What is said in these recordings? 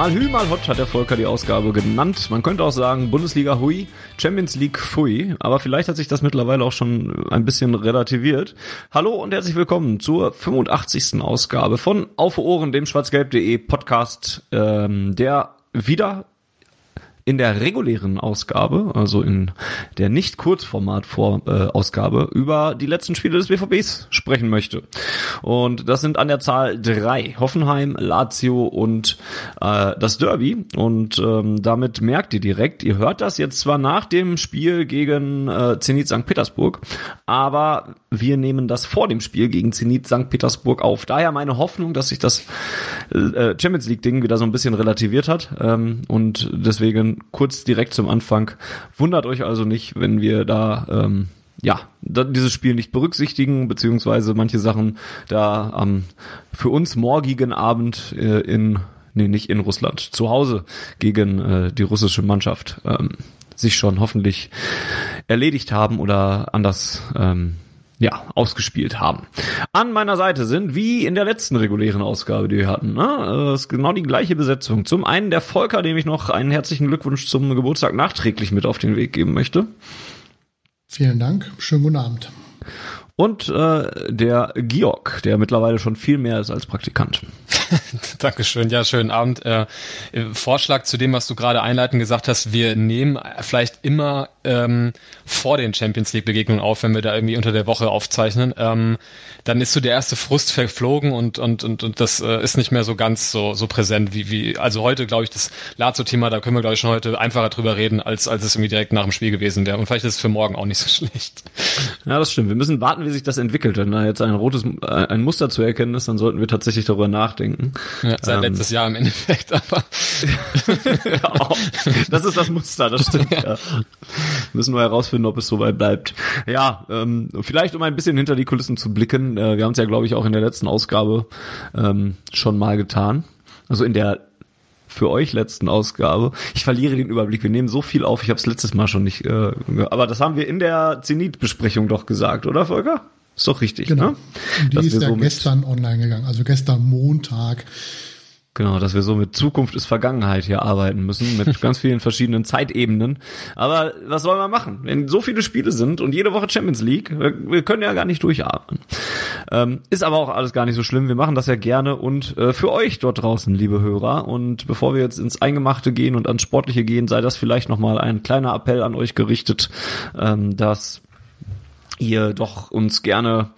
Mal Hü, mal Hot hat der Volker die Ausgabe genannt. Man könnte auch sagen Bundesliga Hui, Champions League Fui, aber vielleicht hat sich das mittlerweile auch schon ein bisschen relativiert. Hallo und herzlich willkommen zur 85. Ausgabe von Auf Ohren, dem schwarzgelb.de Podcast, ähm, der wieder in der regulären Ausgabe, also in der nicht Kurzformat vor äh, über die letzten Spiele des BVBs sprechen möchte. Und das sind an der Zahl drei: Hoffenheim, Lazio und äh, das Derby. Und ähm, damit merkt ihr direkt, ihr hört das jetzt zwar nach dem Spiel gegen äh, Zenit St. Petersburg, aber wir nehmen das vor dem Spiel gegen Zenit St. Petersburg auf. Daher meine Hoffnung, dass sich das äh, Champions League Ding wieder so ein bisschen relativiert hat ähm, und deswegen kurz direkt zum Anfang. Wundert euch also nicht, wenn wir da ähm, ja, dieses Spiel nicht berücksichtigen, beziehungsweise manche Sachen da am ähm, für uns morgigen Abend äh, in, nee, nicht in Russland, zu Hause gegen äh, die russische Mannschaft ähm, sich schon hoffentlich erledigt haben oder anders ähm, ja, ausgespielt haben. An meiner Seite sind, wie in der letzten regulären Ausgabe, die wir hatten, ne? das ist genau die gleiche Besetzung. Zum einen der Volker, dem ich noch einen herzlichen Glückwunsch zum Geburtstag nachträglich mit auf den Weg geben möchte. Vielen Dank, schönen guten Abend. Und äh, der Georg, der mittlerweile schon viel mehr ist als Praktikant. Dankeschön, ja, schönen Abend. Äh, Vorschlag zu dem, was du gerade einleitend gesagt hast, wir nehmen vielleicht immer ähm, vor den Champions League Begegnungen auf, wenn wir da irgendwie unter der Woche aufzeichnen. Ähm, dann ist so der erste Frust verflogen und und und, und das äh, ist nicht mehr so ganz so so präsent wie wie also heute glaube ich das Lazio-Thema, da können wir glaube ich schon heute einfacher drüber reden als als es irgendwie direkt nach dem Spiel gewesen wäre und vielleicht ist es für morgen auch nicht so schlecht. Ja, das stimmt. Wir müssen warten, wie sich das entwickelt. Wenn da jetzt ein rotes ein Muster zu erkennen ist, dann sollten wir tatsächlich darüber nachdenken. Ja, seit ähm, letztes Jahr im Endeffekt, aber ja, das ist das Muster, das stimmt. Ja. ja. Müssen wir herausfinden, ob es soweit bleibt. Ja, ähm, vielleicht um ein bisschen hinter die Kulissen zu blicken. Äh, wir haben es ja, glaube ich, auch in der letzten Ausgabe ähm, schon mal getan. Also in der für euch letzten Ausgabe. Ich verliere den Überblick. Wir nehmen so viel auf. Ich habe es letztes Mal schon nicht. Äh, aber das haben wir in der Zenit-Besprechung doch gesagt, oder Volker? Ist doch richtig, genau. ne? Die Dass ist ja so gestern online gegangen, also gestern Montag. Genau, dass wir so mit Zukunft ist Vergangenheit hier arbeiten müssen, mit ganz vielen verschiedenen Zeitebenen. Aber was soll man machen? Wenn so viele Spiele sind und jede Woche Champions League, wir können ja gar nicht durchatmen. Ähm, ist aber auch alles gar nicht so schlimm. Wir machen das ja gerne und äh, für euch dort draußen, liebe Hörer. Und bevor wir jetzt ins Eingemachte gehen und ans Sportliche gehen, sei das vielleicht nochmal ein kleiner Appell an euch gerichtet, ähm, dass ihr doch uns gerne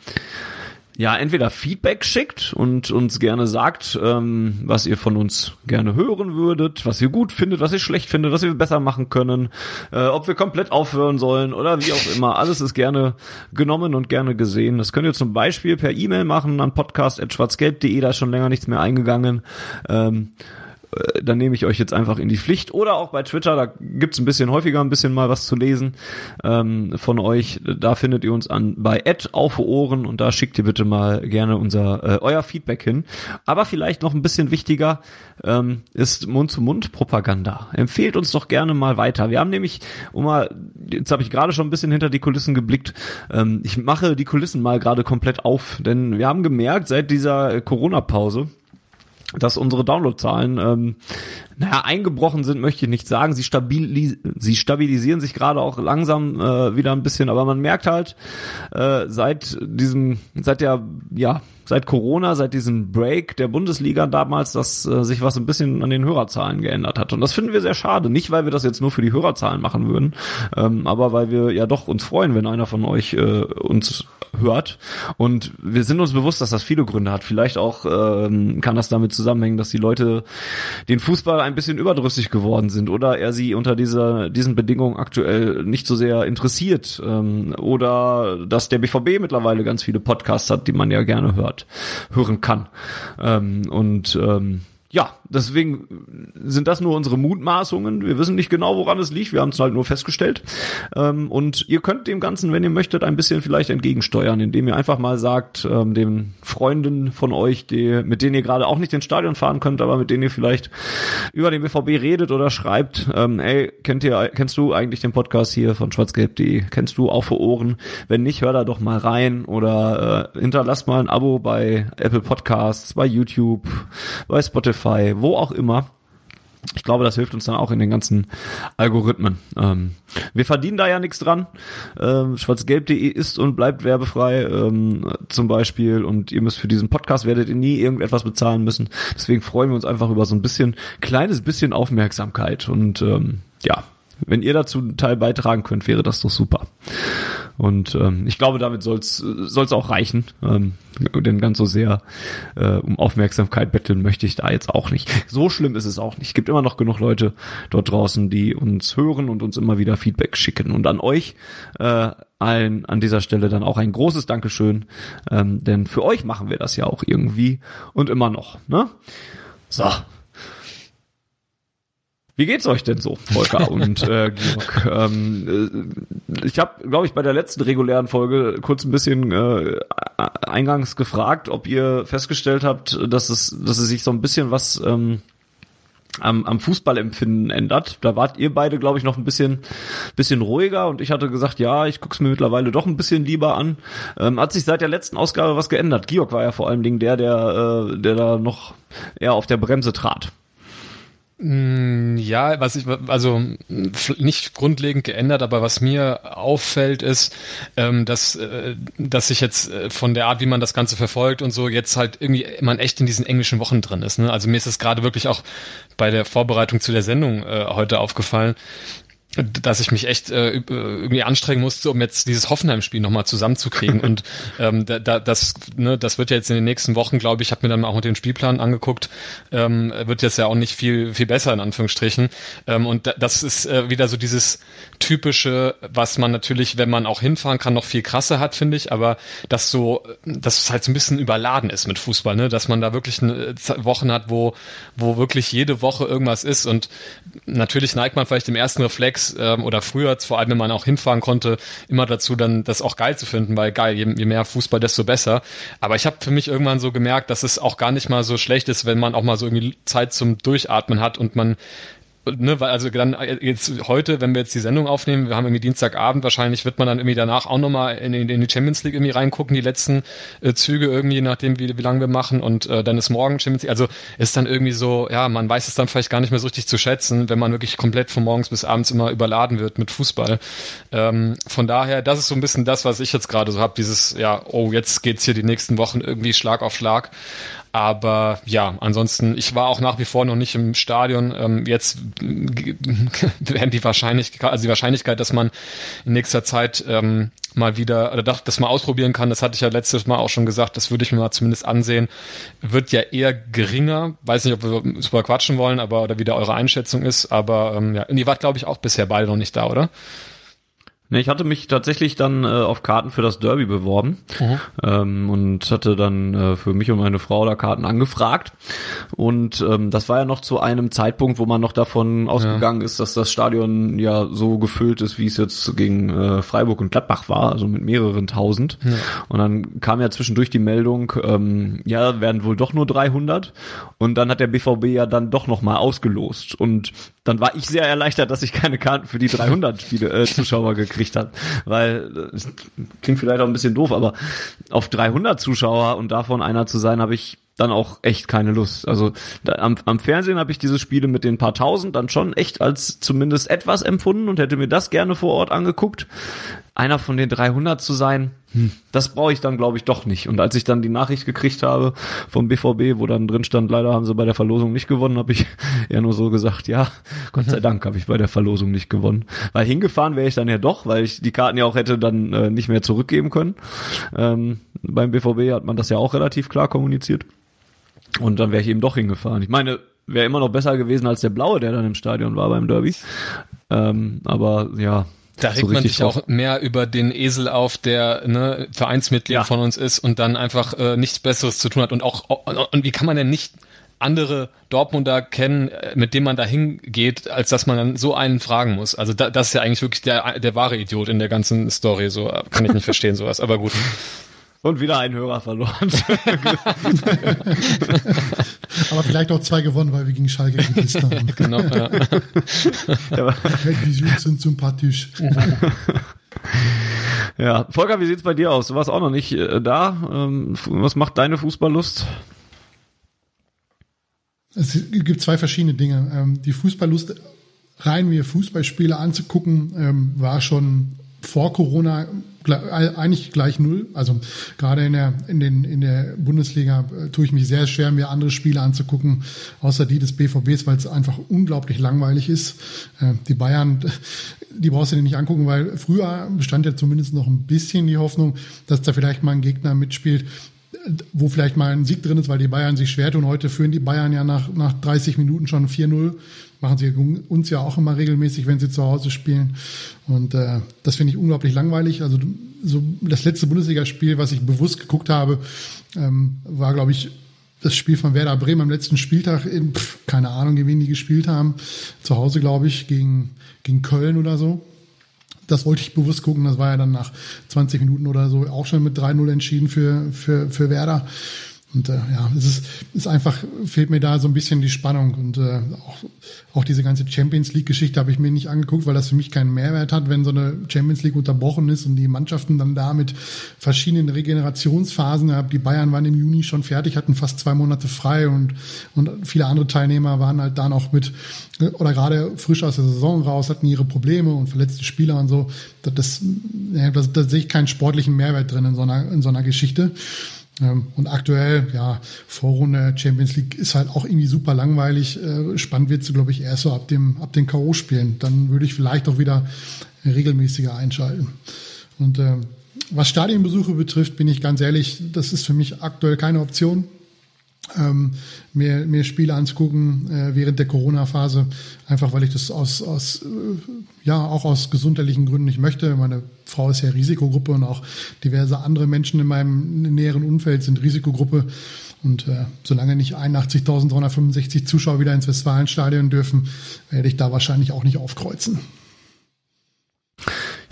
ja, entweder Feedback schickt und uns gerne sagt, ähm, was ihr von uns gerne hören würdet, was ihr gut findet, was ihr schlecht findet, was wir besser machen können, äh, ob wir komplett aufhören sollen oder wie auch immer. Alles ist gerne genommen und gerne gesehen. Das könnt ihr zum Beispiel per E-Mail machen an podcast.schwarzgelb.de, da ist schon länger nichts mehr eingegangen. Ähm, äh, dann nehme ich euch jetzt einfach in die Pflicht. Oder auch bei Twitter, da gibt's ein bisschen häufiger ein bisschen mal was zu lesen ähm, von euch. Da findet ihr uns an bei auf Ohren und da schickt ihr bitte mal gerne unser äh, euer Feedback hin. Aber vielleicht noch ein bisschen wichtiger ähm, ist Mund-zu-Mund-Propaganda. Empfehlt uns doch gerne mal weiter. Wir haben nämlich, um mal, jetzt habe ich gerade schon ein bisschen hinter die Kulissen geblickt. Ähm, ich mache die Kulissen mal gerade komplett auf, denn wir haben gemerkt seit dieser Corona-Pause, dass unsere Downloadzahlen ähm, naja, eingebrochen sind, möchte ich nicht sagen. Sie, stabilis sie stabilisieren sich gerade auch langsam äh, wieder ein bisschen, aber man merkt halt äh, seit diesem, seit der, ja, seit Corona, seit diesem Break der Bundesliga damals, dass äh, sich was ein bisschen an den Hörerzahlen geändert hat. Und das finden wir sehr schade. Nicht, weil wir das jetzt nur für die Hörerzahlen machen würden, ähm, aber weil wir ja doch uns freuen, wenn einer von euch äh, uns hört. Und wir sind uns bewusst, dass das viele Gründe hat. Vielleicht auch ähm, kann das damit zusammenhängen, dass die Leute den Fußball ein bisschen überdrüssig geworden sind oder er sie unter dieser, diesen Bedingungen aktuell nicht so sehr interessiert. Ähm, oder dass der BVB mittlerweile ganz viele Podcasts hat, die man ja gerne hört, hören kann. Ähm, und ähm, ja, deswegen sind das nur unsere Mutmaßungen. Wir wissen nicht genau, woran es liegt. Wir haben es halt nur festgestellt. Ähm, und ihr könnt dem Ganzen, wenn ihr möchtet, ein bisschen vielleicht entgegensteuern, indem ihr einfach mal sagt, ähm, den Freunden von euch, die, mit denen ihr gerade auch nicht ins Stadion fahren könnt, aber mit denen ihr vielleicht über den BVB redet oder schreibt, ähm, ey, kennt ihr, kennst du eigentlich den Podcast hier von schwarzgelb.de? Kennst du auch für Ohren? Wenn nicht, hör da doch mal rein oder äh, hinterlasst mal ein Abo bei Apple Podcasts, bei YouTube, bei Spotify Spotify, wo auch immer. Ich glaube, das hilft uns dann auch in den ganzen Algorithmen. Ähm, wir verdienen da ja nichts dran. Ähm, Schwarzgelb.de ist und bleibt werbefrei ähm, zum Beispiel und ihr müsst für diesen Podcast werdet ihr nie irgendetwas bezahlen müssen. Deswegen freuen wir uns einfach über so ein bisschen, kleines bisschen Aufmerksamkeit und ähm, ja, wenn ihr dazu einen Teil beitragen könnt, wäre das doch super. Und ähm, ich glaube, damit soll es auch reichen. Ähm, denn ganz so sehr äh, um Aufmerksamkeit betteln möchte ich da jetzt auch nicht. So schlimm ist es auch nicht. Es gibt immer noch genug Leute dort draußen, die uns hören und uns immer wieder Feedback schicken. Und an euch äh, allen an dieser Stelle dann auch ein großes Dankeschön. Ähm, denn für euch machen wir das ja auch irgendwie und immer noch. Ne? So, wie geht's euch denn so, Volker und äh, Georg? Ähm, äh, ich habe, glaube ich, bei der letzten regulären Folge kurz ein bisschen äh, eingangs gefragt, ob ihr festgestellt habt, dass es, dass es sich so ein bisschen was ähm, am, am Fußballempfinden ändert. Da wart ihr beide, glaube ich, noch ein bisschen, bisschen ruhiger und ich hatte gesagt, ja, ich guck's mir mittlerweile doch ein bisschen lieber an. Ähm, hat sich seit der letzten Ausgabe was geändert? Georg war ja vor allen Dingen der, der, äh, der da noch eher auf der Bremse trat. Mm, ja, was ich, also nicht grundlegend geändert, aber was mir auffällt, ist, ähm, dass, äh, dass sich jetzt äh, von der Art, wie man das Ganze verfolgt und so, jetzt halt irgendwie man echt in diesen englischen Wochen drin ist. Ne? Also mir ist es gerade wirklich auch bei der Vorbereitung zu der Sendung äh, heute aufgefallen, dass ich mich echt äh, irgendwie anstrengen musste, um jetzt dieses Hoffenheim-Spiel nochmal zusammenzukriegen. und ähm, da, da, das, ne, das wird ja jetzt in den nächsten Wochen, glaube ich, habe mir dann auch den Spielplan angeguckt, ähm, wird jetzt ja auch nicht viel, viel besser in Anführungsstrichen. Ähm, und da, das ist äh, wieder so dieses typische, was man natürlich, wenn man auch hinfahren kann, noch viel krasser hat, finde ich, aber dass so, dass es halt so ein bisschen überladen ist mit Fußball, ne? dass man da wirklich eine Wochen hat, wo, wo wirklich jede Woche irgendwas ist und natürlich neigt man vielleicht im ersten Reflex Gigs ähm, oder früher, vor allem wenn man auch hinfahren konnte, immer dazu dann das auch geil zu finden, weil geil, je, je mehr Fußball, desto besser. Aber ich habe für mich irgendwann so gemerkt, dass es auch gar nicht mal so schlecht ist, wenn man auch mal so irgendwie Zeit zum Durchatmen hat und man ne, weil also dann äh, jetzt heute, wenn wir jetzt die Sendung aufnehmen, wir haben irgendwie Dienstagabend, wahrscheinlich wird man dann irgendwie danach auch nochmal in, in, die Champions League irgendwie reingucken, die letzten äh, Züge irgendwie, nachdem wie, wie lange wir machen und äh, dann ist morgen Champions League. Also ist dann irgendwie so, ja, man weiß es dann vielleicht gar nicht mehr so richtig zu schätzen, wenn man wirklich komplett von morgens bis abends immer überladen wird mit Fußball. Ähm, von daher, das ist so ein bisschen das, was ich jetzt gerade so habe, dieses, ja, oh, jetzt geht's hier die nächsten Wochen irgendwie Schlag auf Schlag. Aber ja, ansonsten, ich war auch nach wie vor noch nicht im Stadion. Ähm, jetzt werden die Wahrscheinlichkeit, also die Wahrscheinlichkeit, dass man in nächster Zeit ähm, mal wieder oder das mal ausprobieren kann, das hatte ich ja letztes Mal auch schon gesagt, das würde ich mir mal zumindest ansehen, wird ja eher geringer. Weiß nicht, ob wir super quatschen wollen, aber oder wie da eure Einschätzung ist, aber ähm, ja, und ihr wart, glaube ich, auch bisher beide noch nicht da, oder? Ne, ich hatte mich tatsächlich dann äh, auf Karten für das Derby beworben mhm. ähm, und hatte dann äh, für mich und meine Frau da Karten angefragt. Und ähm, das war ja noch zu einem Zeitpunkt, wo man noch davon ausgegangen ja. ist, dass das Stadion ja so gefüllt ist, wie es jetzt gegen äh, Freiburg und Gladbach war, also mit mehreren tausend. Ja. Und dann kam ja zwischendurch die Meldung, ähm, ja, werden wohl doch nur 300. Und dann hat der BVB ja dann doch nochmal ausgelost. Und dann war ich sehr erleichtert, dass ich keine Karten für die 300 Spiele äh, Zuschauer gekriegt habe, weil äh, klingt vielleicht auch ein bisschen doof, aber auf 300 Zuschauer und davon einer zu sein, habe ich dann auch echt keine Lust. Also da, am, am Fernsehen habe ich diese Spiele mit den paar tausend dann schon echt als zumindest etwas empfunden und hätte mir das gerne vor Ort angeguckt. Einer von den 300 zu sein, hm, das brauche ich dann glaube ich doch nicht. Und als ich dann die Nachricht gekriegt habe vom BVB, wo dann drin stand, leider haben sie bei der Verlosung nicht gewonnen, habe ich eher nur so gesagt, ja, Gott sei Dank habe ich bei der Verlosung nicht gewonnen. Weil hingefahren wäre ich dann ja doch, weil ich die Karten ja auch hätte dann äh, nicht mehr zurückgeben können. Ähm, beim BVB hat man das ja auch relativ klar kommuniziert. Und dann wäre ich eben doch hingefahren. Ich meine, wäre immer noch besser gewesen als der Blaue, der dann im Stadion war beim Derby. Ähm, aber ja. Da regt so man sich auch mehr über den Esel auf, der ne, Vereinsmitglied ja. von uns ist und dann einfach äh, nichts Besseres zu tun hat. Und auch und wie kann man denn nicht andere Dortmunder kennen, äh, mit dem man da hingeht, als dass man dann so einen fragen muss. Also da, das ist ja eigentlich wirklich der, der wahre Idiot in der ganzen Story. So kann ich nicht verstehen sowas, aber gut. Und wieder ein Hörer verloren. Aber vielleicht auch zwei gewonnen, weil wir gegen Schalke gepisst haben. genau, ja. Die Süd sind sympathisch. Ja, Volker, wie sieht's bei dir aus? Du warst auch noch nicht äh, da. Ähm, was macht deine Fußballlust? Es gibt zwei verschiedene Dinge. Ähm, die Fußballlust, rein mir Fußballspiele anzugucken, ähm, war schon vor Corona eigentlich gleich null. Also gerade in der, in den, in der Bundesliga äh, tue ich mich sehr schwer, mir andere Spiele anzugucken, außer die des BVBs, weil es einfach unglaublich langweilig ist. Äh, die Bayern, die brauchst du dir nicht angucken, weil früher bestand ja zumindest noch ein bisschen die Hoffnung, dass da vielleicht mal ein Gegner mitspielt, wo vielleicht mal ein Sieg drin ist, weil die Bayern sich schwer tun. Heute führen die Bayern ja nach, nach 30 Minuten schon 4-0 machen sie uns ja auch immer regelmäßig, wenn sie zu Hause spielen. Und äh, das finde ich unglaublich langweilig. Also so das letzte Bundesligaspiel, was ich bewusst geguckt habe, ähm, war, glaube ich, das Spiel von Werder Bremen am letzten Spieltag in, pf, keine Ahnung, gegen wen die gespielt haben. Zu Hause, glaube ich, gegen, gegen Köln oder so. Das wollte ich bewusst gucken. Das war ja dann nach 20 Minuten oder so auch schon mit 3-0 entschieden für, für, für Werder. Und äh, ja, es ist, ist einfach, fehlt mir da so ein bisschen die Spannung. Und äh, auch, auch diese ganze Champions League-Geschichte habe ich mir nicht angeguckt, weil das für mich keinen Mehrwert hat, wenn so eine Champions League unterbrochen ist und die Mannschaften dann da mit verschiedenen Regenerationsphasen, die Bayern waren im Juni schon fertig, hatten fast zwei Monate frei und, und viele andere Teilnehmer waren halt da noch mit oder gerade frisch aus der Saison raus, hatten ihre Probleme und verletzte Spieler und so. Das, das, das, da sehe ich keinen sportlichen Mehrwert drin in so einer, in so einer Geschichte. Ähm, und aktuell, ja, Vorrunde Champions League ist halt auch irgendwie super langweilig. Äh, spannend wird sie, glaube ich, erst so ab dem, ab den K.O.-Spielen. Dann würde ich vielleicht auch wieder regelmäßiger einschalten. Und äh, was Stadionbesuche betrifft, bin ich ganz ehrlich, das ist für mich aktuell keine Option ähm, mir, mir Spiele anzugucken äh, während der Corona-Phase, einfach weil ich das aus, aus äh, ja auch aus gesundheitlichen Gründen nicht möchte. Meine Frau ist ja Risikogruppe und auch diverse andere Menschen in meinem näheren Umfeld sind Risikogruppe. Und äh, solange nicht 81.365 Zuschauer wieder ins Westfalenstadion dürfen, werde ich da wahrscheinlich auch nicht aufkreuzen.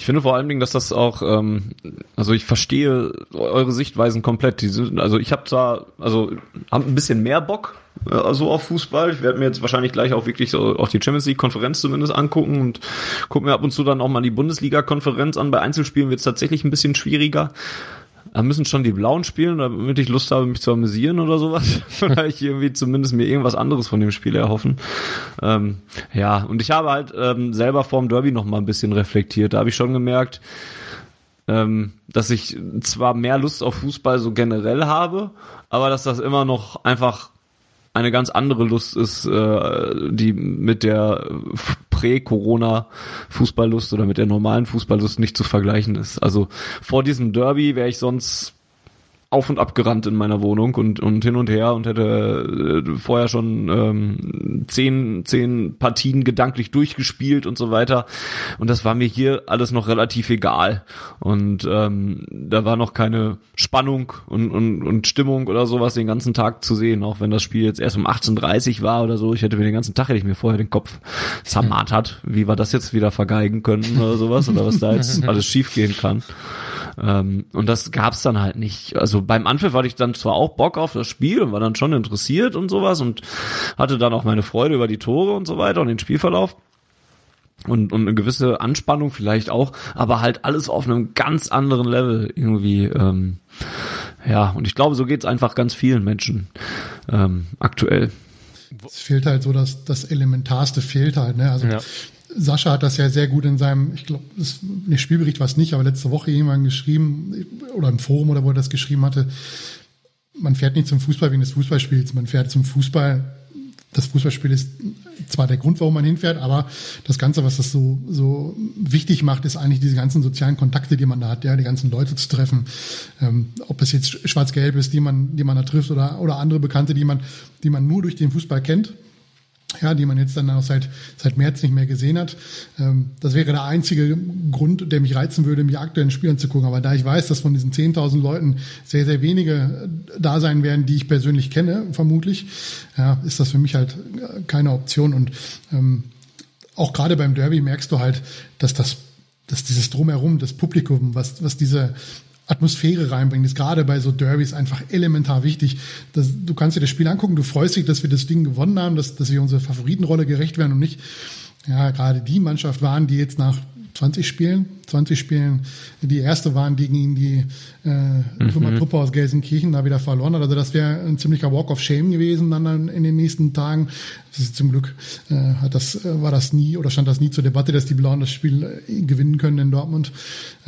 Ich finde vor allen Dingen, dass das auch, ähm, also ich verstehe eure Sichtweisen komplett. Die sind, also ich habe zwar, also hab ein bisschen mehr Bock äh, also auf Fußball. Ich werde mir jetzt wahrscheinlich gleich auch wirklich so auch die Champions League Konferenz zumindest angucken und gucke mir ab und zu dann auch mal die Bundesliga Konferenz an. Bei Einzelspielen wird es tatsächlich ein bisschen schwieriger. Da müssen schon die Blauen spielen, damit ich Lust habe, mich zu amüsieren oder sowas. ich irgendwie zumindest mir irgendwas anderes von dem Spiel erhoffen. Ähm, ja, und ich habe halt ähm, selber vorm Derby noch mal ein bisschen reflektiert. Da habe ich schon gemerkt, ähm, dass ich zwar mehr Lust auf Fußball so generell habe, aber dass das immer noch einfach eine ganz andere Lust ist, äh, die mit der Prä-Corona-Fußballlust oder mit der normalen Fußballlust nicht zu vergleichen ist. Also vor diesem Derby wäre ich sonst auf und ab gerannt in meiner Wohnung und, und hin und her und hätte äh, vorher schon ähm, zehn, zehn Partien gedanklich durchgespielt und so weiter. Und das war mir hier alles noch relativ egal. Und ähm, da war noch keine Spannung und, und, und Stimmung oder sowas den ganzen Tag zu sehen, auch wenn das Spiel jetzt erst um 18.30 war oder so. Ich hätte mir den ganzen Tag, hätte ich mir vorher den Kopf zermartert, wie wir das jetzt wieder vergeigen können oder sowas oder was da jetzt alles schiefgehen kann. Ähm, und das gab's dann halt nicht. Also beim Anpfiff hatte ich dann zwar auch Bock auf das Spiel und war dann schon interessiert und sowas und hatte dann auch meine Freude über die Tore und so weiter und den Spielverlauf und, und eine gewisse Anspannung vielleicht auch, aber halt alles auf einem ganz anderen Level irgendwie. Ähm, ja, und ich glaube, so geht's einfach ganz vielen Menschen ähm, aktuell. Es fehlt halt so, dass das Elementarste fehlt halt. Ne? Also ja. Sascha hat das ja sehr gut in seinem, ich glaube, der Spielbericht war es nicht, aber letzte Woche jemand geschrieben, oder im Forum oder wo er das geschrieben hatte, man fährt nicht zum Fußball wegen des Fußballspiels, man fährt zum Fußball. Das Fußballspiel ist zwar der Grund, warum man hinfährt, aber das Ganze, was das so, so wichtig macht, ist eigentlich diese ganzen sozialen Kontakte, die man da hat, ja, die ganzen Leute zu treffen. Ähm, ob es jetzt schwarz-gelb ist, die man, die man da trifft oder, oder andere Bekannte, die man, die man nur durch den Fußball kennt ja, die man jetzt dann auch seit, seit März nicht mehr gesehen hat. Ähm, das wäre der einzige Grund, der mich reizen würde, mir aktuellen Spiel anzugucken. Aber da ich weiß, dass von diesen 10.000 Leuten sehr, sehr wenige da sein werden, die ich persönlich kenne, vermutlich, ja, ist das für mich halt keine Option. Und ähm, auch gerade beim Derby merkst du halt, dass das dass dieses Drumherum, das Publikum, was, was diese Atmosphäre reinbringen, ist gerade bei so Derbys einfach elementar wichtig. Das, du kannst dir das Spiel angucken, du freust dich, dass wir das Ding gewonnen haben, dass, dass wir unserer Favoritenrolle gerecht werden und nicht, ja, gerade die Mannschaft waren, die jetzt nach 20 Spielen, 20 Spielen, die erste waren gegen die äh, mhm. Truppe aus Gelsenkirchen da wieder verloren hat. Also das wäre ein ziemlicher Walk of Shame gewesen dann in den nächsten Tagen. Zum Glück äh, hat das, äh, war das nie oder stand das nie zur Debatte, dass die Blauen das Spiel äh, gewinnen können in Dortmund.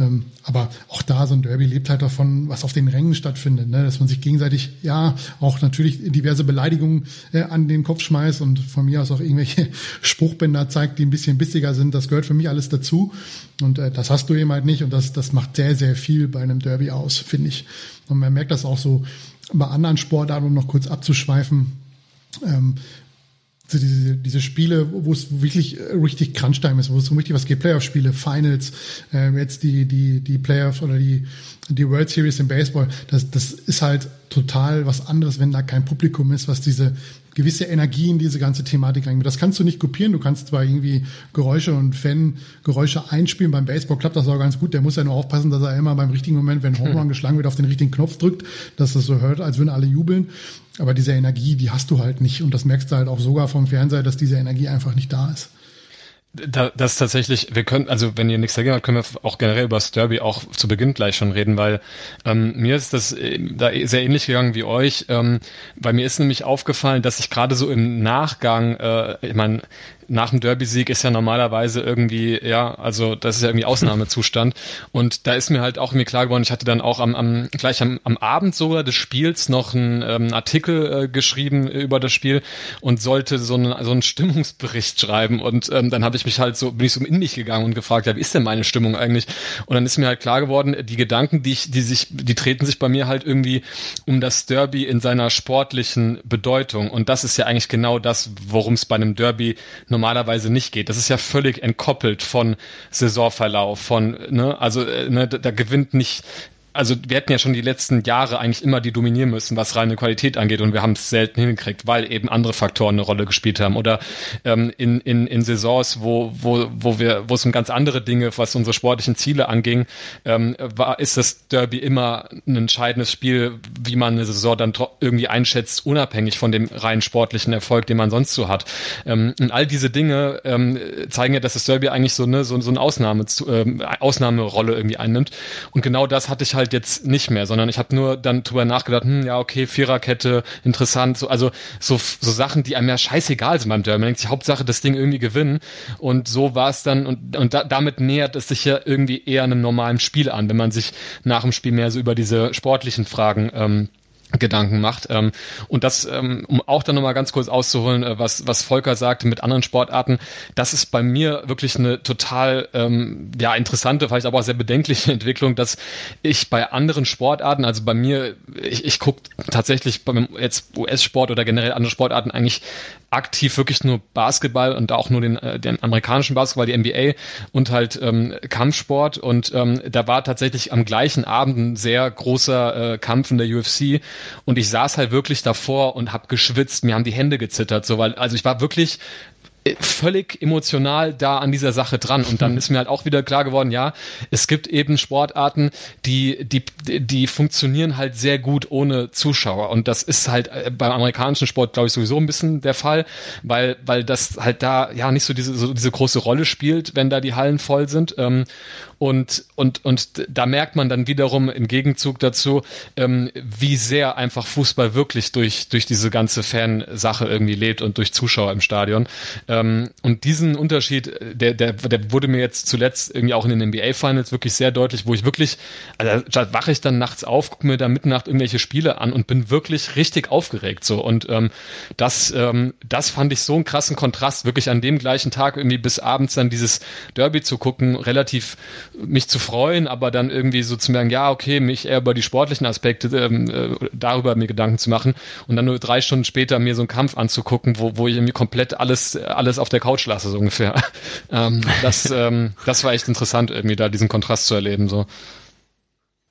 Ähm, aber auch da so ein Derby lebt halt davon, was auf den Rängen stattfindet, ne? dass man sich gegenseitig, ja, auch natürlich diverse Beleidigungen äh, an den Kopf schmeißt und von mir aus auch irgendwelche Spruchbänder zeigt, die ein bisschen bissiger sind. Das gehört für mich alles dazu. Und äh, das hast du eben halt nicht und das, das macht sehr, sehr viel bei einem Derby aus, finde ich. Und man merkt das auch so bei anderen Sportarten, um noch kurz abzuschweifen. Ähm, diese, diese Spiele, wo es wirklich äh, richtig Crunchtime ist, wo es so richtig was geht, Playoff-Spiele, Finals, äh, jetzt die, die, die Playoffs oder die, die World Series im Baseball, das, das ist halt total was anderes, wenn da kein Publikum ist, was diese gewisse Energie in diese ganze Thematik reingeht. Das kannst du nicht kopieren. Du kannst zwar irgendwie Geräusche und Fan-Geräusche einspielen. Beim Baseball klappt das auch ganz gut. Der muss ja nur aufpassen, dass er immer beim richtigen Moment, wenn Home Run geschlagen wird, auf den richtigen Knopf drückt, dass das so hört, als würden alle jubeln. Aber diese Energie, die hast du halt nicht. Und das merkst du halt auch sogar vom Fernseher, dass diese Energie einfach nicht da ist. Da, das tatsächlich, wir können, also wenn ihr nichts dagegen habt, können wir auch generell über das Derby auch zu Beginn gleich schon reden, weil ähm, mir ist das äh, da sehr ähnlich gegangen wie euch. Ähm, bei mir ist nämlich aufgefallen, dass ich gerade so im Nachgang, äh, ich meine, nach dem Derby-Sieg ist ja normalerweise irgendwie, ja, also das ist ja irgendwie Ausnahmezustand. Und da ist mir halt auch mir klar geworden, ich hatte dann auch am, am gleich am, am Abend sogar des Spiels noch einen ähm, Artikel äh, geschrieben über das Spiel und sollte so einen, so einen Stimmungsbericht schreiben. Und ähm, dann habe ich mich halt so, bin ich so in mich gegangen und gefragt, ja, wie ist denn meine Stimmung eigentlich? Und dann ist mir halt klar geworden, die Gedanken, die ich, die sich, die treten sich bei mir halt irgendwie um das Derby in seiner sportlichen Bedeutung. Und das ist ja eigentlich genau das, worum es bei einem Derby normalerweise nicht geht. Das ist ja völlig entkoppelt von Saisonverlauf, von, ne, also äh, ne, da gewinnt nicht also wir hätten ja schon die letzten Jahre eigentlich immer die dominieren müssen, was reine Qualität angeht. Und wir haben es selten hingekriegt, weil eben andere Faktoren eine Rolle gespielt haben. Oder ähm, in, in, in Saisons, wo, wo, wo wir, wo es um ganz andere Dinge, was unsere sportlichen Ziele anging, ähm, war, ist das Derby immer ein entscheidendes Spiel, wie man eine Saison dann irgendwie einschätzt, unabhängig von dem rein sportlichen Erfolg, den man sonst so hat. Ähm, und all diese Dinge ähm, zeigen ja, dass das Derby eigentlich so eine, so, so eine Ausnahme, ähm, Ausnahmerolle irgendwie einnimmt. Und genau das hatte ich halt halt jetzt nicht mehr, sondern ich habe nur dann drüber nachgedacht, hm, ja, okay, Viererkette, interessant, so, also so, so Sachen, die einem ja scheißegal sind beim Derby. Man Hauptsache das Ding irgendwie gewinnen und so war es dann und, und da, damit nähert es sich ja irgendwie eher einem normalen Spiel an, wenn man sich nach dem Spiel mehr so über diese sportlichen Fragen ähm, Gedanken macht. Ähm, und das, ähm, um auch dann nochmal ganz kurz auszuholen, äh, was, was Volker sagte mit anderen Sportarten, das ist bei mir wirklich eine total ähm, ja, interessante, vielleicht aber auch sehr bedenkliche Entwicklung, dass ich bei anderen Sportarten, also bei mir, ich, ich gucke tatsächlich beim jetzt US-Sport oder generell andere Sportarten eigentlich aktiv wirklich nur Basketball und auch nur den, äh, den amerikanischen Basketball, die NBA und halt ähm, Kampfsport. Und ähm, da war tatsächlich am gleichen Abend ein sehr großer äh, Kampf in der UFC und ich saß halt wirklich davor und habe geschwitzt, mir haben die Hände gezittert, so weil also ich war wirklich völlig emotional da an dieser Sache dran. Und dann ist mir halt auch wieder klar geworden, ja, es gibt eben Sportarten, die, die, die funktionieren halt sehr gut ohne Zuschauer. Und das ist halt äh, beim amerikanischen Sport, glaube ich, sowieso ein bisschen der Fall, weil, weil das halt da ja nicht so diese, so diese große Rolle spielt, wenn da die Hallen voll sind. Und, und, und da merkt man dann wiederum im Gegenzug dazu, ähm, wie sehr einfach Fußball wirklich durch, durch diese ganze Fansache irgendwie lebt und durch Zuschauer im Stadion. Ähm, und diesen Unterschied, der, der, der wurde mir jetzt zuletzt irgendwie auch in den NBA Finals wirklich sehr deutlich, wo ich wirklich, also da wache ich dann nachts auf, gucke mir da Mitternacht irgendwelche Spiele an und bin wirklich richtig aufgeregt so. Und ähm, das, ähm, das fand ich so einen krassen Kontrast, wirklich an dem gleichen Tag irgendwie bis abends dann dieses Derby zu gucken, relativ mich zu freuen, aber dann irgendwie so zu merken, ja, okay, mich eher über die sportlichen Aspekte ähm, äh, darüber mir Gedanken zu machen und dann nur drei Stunden später mir so einen Kampf anzugucken, wo, wo ich irgendwie komplett alles, alles auf der Couch lasse, so ungefähr. ähm, das, ähm, das war echt interessant, irgendwie da diesen Kontrast zu erleben. so.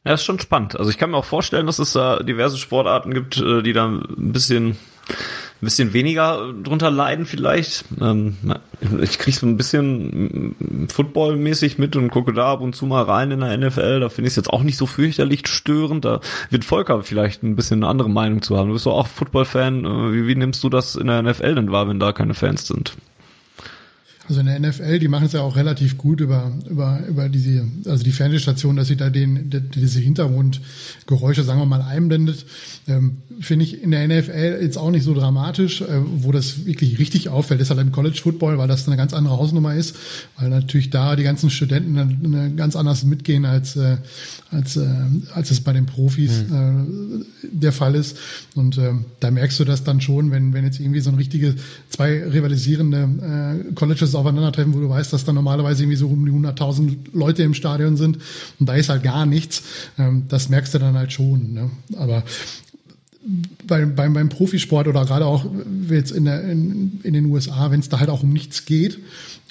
Ja, ist schon spannend. Also ich kann mir auch vorstellen, dass es da diverse Sportarten gibt, äh, die da ein bisschen ein bisschen weniger drunter leiden vielleicht. Ähm, ich kriege so ein bisschen Football-mäßig mit und gucke da ab und zu mal rein in der NFL. Da finde ich es jetzt auch nicht so fürchterlich störend. Da wird Volker vielleicht ein bisschen eine andere Meinung zu haben. Du bist doch auch Football-Fan. Äh, wie, wie nimmst du das in der NFL denn wahr, wenn da keine Fans sind? Also in der NFL, die machen es ja auch relativ gut über, über, über diese, also die Fernsehstation, dass sie da den, die, diese Hintergrundgeräusche, sagen wir mal, einblendet. Ähm, Finde ich in der NFL jetzt auch nicht so dramatisch. Äh, wo das wirklich richtig auffällt, ist halt im College Football, weil das eine ganz andere Hausnummer ist, weil natürlich da die ganzen Studenten eine, ganz anders mitgehen als, äh, als, äh, als es bei den Profis mhm. äh, der Fall ist. Und äh, da merkst du das dann schon, wenn, wenn jetzt irgendwie so ein richtige zwei rivalisierende äh, Colleges aufeinandertreffen, wo du weißt, dass da normalerweise irgendwie so um die 100.000 Leute im Stadion sind und da ist halt gar nichts. Ähm, das merkst du dann halt schon. Ne? Aber beim, beim, beim Profisport oder gerade auch jetzt in, der, in, in den USA, wenn es da halt auch um nichts geht,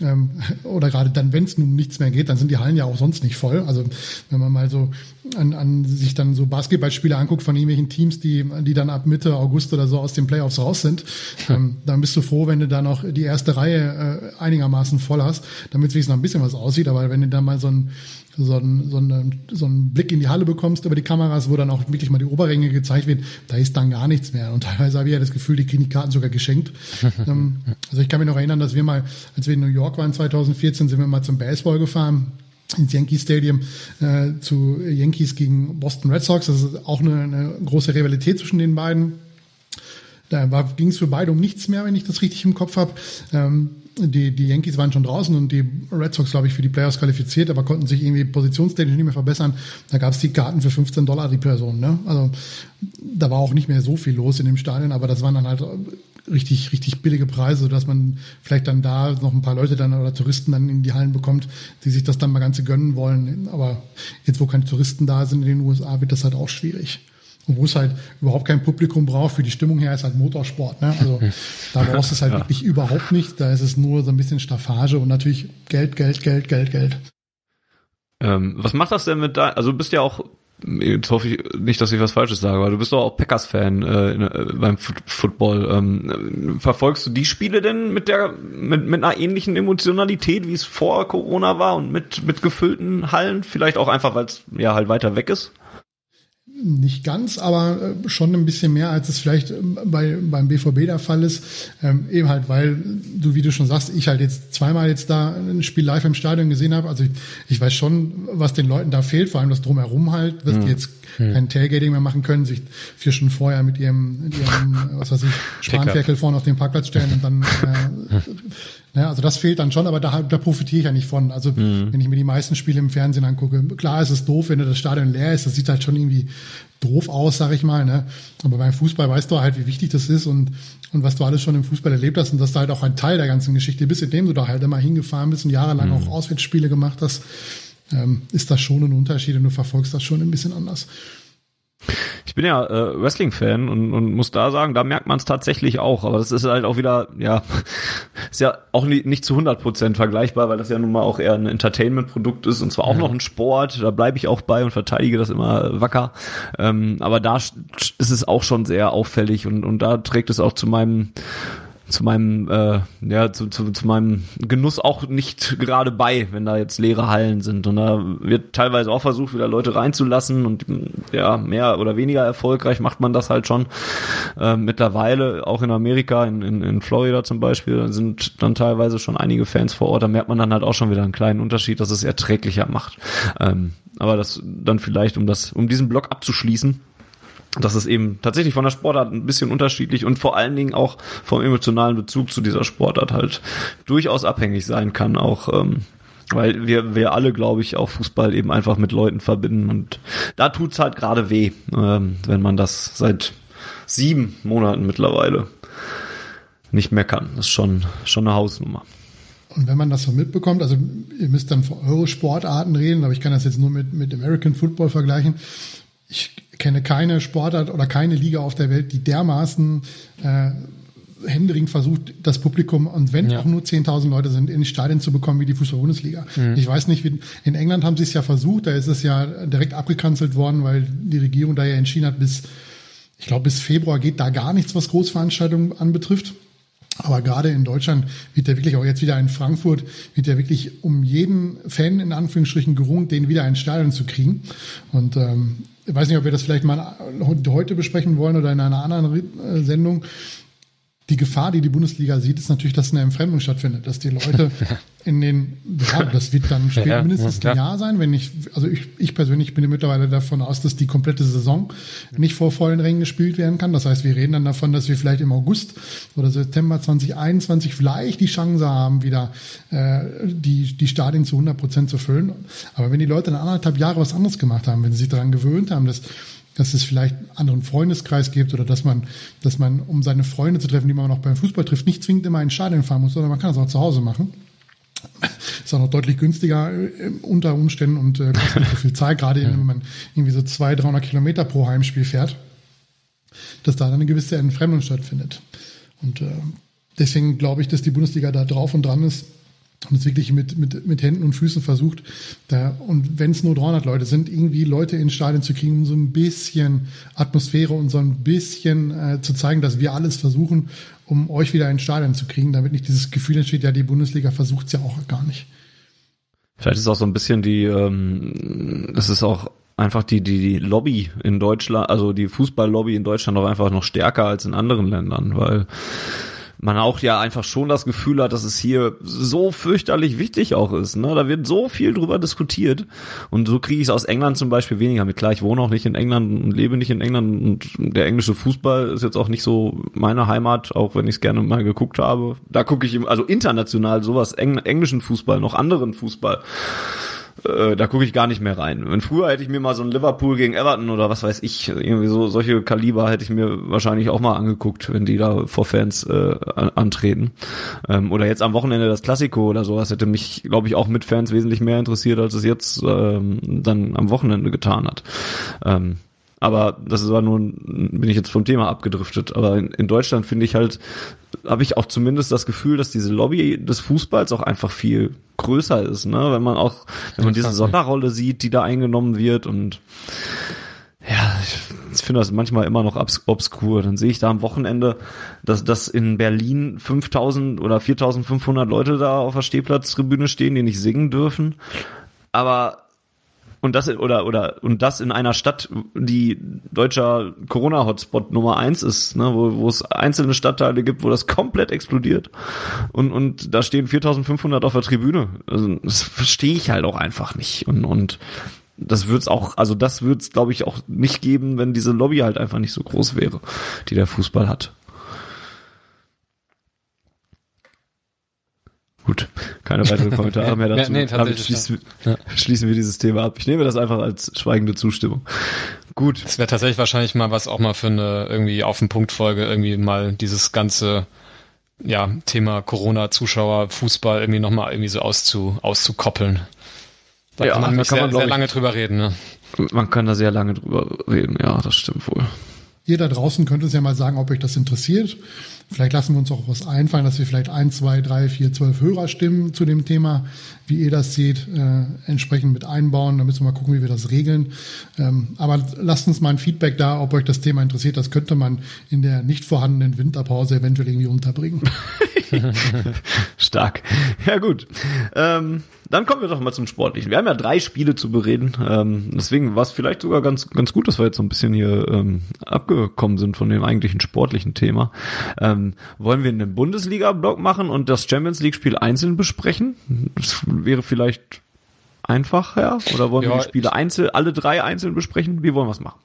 ähm, oder gerade dann, wenn es um nichts mehr geht, dann sind die Hallen ja auch sonst nicht voll. Also wenn man mal so an, an sich dann so Basketballspiele anguckt von irgendwelchen Teams, die, die dann ab Mitte August oder so aus den Playoffs raus sind, ähm, dann bist du froh, wenn du da noch die erste Reihe äh, einigermaßen voll hast, damit es noch ein bisschen was aussieht. Aber wenn du da mal so ein so einen, so, einen, so einen Blick in die Halle bekommst über die Kameras, wo dann auch wirklich mal die Oberränge gezeigt wird, da ist dann gar nichts mehr. Und teilweise habe ich ja das Gefühl, die kriegen die Karten sogar geschenkt. ähm, also ich kann mich noch erinnern, dass wir mal, als wir in New York waren 2014, sind wir mal zum Baseball gefahren ins Yankee Stadium äh, zu Yankees gegen Boston Red Sox. Das ist auch eine, eine große Rivalität zwischen den beiden. Da ging es für beide um nichts mehr, wenn ich das richtig im Kopf habe. Ähm, die, die Yankees waren schon draußen und die Red Sox, glaube ich, für die Playoffs qualifiziert, aber konnten sich irgendwie positionstechnisch nicht mehr verbessern. Da gab es die Karten für 15 Dollar die Person. Ne? Also da war auch nicht mehr so viel los in dem Stadion, aber das waren dann halt richtig, richtig billige Preise, sodass man vielleicht dann da noch ein paar Leute dann oder Touristen dann in die Hallen bekommt, die sich das dann mal ganze gönnen wollen. Aber jetzt, wo keine Touristen da sind in den USA, wird das halt auch schwierig. Wo es halt überhaupt kein Publikum braucht, für die Stimmung her ist halt Motorsport. Ne? Also da brauchst du es halt ja. wirklich überhaupt nicht. Da ist es nur so ein bisschen Staffage und natürlich Geld, Geld, Geld, Geld, Geld. Ähm, was macht das denn mit da? Also du bist ja auch, jetzt hoffe ich nicht, dass ich was Falsches sage, aber du bist doch auch Packers-Fan äh, äh, beim F Football. Ähm, verfolgst du die Spiele denn mit der mit, mit einer ähnlichen Emotionalität, wie es vor Corona war und mit mit gefüllten Hallen? Vielleicht auch einfach, weil es ja halt weiter weg ist? Nicht ganz, aber äh, schon ein bisschen mehr, als es vielleicht ähm, bei, beim BVB der Fall ist. Ähm, eben halt, weil du, wie du schon sagst, ich halt jetzt zweimal jetzt da ein Spiel live im Stadion gesehen habe. Also ich, ich weiß schon, was den Leuten da fehlt, vor allem das Drumherum halt, dass mhm. die jetzt mhm. kein Tailgating mehr machen können, sich vier Stunden vorher mit ihrem, mit ihrem was weiß ich, Spanferkel vorne auf den Parkplatz stellen und dann äh, Ja, also das fehlt dann schon, aber da, da profitiere ich ja nicht von. Also mhm. wenn ich mir die meisten Spiele im Fernsehen angucke, klar ist es doof, wenn das Stadion leer ist, das sieht halt schon irgendwie doof aus, sag ich mal. Ne? Aber beim Fußball weißt du halt, wie wichtig das ist und, und was du alles schon im Fußball erlebt hast und dass du halt auch ein Teil der ganzen Geschichte bist, indem du da halt immer hingefahren bist und jahrelang mhm. auch Auswärtsspiele gemacht hast, ähm, ist das schon ein Unterschied und du verfolgst das schon ein bisschen anders. Ich bin ja äh, Wrestling-Fan und, und muss da sagen, da merkt man es tatsächlich auch. Aber das ist halt auch wieder, ja, ist ja auch nicht, nicht zu 100 Prozent vergleichbar, weil das ja nun mal auch eher ein Entertainment-Produkt ist und zwar auch ja. noch ein Sport. Da bleibe ich auch bei und verteidige das immer wacker. Ähm, aber da ist es auch schon sehr auffällig und, und da trägt es auch zu meinem zu meinem äh, ja zu, zu, zu meinem Genuss auch nicht gerade bei, wenn da jetzt leere Hallen sind. Und da wird teilweise auch versucht wieder Leute reinzulassen und ja mehr oder weniger erfolgreich macht man das halt schon. Äh, mittlerweile auch in Amerika in, in, in Florida zum Beispiel sind dann teilweise schon einige Fans vor Ort. Da merkt man dann halt auch schon wieder einen kleinen Unterschied dass es erträglicher macht. Ähm, aber das dann vielleicht um das um diesen Block abzuschließen das ist eben tatsächlich von der Sportart ein bisschen unterschiedlich und vor allen Dingen auch vom emotionalen Bezug zu dieser Sportart halt durchaus abhängig sein kann, auch ähm, weil wir, wir alle, glaube ich, auch Fußball eben einfach mit Leuten verbinden und da tut's halt gerade weh, ähm, wenn man das seit sieben Monaten mittlerweile nicht mehr kann. Das ist schon, schon eine Hausnummer. Und wenn man das so mitbekommt, also ihr müsst dann für eure Sportarten reden, aber ich kann das jetzt nur mit, mit American Football vergleichen. Ich kenne keine Sportart oder keine Liga auf der Welt, die dermaßen äh, händeringend versucht, das Publikum, und wenn ja. auch nur 10.000 Leute sind, in die Stadien zu bekommen wie die Fußball-Bundesliga. Mhm. Ich weiß nicht, wie, in England haben sie es ja versucht, da ist es ja direkt abgekanzelt worden, weil die Regierung da ja entschieden hat, bis, ich glaube, bis Februar geht da gar nichts, was Großveranstaltungen anbetrifft. Aber gerade in Deutschland wird ja wirklich auch jetzt wieder in Frankfurt, wird ja wirklich um jeden Fan in Anführungsstrichen gerungen, den wieder ins Stadion zu kriegen. Und ähm, ich weiß nicht, ob wir das vielleicht mal heute besprechen wollen oder in einer anderen äh, Sendung die Gefahr, die die Bundesliga sieht, ist natürlich, dass eine Entfremdung stattfindet, dass die Leute in den, ja, das wird dann später ja, mindestens ja, ein Jahr sein, wenn ich, also ich, ich persönlich bin mittlerweile davon aus, dass die komplette Saison nicht vor vollen Rängen gespielt werden kann. Das heißt, wir reden dann davon, dass wir vielleicht im August oder September 2021 vielleicht die Chance haben, wieder äh, die, die Stadien zu 100 Prozent zu füllen. Aber wenn die Leute dann anderthalb Jahre was anderes gemacht haben, wenn sie sich daran gewöhnt haben, dass dass es vielleicht einen anderen Freundeskreis gibt oder dass man, dass man, um seine Freunde zu treffen, die man noch beim Fußball trifft, nicht zwingend immer in Stadion fahren muss, sondern man kann es auch zu Hause machen. Ist auch noch deutlich günstiger äh, unter Umständen und äh, kostet nicht so viel Zeit, gerade wenn man irgendwie so 200, 300 Kilometer pro Heimspiel fährt, dass da dann eine gewisse Entfremdung stattfindet. Und äh, deswegen glaube ich, dass die Bundesliga da drauf und dran ist, und es wirklich mit, mit, mit Händen und Füßen versucht, da, und wenn es nur 300 Leute sind, irgendwie Leute ins Stadion zu kriegen, um so ein bisschen Atmosphäre und so ein bisschen äh, zu zeigen, dass wir alles versuchen, um euch wieder ins Stadion zu kriegen, damit nicht dieses Gefühl entsteht, ja, die Bundesliga versucht es ja auch gar nicht. Vielleicht ist auch so ein bisschen die, ähm, es ist auch einfach die, die, die Lobby in Deutschland, also die Fußballlobby in Deutschland auch einfach noch stärker als in anderen Ländern, weil man auch ja einfach schon das Gefühl hat, dass es hier so fürchterlich wichtig auch ist. Ne? Da wird so viel drüber diskutiert. Und so kriege ich es aus England zum Beispiel weniger mit. Klar, ich wohne auch nicht in England und lebe nicht in England und der englische Fußball ist jetzt auch nicht so meine Heimat, auch wenn ich es gerne mal geguckt habe. Da gucke ich, also international sowas, englischen Fußball, noch anderen Fußball äh, da gucke ich gar nicht mehr rein. Und früher hätte ich mir mal so ein Liverpool gegen Everton oder was weiß ich, irgendwie so solche Kaliber hätte ich mir wahrscheinlich auch mal angeguckt, wenn die da vor Fans äh, antreten. Ähm, oder jetzt am Wochenende das Klassiko oder sowas hätte mich, glaube ich, auch mit Fans wesentlich mehr interessiert, als es jetzt ähm, dann am Wochenende getan hat. Ähm, aber das war nun, bin ich jetzt vom Thema abgedriftet. Aber in, in Deutschland finde ich halt, habe ich auch zumindest das Gefühl, dass diese Lobby des Fußballs auch einfach viel größer ist, ne? Wenn man auch, wenn man diese Sonderrolle sieht, die da eingenommen wird und ja, ich, finde das manchmal immer noch obs obskur. Dann sehe ich da am Wochenende, dass, dass in Berlin 5000 oder 4500 Leute da auf der Stehplatztribüne stehen, die nicht singen dürfen. Aber und das oder oder und das in einer Stadt, die deutscher Corona-Hotspot Nummer eins ist, ne, wo, wo es einzelne Stadtteile gibt, wo das komplett explodiert und und da stehen 4.500 auf der Tribüne. Also, das verstehe ich halt auch einfach nicht und und das wird's auch, also das wird's glaube ich auch nicht geben, wenn diese Lobby halt einfach nicht so groß wäre, die der Fußball hat. Gut, keine weiteren Kommentare mehr dazu. nee, nee, schließen, ja. schließen wir dieses Thema ab. Ich nehme das einfach als schweigende Zustimmung. Gut. Es wäre tatsächlich wahrscheinlich mal was auch mal für eine irgendwie auf den Punkt Folge irgendwie mal dieses ganze ja, Thema Corona, Zuschauer, Fußball irgendwie nochmal irgendwie so auszu, auszukoppeln. Da ja, kann man, da kann sehr, man sehr lange drüber reden. Ne? Man kann da sehr lange drüber reden, ja, das stimmt wohl. Ihr da draußen könnt uns ja mal sagen, ob euch das interessiert. Vielleicht lassen wir uns auch was einfallen, dass wir vielleicht ein, zwei, drei, vier, zwölf Hörerstimmen zu dem Thema, wie ihr das seht, äh, entsprechend mit einbauen. Da müssen wir mal gucken, wie wir das regeln. Ähm, aber lasst uns mal ein Feedback da, ob euch das Thema interessiert. Das könnte man in der nicht vorhandenen Winterpause eventuell irgendwie unterbringen. Stark. Ja gut. Ähm dann kommen wir doch mal zum Sportlichen. Wir haben ja drei Spiele zu bereden. Ähm, deswegen war es vielleicht sogar ganz, ganz gut, dass wir jetzt so ein bisschen hier ähm, abgekommen sind von dem eigentlichen sportlichen Thema. Ähm, wollen wir einen Bundesliga-Block machen und das Champions League-Spiel einzeln besprechen? Das wäre vielleicht einfach, ja? Oder wollen ja, wir die Spiele einzeln, alle drei einzeln besprechen? Wie wollen wir es machen?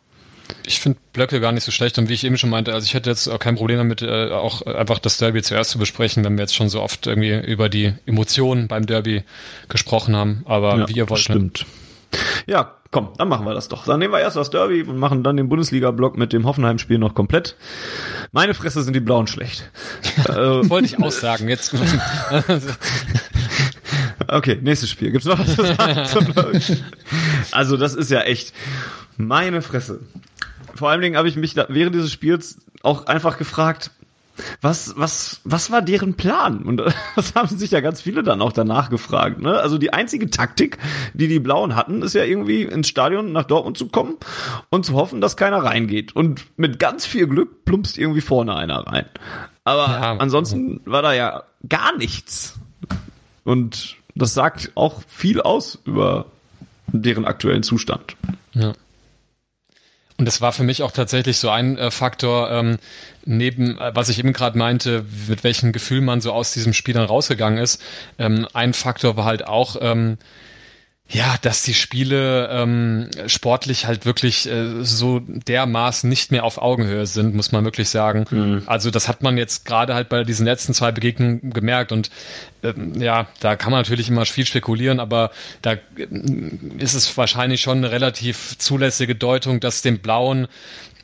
Ich finde Blöcke gar nicht so schlecht und wie ich eben schon meinte, also ich hätte jetzt auch kein Problem damit, äh, auch einfach das Derby zuerst zu besprechen, wenn wir jetzt schon so oft irgendwie über die Emotionen beim Derby gesprochen haben. Aber ja, wie ihr wollt. Stimmt. Ja, komm, dann machen wir das doch. Dann nehmen wir erst das Derby und machen dann den Bundesliga-Block mit dem Hoffenheim-Spiel noch komplett. Meine Fresse sind die Blauen schlecht. äh, Wollte ich aussagen. Jetzt. okay, nächstes Spiel. Gibt's noch was zu sagen? also das ist ja echt meine Fresse. Vor allen Dingen habe ich mich da, während dieses Spiels auch einfach gefragt, was, was, was war deren Plan? Und das haben sich ja ganz viele dann auch danach gefragt. Ne? Also die einzige Taktik, die die Blauen hatten, ist ja irgendwie ins Stadion nach Dortmund zu kommen und zu hoffen, dass keiner reingeht. Und mit ganz viel Glück plumpst irgendwie vorne einer rein. Aber ja. ansonsten war da ja gar nichts. Und das sagt auch viel aus über deren aktuellen Zustand. Ja. Und das war für mich auch tatsächlich so ein äh, Faktor, ähm, neben, äh, was ich eben gerade meinte, mit welchem Gefühl man so aus diesem Spiel dann rausgegangen ist. Ähm, ein Faktor war halt auch, ähm, ja, dass die Spiele ähm, sportlich halt wirklich äh, so dermaßen nicht mehr auf Augenhöhe sind, muss man wirklich sagen. Mhm. Also das hat man jetzt gerade halt bei diesen letzten zwei Begegnungen gemerkt und ähm, ja, da kann man natürlich immer viel spekulieren, aber da äh, ist es wahrscheinlich schon eine relativ zulässige Deutung, dass dem Blauen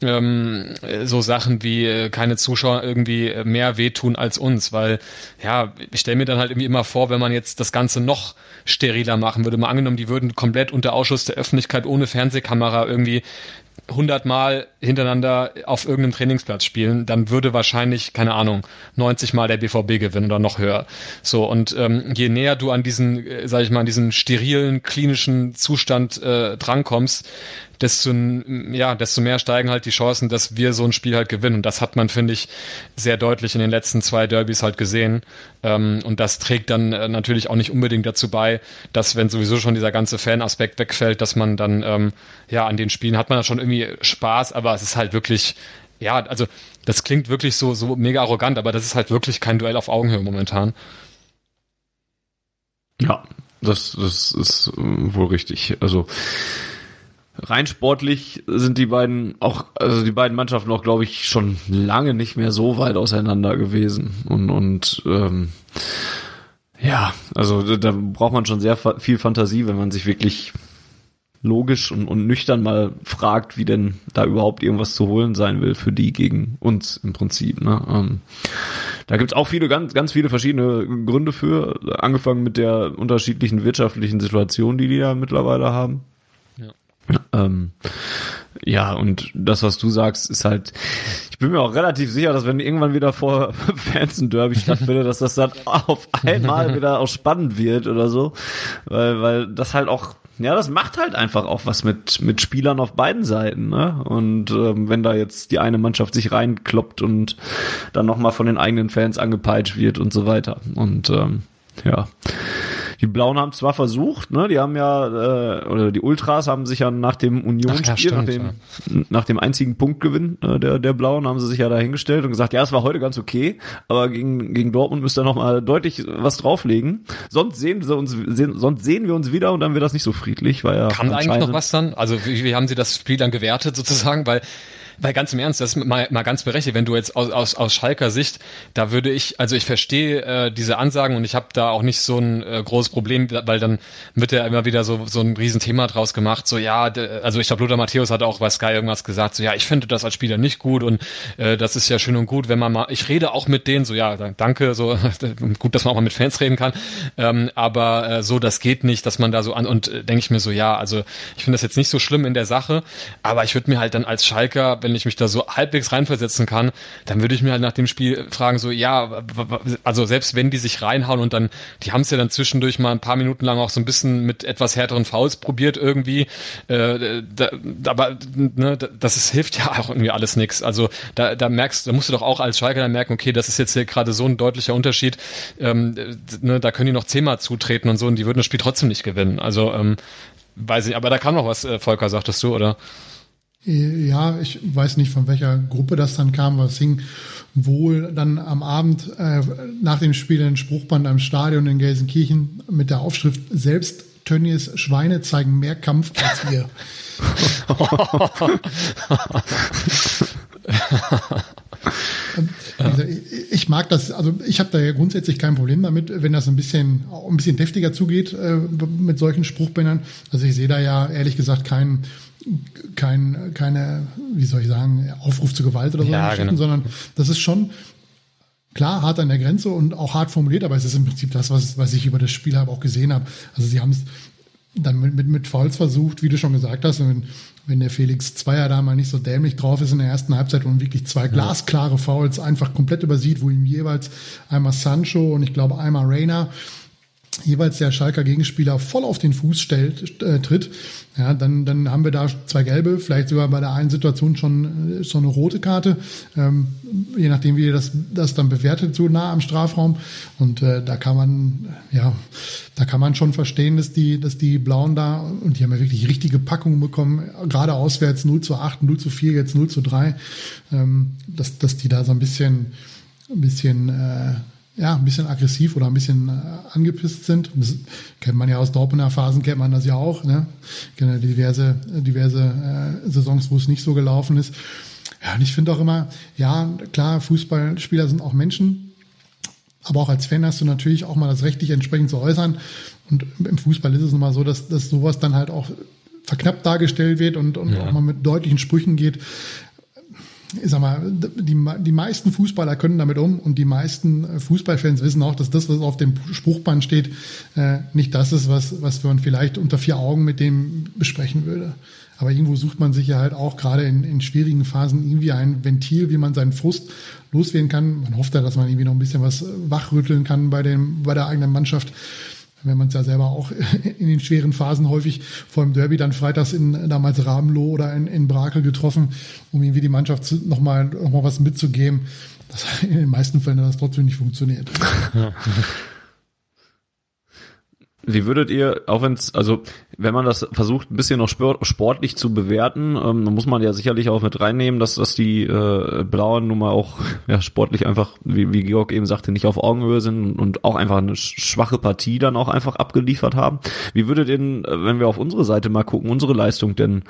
ähm, so Sachen wie äh, keine Zuschauer irgendwie äh, mehr wehtun als uns, weil ja, ich stelle mir dann halt irgendwie immer vor, wenn man jetzt das Ganze noch steriler machen würde, mal angenommen, die würden komplett unter Ausschuss der Öffentlichkeit ohne Fernsehkamera irgendwie hundertmal hintereinander auf irgendeinem Trainingsplatz spielen, dann würde wahrscheinlich, keine Ahnung, 90 Mal der BVB gewinnen oder noch höher. So, und ähm, je näher du an diesen, äh, sag ich mal, an diesen sterilen, klinischen Zustand äh, drankommst, desto, ja, desto mehr steigen halt die Chancen, dass wir so ein Spiel halt gewinnen. Und das hat man, finde ich, sehr deutlich in den letzten zwei Derbys halt gesehen. Ähm, und das trägt dann äh, natürlich auch nicht unbedingt dazu bei, dass, wenn sowieso schon dieser ganze Fan-Aspekt wegfällt, dass man dann, ähm, ja, an den Spielen hat man da schon irgendwie Spaß, aber es ist halt wirklich, ja, also das klingt wirklich so, so mega arrogant, aber das ist halt wirklich kein Duell auf Augenhöhe momentan. Ja, das, das ist äh, wohl richtig. Also rein sportlich sind die beiden auch, also die beiden Mannschaften auch, glaube ich, schon lange nicht mehr so weit auseinander gewesen. Und, und ähm, ja, also da braucht man schon sehr viel Fantasie, wenn man sich wirklich logisch und, und nüchtern mal fragt, wie denn da überhaupt irgendwas zu holen sein will für die gegen uns im Prinzip. Ne? Ähm, da gibt's auch viele, ganz, ganz viele verschiedene Gründe für, angefangen mit der unterschiedlichen wirtschaftlichen Situation, die die da mittlerweile haben. Ähm, ja, und das, was du sagst, ist halt, ich bin mir auch relativ sicher, dass wenn irgendwann wieder vor Fans ein Derby stattfindet, dass das dann auf einmal wieder auch spannend wird oder so, weil, weil das halt auch ja, das macht halt einfach auch was mit, mit Spielern auf beiden Seiten. Ne? Und ähm, wenn da jetzt die eine Mannschaft sich reinkloppt und dann nochmal von den eigenen Fans angepeitscht wird und so weiter. Und ähm, ja. Die Blauen haben zwar versucht, ne, die haben ja, äh, oder die Ultras haben sich ja nach dem Unionsspiel, nach, dem, ja. nach dem einzigen Punktgewinn äh, der, der Blauen, haben sie sich ja dahingestellt und gesagt, ja, es war heute ganz okay, aber gegen, gegen Dortmund müsst ihr noch mal deutlich was drauflegen. Sonst sehen sie uns, sehen, sonst sehen wir uns wieder und dann wird das nicht so friedlich, weil ja. Kam eigentlich noch was dann? Also wie, wie haben sie das Spiel dann gewertet sozusagen? Weil weil ganz im Ernst, das ist mal, mal ganz berechtigt, wenn du jetzt aus, aus, aus Schalker Sicht, da würde ich, also ich verstehe äh, diese Ansagen und ich habe da auch nicht so ein äh, großes Problem, weil dann wird ja immer wieder so, so ein Riesenthema draus gemacht, so ja, also ich glaube, Lothar Matthäus hat auch bei Sky irgendwas gesagt, so ja, ich finde das als Spieler nicht gut und äh, das ist ja schön und gut, wenn man mal, ich rede auch mit denen, so ja, danke, so gut, dass man auch mal mit Fans reden kann, ähm, aber äh, so, das geht nicht, dass man da so an und äh, denke ich mir so, ja, also ich finde das jetzt nicht so schlimm in der Sache, aber ich würde mir halt dann als Schalker, wenn wenn ich mich da so halbwegs reinversetzen kann, dann würde ich mir halt nach dem Spiel fragen, so, ja, also selbst wenn die sich reinhauen und dann, die haben es ja dann zwischendurch mal ein paar Minuten lang auch so ein bisschen mit etwas härteren Fouls probiert irgendwie, äh, da, aber ne, das ist, hilft ja auch irgendwie alles nichts. Also da, da merkst, da musst du doch auch als Schalke dann merken, okay, das ist jetzt hier gerade so ein deutlicher Unterschied, ähm, ne, da können die noch zehnmal zutreten und so und die würden das Spiel trotzdem nicht gewinnen. Also ähm, weiß ich, aber da kam noch was, äh, Volker, sagtest du, oder? Ja, ich weiß nicht, von welcher Gruppe das dann kam, was hing wohl dann am Abend äh, nach dem Spiel ein Spruchband am Stadion in Gelsenkirchen mit der Aufschrift selbst Tönnies Schweine zeigen mehr Kampf als wir. ich mag das, also ich habe da ja grundsätzlich kein Problem damit, wenn das ein bisschen, ein bisschen deftiger zugeht äh, mit solchen Spruchbändern. Also ich sehe da ja ehrlich gesagt keinen kein, keine, wie soll ich sagen, Aufruf zur Gewalt oder so, ja, genau. sondern das ist schon klar hart an der Grenze und auch hart formuliert, aber es ist im Prinzip das, was, was ich über das Spiel habe auch gesehen habe. Also sie haben es dann mit, mit, mit Fouls versucht, wie du schon gesagt hast, wenn, wenn der Felix Zweier da mal nicht so dämlich drauf ist in der ersten Halbzeit und wirklich zwei glasklare Fouls einfach komplett übersieht, wo ihm jeweils einmal Sancho und ich glaube einmal Reina jeweils der Schalker Gegenspieler voll auf den Fuß stellt, äh, tritt, ja, dann, dann haben wir da zwei gelbe, vielleicht sogar bei der einen Situation schon, äh, schon eine rote Karte, ähm, je nachdem, wie ihr das, das dann bewertet, so nah am Strafraum. Und äh, da kann man, ja, da kann man schon verstehen, dass die, dass die Blauen da, und die haben ja wirklich richtige Packungen bekommen, gerade auswärts 0 zu 8, 0 zu 4, jetzt 0 zu 3, ähm, dass, dass die da so ein bisschen, ein bisschen äh, ja, ein bisschen aggressiv oder ein bisschen äh, angepisst sind. Das kennt man ja aus Dortmunder Phasen, kennt man das ja auch. Ne? Ja diverse, diverse äh, Saisons, wo es nicht so gelaufen ist. Ja, und ich finde auch immer, ja, klar, Fußballspieler sind auch Menschen, aber auch als Fan hast du natürlich auch mal das Recht, dich entsprechend zu äußern. Und im Fußball ist es nun mal so, dass, dass sowas dann halt auch verknappt dargestellt wird und, und ja. auch mal mit deutlichen Sprüchen geht ich sag mal, die, die meisten Fußballer können damit um und die meisten äh, Fußballfans wissen auch, dass das, was auf dem Spruchband steht, äh, nicht das ist, was, was man vielleicht unter vier Augen mit dem besprechen würde. Aber irgendwo sucht man sich ja halt auch gerade in, in schwierigen Phasen irgendwie ein Ventil, wie man seinen Frust loswerden kann. Man hofft ja, dass man irgendwie noch ein bisschen was wachrütteln kann bei, dem, bei der eigenen Mannschaft wenn man es ja selber auch in den schweren Phasen häufig vor dem Derby dann freitags in damals Rabenloh oder in, in Brakel getroffen, um irgendwie die Mannschaft nochmal noch mal was mitzugeben. Das in den meisten Fällen das trotzdem nicht funktioniert. Ja. Wie würdet ihr, auch wenn es, also wenn man das versucht, ein bisschen noch sportlich zu bewerten, ähm, dann muss man ja sicherlich auch mit reinnehmen, dass, dass die äh, Blauen nun mal auch ja, sportlich einfach, wie, wie Georg eben sagte, nicht auf Augenhöhe sind und auch einfach eine schwache Partie dann auch einfach abgeliefert haben. Wie würdet ihr, denn, wenn wir auf unsere Seite mal gucken, unsere Leistung denn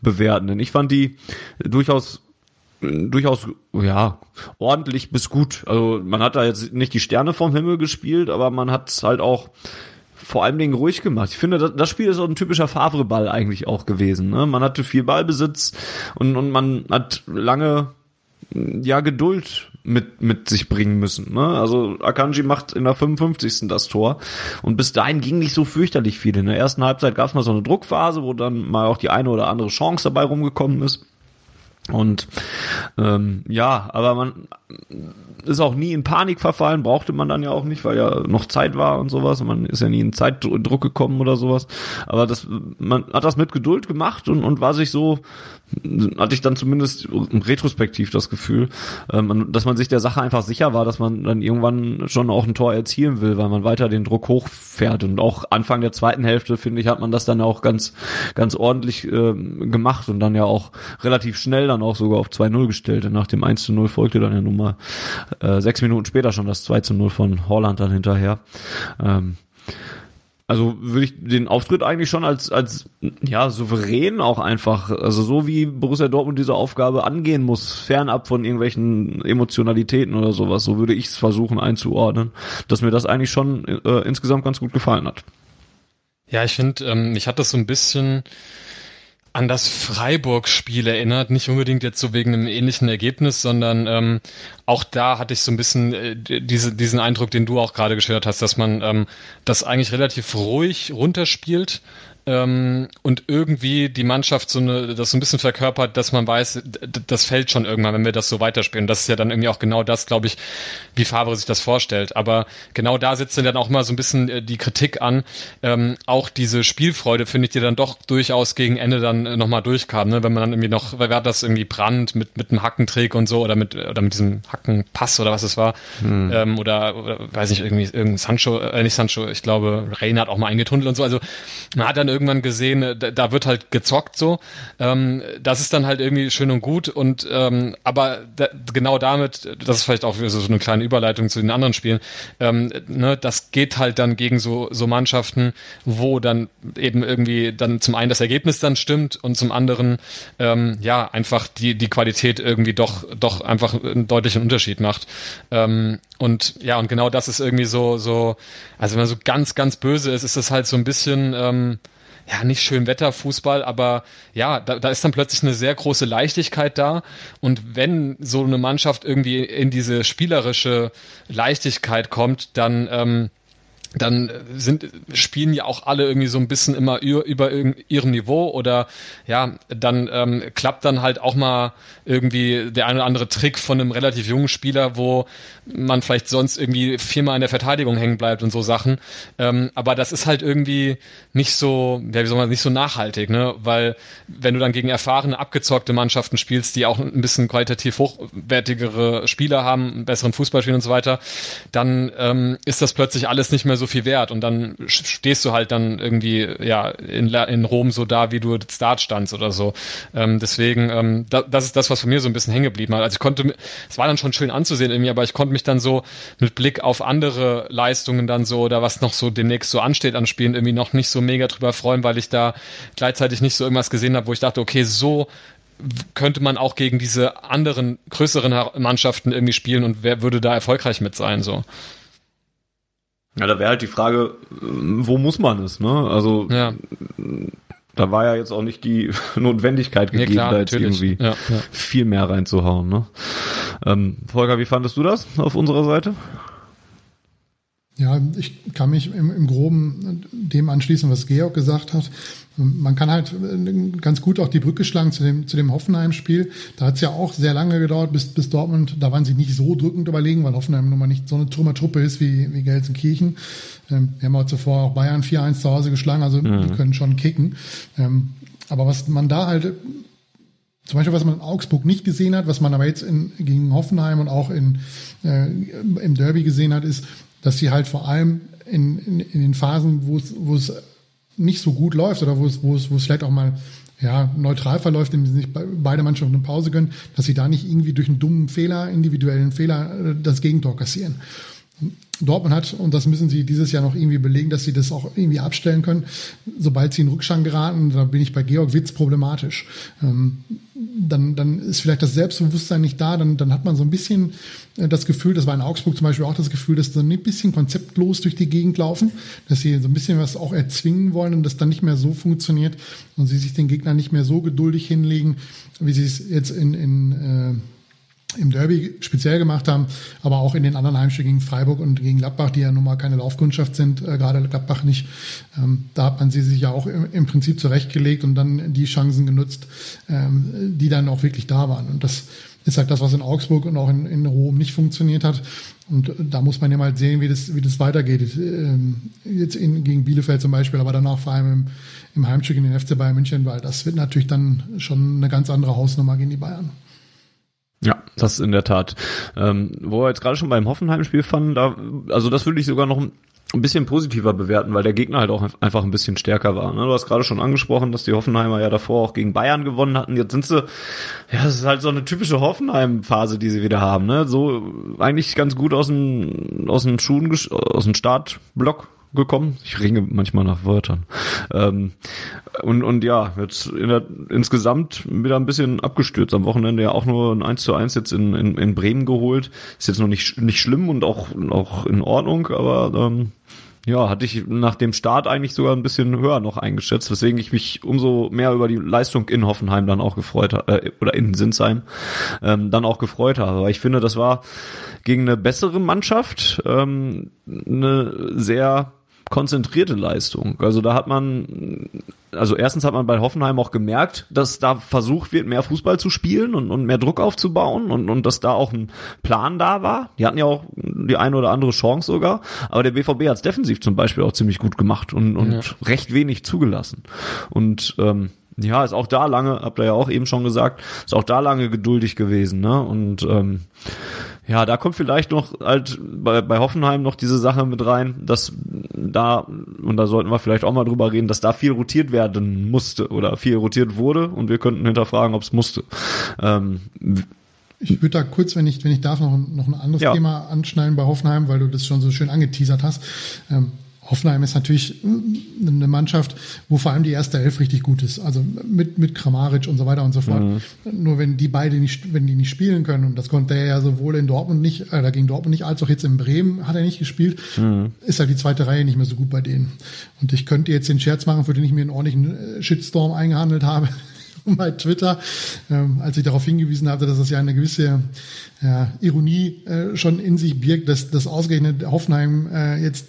bewerten? Denn ich fand die durchaus durchaus ja ordentlich bis gut. Also man hat da jetzt nicht die Sterne vom Himmel gespielt, aber man hat halt auch vor allem Dingen ruhig gemacht. Ich finde, das, Spiel ist so ein typischer Favre-Ball eigentlich auch gewesen. Ne? Man hatte viel Ballbesitz und, und man hat lange ja Geduld mit mit sich bringen müssen. Ne? Also Akanji macht in der 55. das Tor und bis dahin ging nicht so fürchterlich viel. In der ersten Halbzeit gab es mal so eine Druckphase, wo dann mal auch die eine oder andere Chance dabei rumgekommen ist. Und ähm, ja, aber man ist auch nie in Panik verfallen, brauchte man dann ja auch nicht, weil ja noch Zeit war und sowas. Und man ist ja nie in Zeitdruck gekommen oder sowas. Aber das, man hat das mit Geduld gemacht und, und war sich so hatte ich dann zumindest retrospektiv das Gefühl, ähm, dass man sich der Sache einfach sicher war, dass man dann irgendwann schon auch ein Tor erzielen will, weil man weiter den Druck hochfährt. Und auch Anfang der zweiten Hälfte, finde ich, hat man das dann auch ganz, ganz ordentlich äh, gemacht und dann ja auch relativ schnell dann auch sogar auf 2-0 gestellt. Und nach dem 1-0 folgte dann ja nun mal äh, sechs Minuten später schon das 2-0 von Holland dann hinterher. Ähm, also würde ich den Auftritt eigentlich schon als, als ja, souverän auch einfach, also so wie Borussia Dortmund diese Aufgabe angehen muss, fernab von irgendwelchen Emotionalitäten oder sowas, so würde ich es versuchen einzuordnen, dass mir das eigentlich schon äh, insgesamt ganz gut gefallen hat. Ja, ich finde, ähm, mich hat das so ein bisschen an das Freiburg-Spiel erinnert, nicht unbedingt jetzt so wegen einem ähnlichen Ergebnis, sondern ähm, auch da hatte ich so ein bisschen äh, diese, diesen Eindruck, den du auch gerade geschildert hast, dass man ähm, das eigentlich relativ ruhig runterspielt, ähm, und irgendwie die Mannschaft so eine, das so ein bisschen verkörpert, dass man weiß, das fällt schon irgendwann, wenn wir das so weiterspielen. Das ist ja dann irgendwie auch genau das, glaube ich, wie Favre sich das vorstellt. Aber genau da sitzt dann auch mal so ein bisschen äh, die Kritik an. Ähm, auch diese Spielfreude, finde ich, die dann doch durchaus gegen Ende dann äh, nochmal durchkam, ne? wenn man dann irgendwie noch, wer hat das irgendwie Brand mit, mit einem Hackentrick und so oder mit, oder mit diesem Hackenpass oder was es war. Hm. Ähm, oder, oder, weiß nicht, irgendwie, irgendein Sancho, äh, nicht Sancho, ich glaube, Reina hat auch mal eingetunnelt und so. Also man hat dann irgendwann gesehen, äh, da, da wird halt gezockt so. Ähm, das ist dann halt irgendwie schön und gut und ähm, aber da, genau damit, das ist vielleicht auch so eine kleine Überleitung zu den anderen Spielen, ähm, ne, das geht halt dann gegen so, so Mannschaften, wo dann eben irgendwie dann zum einen das Ergebnis dann stimmt und zum anderen ähm, ja einfach die, die Qualität irgendwie doch, doch einfach einen deutlichen Unterschied macht. Ähm, und ja, und genau das ist irgendwie so, so, also wenn man so ganz, ganz böse ist, ist das halt so ein bisschen, ähm, ja, nicht schön Wetterfußball, aber ja, da, da ist dann plötzlich eine sehr große Leichtigkeit da. Und wenn so eine Mannschaft irgendwie in diese spielerische Leichtigkeit kommt, dann ähm, dann sind, spielen ja auch alle irgendwie so ein bisschen immer über, ihrem Niveau oder ja, dann ähm, klappt dann halt auch mal irgendwie der eine oder andere Trick von einem relativ jungen Spieler, wo man vielleicht sonst irgendwie viermal in der Verteidigung hängen bleibt und so Sachen. Ähm, aber das ist halt irgendwie nicht so, ja, wie soll man, nicht so nachhaltig, ne? Weil wenn du dann gegen erfahrene, abgezockte Mannschaften spielst, die auch ein bisschen qualitativ hochwertigere Spieler haben, besseren Fußball spielen und so weiter, dann ähm, ist das plötzlich alles nicht mehr so viel wert und dann stehst du halt dann irgendwie ja in, in Rom so da, wie du Start standst oder so. Ähm, deswegen, ähm, da, das ist das, was von mir so ein bisschen hängen geblieben hat. Also ich konnte, es war dann schon schön anzusehen irgendwie, aber ich konnte mich dann so mit Blick auf andere Leistungen dann so oder was noch so demnächst so ansteht an Spielen irgendwie noch nicht so mega drüber freuen, weil ich da gleichzeitig nicht so irgendwas gesehen habe, wo ich dachte, okay, so könnte man auch gegen diese anderen größeren Mannschaften irgendwie spielen und wer würde da erfolgreich mit sein so. Ja, da wäre halt die Frage, wo muss man es, ne? Also ja. da war ja jetzt auch nicht die Notwendigkeit gegeben, ja, klar, da jetzt natürlich. irgendwie ja, viel mehr reinzuhauen, ne? Ähm, Volker, wie fandest du das auf unserer Seite? Ja, ich kann mich im, im Groben dem anschließen, was Georg gesagt hat. Man kann halt äh, ganz gut auch die Brücke schlagen zu dem, zu dem Hoffenheim-Spiel. Da hat es ja auch sehr lange gedauert, bis, bis Dortmund, da waren sie nicht so drückend überlegen, weil Hoffenheim nun mal nicht so eine Trümmertruppe ist wie, wie Gelsenkirchen. Ähm, wir haben auch zuvor auch Bayern 4-1 zu Hause geschlagen, also mhm. die können schon kicken. Ähm, aber was man da halt zum Beispiel, was man in Augsburg nicht gesehen hat, was man aber jetzt in, gegen Hoffenheim und auch in, äh, im Derby gesehen hat, ist, dass sie halt vor allem in, in, in den Phasen, wo es, wo es nicht so gut läuft oder wo es, wo es, wo es vielleicht auch mal ja, neutral verläuft, indem sie sich beide Mannschaften eine Pause gönnen, dass sie da nicht irgendwie durch einen dummen Fehler, individuellen Fehler, äh, das Gegentor kassieren. Dortmund hat, und das müssen sie dieses Jahr noch irgendwie belegen, dass sie das auch irgendwie abstellen können, sobald sie in Rückstand geraten, da bin ich bei Georg Witz problematisch. Ähm, dann, dann ist vielleicht das Selbstbewusstsein nicht da, dann, dann hat man so ein bisschen äh, das Gefühl, das war in Augsburg zum Beispiel auch das Gefühl, dass sie ein bisschen konzeptlos durch die Gegend laufen, dass sie so ein bisschen was auch erzwingen wollen und das dann nicht mehr so funktioniert und sie sich den Gegner nicht mehr so geduldig hinlegen, wie sie es jetzt in, in äh, im Derby speziell gemacht haben, aber auch in den anderen Heimspielen gegen Freiburg und gegen Gladbach, die ja nun mal keine Laufkundschaft sind, äh, gerade Gladbach nicht. Ähm, da hat man sie sich ja auch im, im, Prinzip zurechtgelegt und dann die Chancen genutzt, ähm, die dann auch wirklich da waren. Und das ist halt das, was in Augsburg und auch in, in Rom nicht funktioniert hat. Und da muss man ja mal sehen, wie das, wie das weitergeht. Ähm, jetzt in, gegen Bielefeld zum Beispiel, aber danach vor allem im, im Heimspiel gegen den FC Bayern München, weil das wird natürlich dann schon eine ganz andere Hausnummer gegen die Bayern. Ja, das ist in der Tat. Ähm, wo wir jetzt gerade schon beim Hoffenheim-Spiel fanden, da, also das würde ich sogar noch ein bisschen positiver bewerten, weil der Gegner halt auch einfach ein bisschen stärker war. Ne? Du hast gerade schon angesprochen, dass die Hoffenheimer ja davor auch gegen Bayern gewonnen hatten. Jetzt sind sie, ja, das ist halt so eine typische Hoffenheim-Phase, die sie wieder haben. Ne? So eigentlich ganz gut aus den, aus den Schuhen, aus dem Startblock gekommen. Ich ringe manchmal nach Wörtern. Ähm, und, und ja, jetzt in der, insgesamt wieder ein bisschen abgestürzt. Am Wochenende ja auch nur ein 1 zu 1 jetzt in, in, in Bremen geholt. Ist jetzt noch nicht, nicht schlimm und auch, auch in Ordnung, aber ähm, ja, hatte ich nach dem Start eigentlich sogar ein bisschen höher noch eingeschätzt, weswegen ich mich umso mehr über die Leistung in Hoffenheim dann auch gefreut äh, oder in Sinsheim ähm, dann auch gefreut habe. Aber ich finde, das war gegen eine bessere Mannschaft ähm, eine sehr konzentrierte Leistung. Also da hat man, also erstens hat man bei Hoffenheim auch gemerkt, dass da versucht wird, mehr Fußball zu spielen und, und mehr Druck aufzubauen und, und dass da auch ein Plan da war. Die hatten ja auch die eine oder andere Chance sogar, aber der BVB hat es defensiv zum Beispiel auch ziemlich gut gemacht und, und ja. recht wenig zugelassen. Und ähm, ja, ist auch da lange, habt ihr ja auch eben schon gesagt, ist auch da lange geduldig gewesen, ne? Und ähm, ja, da kommt vielleicht noch halt bei, bei Hoffenheim noch diese Sache mit rein, dass da, und da sollten wir vielleicht auch mal drüber reden, dass da viel rotiert werden musste oder viel rotiert wurde und wir könnten hinterfragen, ob es musste. Ähm, ich würde da kurz, wenn ich, wenn ich darf, noch, noch ein anderes ja. Thema anschneiden bei Hoffenheim, weil du das schon so schön angeteasert hast. Ähm, Hoffenheim ist natürlich äh, eine Mannschaft, wo vor allem die erste Elf richtig gut ist. Also mit, mit Kramaric und so weiter und so fort. Mhm. Nur wenn die beide nicht, wenn die nicht spielen können, und das konnte er ja sowohl in Dortmund nicht, äh, gegen Dortmund nicht, als auch jetzt in Bremen hat er nicht gespielt, mhm. ist halt die zweite Reihe nicht mehr so gut bei denen. Und ich könnte jetzt den Scherz machen, für den ich mir einen ordentlichen äh, Shitstorm eingehandelt habe bei Twitter, ähm, als ich darauf hingewiesen hatte, dass es ja eine gewisse ja, Ironie äh, schon in sich birgt, dass, dass ausgerechnet Hoffenheim äh, jetzt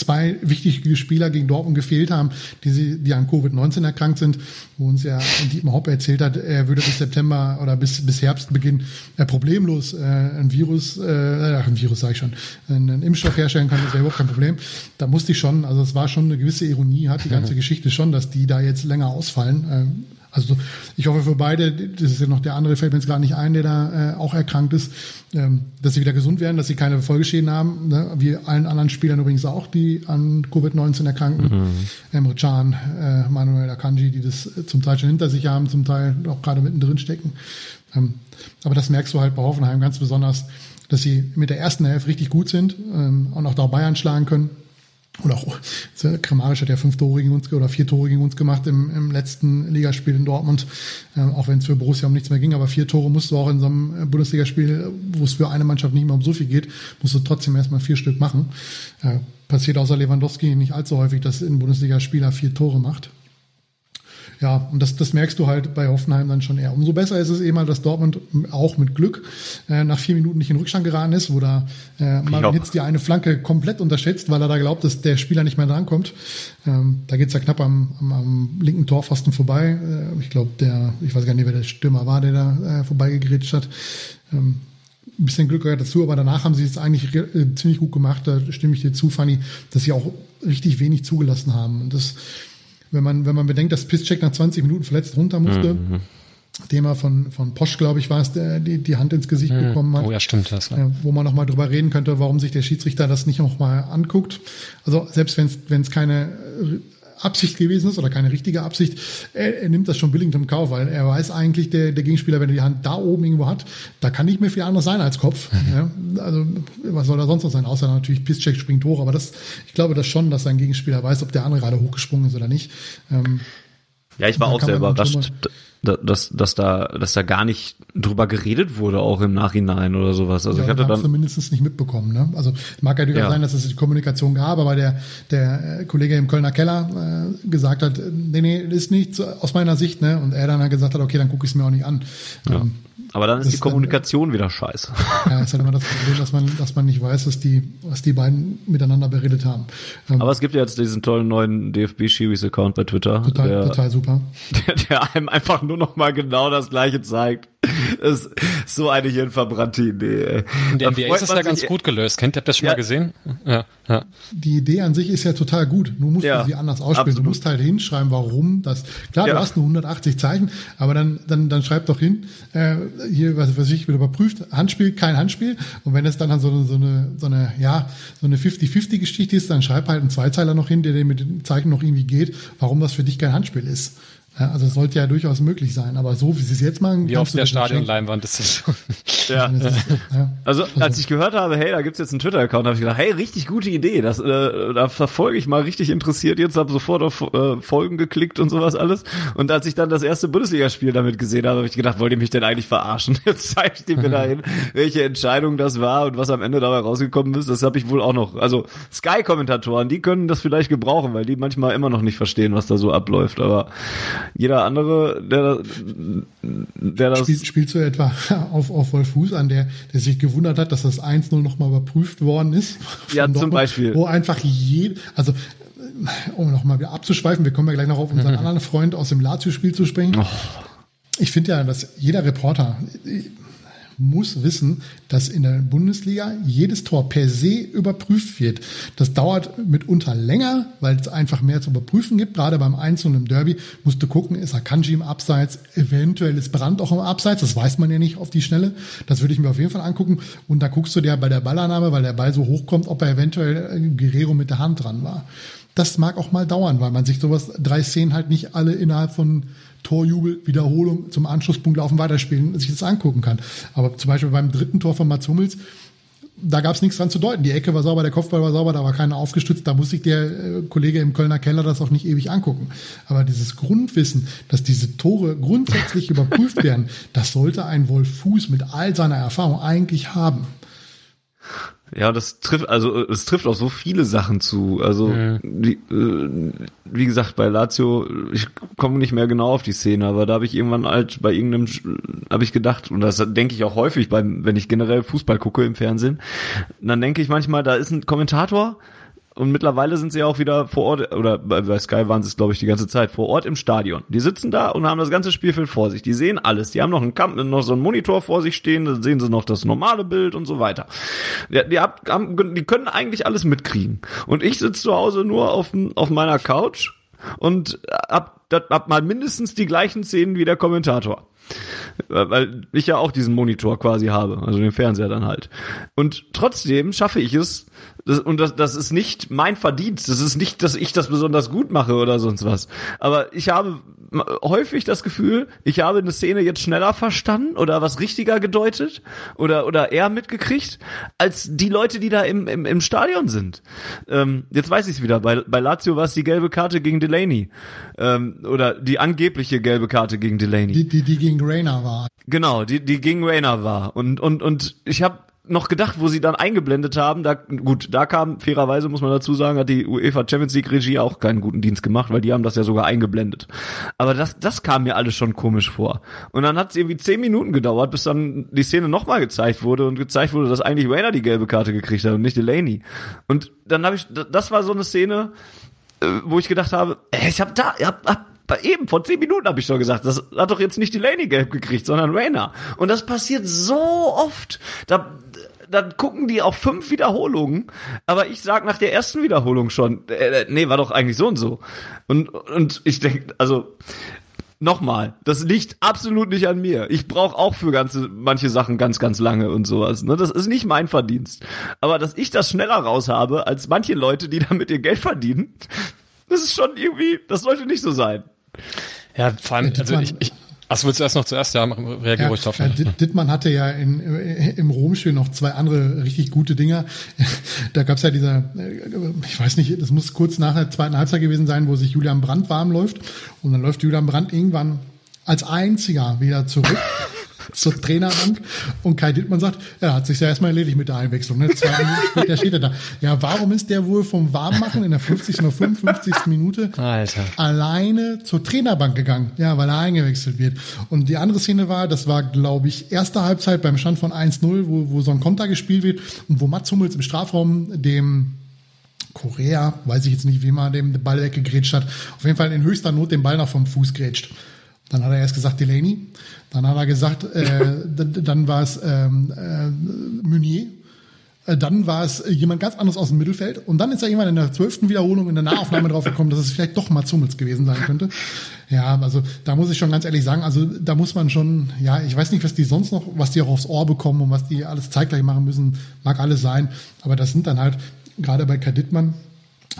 zwei wichtige Spieler gegen Dortmund gefehlt haben, die, sie, die an Covid-19 erkrankt sind, wo uns ja Dietmar Hopp erzählt hat, er würde bis September oder bis, bis Herbstbeginn äh, problemlos äh, ein Virus, äh, ein Virus sage ich schon, einen Impfstoff herstellen kann, das wäre überhaupt kein Problem. Da musste ich schon, also es war schon eine gewisse Ironie, hat die ganze Geschichte schon, dass die da jetzt länger ausfallen. Ähm, also ich hoffe für beide, das ist ja noch der andere, fällt mir jetzt gerade nicht ein, der da äh, auch erkrankt ist, ähm, dass sie wieder gesund werden, dass sie keine Folgeschäden haben, ne? wie allen anderen Spielern übrigens auch, die an Covid-19 erkranken. Mhm. Emre Can, äh, Manuel Akanji, die das zum Teil schon hinter sich haben, zum Teil auch gerade mittendrin stecken. Ähm, aber das merkst du halt bei Hoffenheim ganz besonders, dass sie mit der ersten Hälfte richtig gut sind ähm, und auch dabei anschlagen können oder auch Kramaric hat ja fünf Tore gegen uns oder vier Tore gegen uns gemacht im, im letzten Ligaspiel in Dortmund, äh, auch wenn es für Borussia um nichts mehr ging, aber vier Tore musst du auch in so einem äh, Bundesligaspiel, wo es für eine Mannschaft nicht mehr um so viel geht, musst du trotzdem erstmal vier Stück machen. Äh, passiert außer Lewandowski nicht allzu häufig, dass ein Bundesligaspieler vier Tore macht. Ja, und das, das merkst du halt bei Hoffenheim dann schon eher. Umso besser ist es eben halt, dass Dortmund auch mit Glück äh, nach vier Minuten nicht in Rückstand geraten ist, wo da äh, Marvin Hitz die eine Flanke komplett unterschätzt, weil er da glaubt, dass der Spieler nicht mehr drankommt. Ähm, da geht's ja knapp am, am, am linken Torpfosten vorbei. Äh, ich glaube, der, ich weiß gar nicht, wer der Stürmer war, der da äh, vorbeigegrätscht hat. Ähm, ein bisschen Glück gehört dazu, aber danach haben sie es eigentlich äh, ziemlich gut gemacht. Da stimme ich dir zu, Fanny, dass sie auch richtig wenig zugelassen haben. Und das wenn man, wenn man bedenkt, dass Piszczek nach 20 Minuten verletzt runter musste, mhm. Thema von, von Posch, glaube ich, war es, der die, die Hand ins Gesicht mhm. bekommen hat. Oh ja, stimmt das. Ja. Wo man nochmal drüber reden könnte, warum sich der Schiedsrichter das nicht nochmal anguckt. Also selbst wenn es keine Absicht gewesen ist oder keine richtige Absicht, er, er nimmt das schon billigend im Kauf, weil er weiß eigentlich, der, der Gegenspieler, wenn er die Hand da oben irgendwo hat, da kann nicht mehr viel anderes sein als Kopf. Mhm. Ja, also was soll da sonst noch sein, außer natürlich Pisscheck springt hoch, aber das, ich glaube das schon, dass sein Gegenspieler weiß, ob der andere gerade hochgesprungen ist oder nicht. Ähm, ja, ich war auch sehr überrascht, dass, dass da, dass da gar nicht drüber geredet wurde, auch im Nachhinein oder sowas. Also ja, ich hatte dann zumindest nicht mitbekommen. Ne? Also mag ja durchaus ja. sein, dass es die Kommunikation gab, aber der der äh, Kollege im Kölner Keller äh, gesagt hat, nee, nee, ist nichts aus meiner Sicht, ne? Und er dann halt gesagt hat, okay, dann gucke ich es mir auch nicht an. Ja. Ähm, aber dann ist die Kommunikation dann, wieder scheiße. Ja, ist halt immer das Problem, dass man, dass man nicht weiß, was die, was die beiden miteinander beredet haben. Ähm, Aber es gibt ja jetzt diesen tollen neuen DFB-Schiris-Account bei Twitter. Total, der, total super. Der, der einem einfach nur noch mal genau das Gleiche zeigt. Das ist so eine hirnverbrannte Idee. In der NBA ist das ja ganz gut gelöst. Kennt ihr das schon ja. mal gesehen? Ja, ja. Die Idee an sich ist ja total gut. Nur musst ja, du sie anders ausspielen. Absolut. Du musst halt hinschreiben, warum das. Klar, ja. du hast nur 180 Zeichen, aber dann, dann, dann schreib doch hin, äh, hier, was, was ich will überprüft, Handspiel, kein Handspiel. Und wenn es dann so eine, so eine, so eine, ja, so eine 50-50-Geschichte ist, dann schreib halt einen Zweizeiler noch hin, der dir mit den Zeichen noch irgendwie geht, warum das für dich kein Handspiel ist. Ja, also es sollte ja durchaus möglich sein, aber so wie sie es jetzt machen. Wie auf der Stadionleinwand ist das schon. ja. ja. Also, also als ich gehört habe, hey, da gibt's jetzt einen Twitter-Account, habe ich gedacht, hey, richtig gute Idee. Das, äh, da verfolge ich mal richtig interessiert jetzt, habe sofort auf äh, Folgen geklickt und sowas alles. Und als ich dann das erste Bundesligaspiel damit gesehen habe, habe ich gedacht, wollt ihr mich denn eigentlich verarschen? Jetzt zeigt ihr mir dahin, welche Entscheidung das war und was am Ende dabei rausgekommen ist. Das habe ich wohl auch noch. Also Sky-Kommentatoren, die können das vielleicht gebrauchen, weil die manchmal immer noch nicht verstehen, was da so abläuft. Aber jeder andere, der, der das. Spiel, spielst du etwa auf, auf Wolf Fuß an, der, der sich gewundert hat, dass das 1-0 nochmal überprüft worden ist? Ja, zum Dortmund, Beispiel. Wo einfach je, also, um nochmal wieder abzuschweifen, wir kommen ja gleich noch auf unseren anderen Freund aus dem Lazio-Spiel zu sprechen. Oh. Ich finde ja, dass jeder Reporter, muss wissen, dass in der Bundesliga jedes Tor per se überprüft wird. Das dauert mitunter länger, weil es einfach mehr zu überprüfen gibt. Gerade beim Einzelnen im Derby musst du gucken, ist Akanji im Abseits, eventuell ist Brand auch im Abseits, das weiß man ja nicht auf die Schnelle. Das würde ich mir auf jeden Fall angucken. Und da guckst du dir bei der Ballannahme, weil der Ball so hoch kommt, ob er eventuell äh, Guerrero mit der Hand dran war. Das mag auch mal dauern, weil man sich sowas, drei Szenen halt nicht alle innerhalb von Torjubel, Wiederholung zum Anschlusspunkt laufen, weiterspielen, sich das angucken kann. Aber zum Beispiel beim dritten Tor von Mats Hummels, da gab es nichts dran zu deuten. Die Ecke war sauber, der Kopfball war sauber, da war keiner aufgestützt. Da muss sich der äh, Kollege im Kölner Keller das auch nicht ewig angucken. Aber dieses Grundwissen, dass diese Tore grundsätzlich überprüft werden, das sollte ein Wolf Fuß mit all seiner Erfahrung eigentlich haben. Ja, das trifft, also es trifft auch so viele Sachen zu. Also Mhm. wie, äh, wie gesagt, bei Lazio, ich komme nicht mehr genau auf die Szene, aber da habe ich irgendwann halt bei irgendeinem, habe ich gedacht, und das denke ich auch häufig, beim, wenn ich generell Fußball gucke im Fernsehen, dann denke ich manchmal, da ist ein Kommentator, und mittlerweile sind sie auch wieder vor Ort, oder bei, Sky waren sie es, glaube ich, die ganze Zeit, vor Ort im Stadion. Die sitzen da und haben das ganze Spielfeld vor sich. Die sehen alles. Die haben noch einen Kamp noch so einen Monitor vor sich stehen, da sehen sie noch das normale Bild und so weiter. Die, die, hab- haben, die können eigentlich alles mitkriegen. Und ich sitze zu Hause nur auf, auf meiner Couch und dat- hab mal mindestens die gleichen Szenen wie der Kommentator. Weil ich ja auch diesen Monitor quasi habe, also den Fernseher dann halt. Und trotzdem schaffe ich es, das, und das, das ist nicht mein Verdienst, das ist nicht, dass ich das besonders gut mache oder sonst was. Aber ich habe häufig das Gefühl, ich habe eine Szene jetzt schneller verstanden oder was richtiger gedeutet oder, oder eher mitgekriegt, als die Leute, die da im, im, im Stadion sind. Ähm, jetzt weiß ich es wieder, bei, bei Lazio war es die gelbe Karte gegen Delaney. Ähm, oder die angebliche gelbe Karte gegen Delaney. Die, die, die gegen Rainer war. Genau, die, die gegen Rainer war. Und, und, und ich habe noch gedacht, wo sie dann eingeblendet haben, da gut, da kam fairerweise muss man dazu sagen, hat die UEFA Champions League Regie auch keinen guten Dienst gemacht, weil die haben das ja sogar eingeblendet. Aber das das kam mir alles schon komisch vor. Und dann hat es irgendwie zehn Minuten gedauert, bis dann die Szene nochmal gezeigt wurde und gezeigt wurde, dass eigentlich Rainer die gelbe Karte gekriegt hat und nicht Delaney. Und dann habe ich das war so eine Szene, äh, wo ich gedacht habe, ich habe da, ich hab, hab eben, vor zehn Minuten habe ich doch gesagt, das hat doch jetzt nicht Delaney gelb gekriegt, sondern Rainer. Und das passiert so oft. Da, dann gucken die auf fünf Wiederholungen, aber ich sag nach der ersten Wiederholung schon, äh, nee, war doch eigentlich so und so. Und, und ich denke, also, nochmal, das liegt absolut nicht an mir. Ich brauche auch für ganze, manche Sachen ganz, ganz lange und sowas. Ne? Das ist nicht mein Verdienst. Aber dass ich das schneller raus habe als manche Leute, die damit ihr Geld verdienen, das ist schon irgendwie, das sollte nicht so sein. Ja, vor allem, Ja, also ich, ich Achso, willst du erst noch zuerst? Ja, reagiere Ja, ruhig drauf. äh, Ditt- Dittmann hatte ja in, äh, im Romspiel noch zwei andere richtig gute Dinger. Da gab's ja dieser, äh, ich weiß nicht, das muss kurz nach der zweiten Halbzeit gewesen sein, wo sich Julian Brandt warm läuft. Und dann läuft Julian Brandt irgendwann als einziger wieder zurück zur Trainerbank. Und Kai Dittmann sagt, er hat sich ja erstmal erledigt mit der Einwechslung. Ne? Zwei Minuten später steht er da. Ja, warum ist der wohl vom Warmmachen in der 50. oder 55. Minute Alter. alleine zur Trainerbank gegangen, ja, weil er eingewechselt wird. Und die andere Szene war, das war, glaube ich, erste Halbzeit beim Stand von 1-0, wo, wo so ein Konter gespielt wird und wo Mats Hummels im Strafraum dem Korea, weiß ich jetzt nicht, wie man dem Ball weggegrätscht hat, auf jeden Fall in höchster Not den Ball noch vom Fuß grätscht. Dann hat er erst gesagt Delaney, dann hat er gesagt, äh, dann war es ähm, äh, Meunier, äh, dann war es jemand ganz anderes aus dem Mittelfeld. Und dann ist er irgendwann in der zwölften Wiederholung in der Nahaufnahme drauf gekommen, dass es vielleicht doch Mats Hummels gewesen sein könnte. Ja, also da muss ich schon ganz ehrlich sagen, also da muss man schon, ja, ich weiß nicht, was die sonst noch, was die auch aufs Ohr bekommen und was die alles zeitgleich machen müssen, mag alles sein, aber das sind dann halt gerade bei Kadittmann,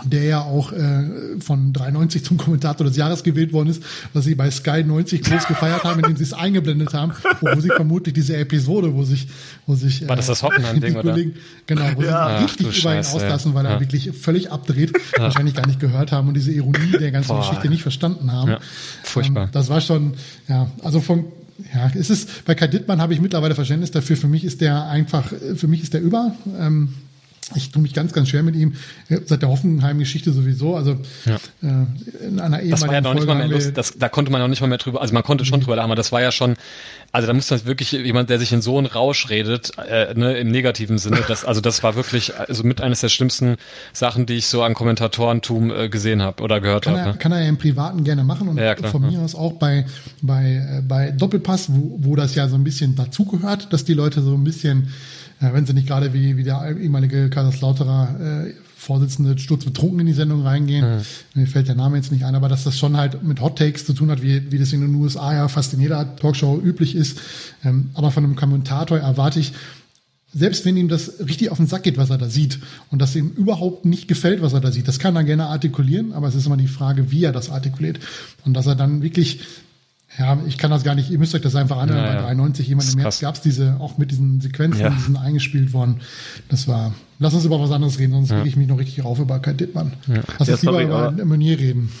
der ja auch äh, von 93 zum Kommentator des Jahres gewählt worden ist, was sie bei Sky 90 groß gefeiert haben, indem sie es eingeblendet haben, wo, sie vermutlich diese Episode, wo sich, wo sich War das das Hockenheim-Ding, die oder? Kollegen, genau, wo Ja. sie Ach, richtig über ihn Scheiße, auslassen, weil er ja. wirklich völlig abdreht, wahrscheinlich gar nicht gehört haben und diese Ironie der ganzen Boah. Geschichte nicht verstanden haben. Ja, furchtbar. Ähm, das war schon, ja, also von ja, es ist, bei Kai Dittmann habe ich mittlerweile Verständnis dafür. Für mich ist der einfach, für mich ist der über. Ähm, ich tue mich ganz, ganz schwer mit ihm. Seit der Hoffenheim-Geschichte sowieso. Also ja. äh, in einer ehemaligen Das war ja noch nicht mal mehr Lust, das, da konnte man noch nicht mal mehr drüber, also man konnte schon mhm. drüber lachen, aber das war ja schon, also da muss man wirklich jemand, der sich in so einen Rausch redet, äh, ne, im negativen Sinne. Das, also das war wirklich also mit eines der schlimmsten Sachen, die ich so an Kommentatorentum äh, gesehen habe oder gehört habe. Ne? Kann er ja im Privaten gerne machen und ja, von mir aus auch bei, bei, äh, bei Doppelpass, wo, wo das ja so ein bisschen dazugehört, dass die Leute so ein bisschen ja, wenn sie nicht gerade wie, wie der ehemalige Kaiserslauterer äh, Vorsitzende sturzbetrunken in die Sendung reingehen. Mhm. Mir fällt der Name jetzt nicht ein, aber dass das schon halt mit Hot Takes zu tun hat, wie, wie das in den USA ja fast in jeder Talkshow üblich ist. Ähm, aber von einem Kommentator erwarte ich, selbst wenn ihm das richtig auf den Sack geht, was er da sieht, und dass ihm überhaupt nicht gefällt, was er da sieht, das kann er gerne artikulieren, aber es ist immer die Frage, wie er das artikuliert. Und dass er dann wirklich ja, ich kann das gar nicht, ihr müsst euch das einfach anhören. Ja, bei 93 jemand im März gab es diese, auch mit diesen Sequenzen, ja. die sind eingespielt worden. Das war, lass uns über was anderes reden, sonst ja. rede ich mich noch richtig auf über Kai Dittmann. Ja. Lass uns lieber über Meunier reden.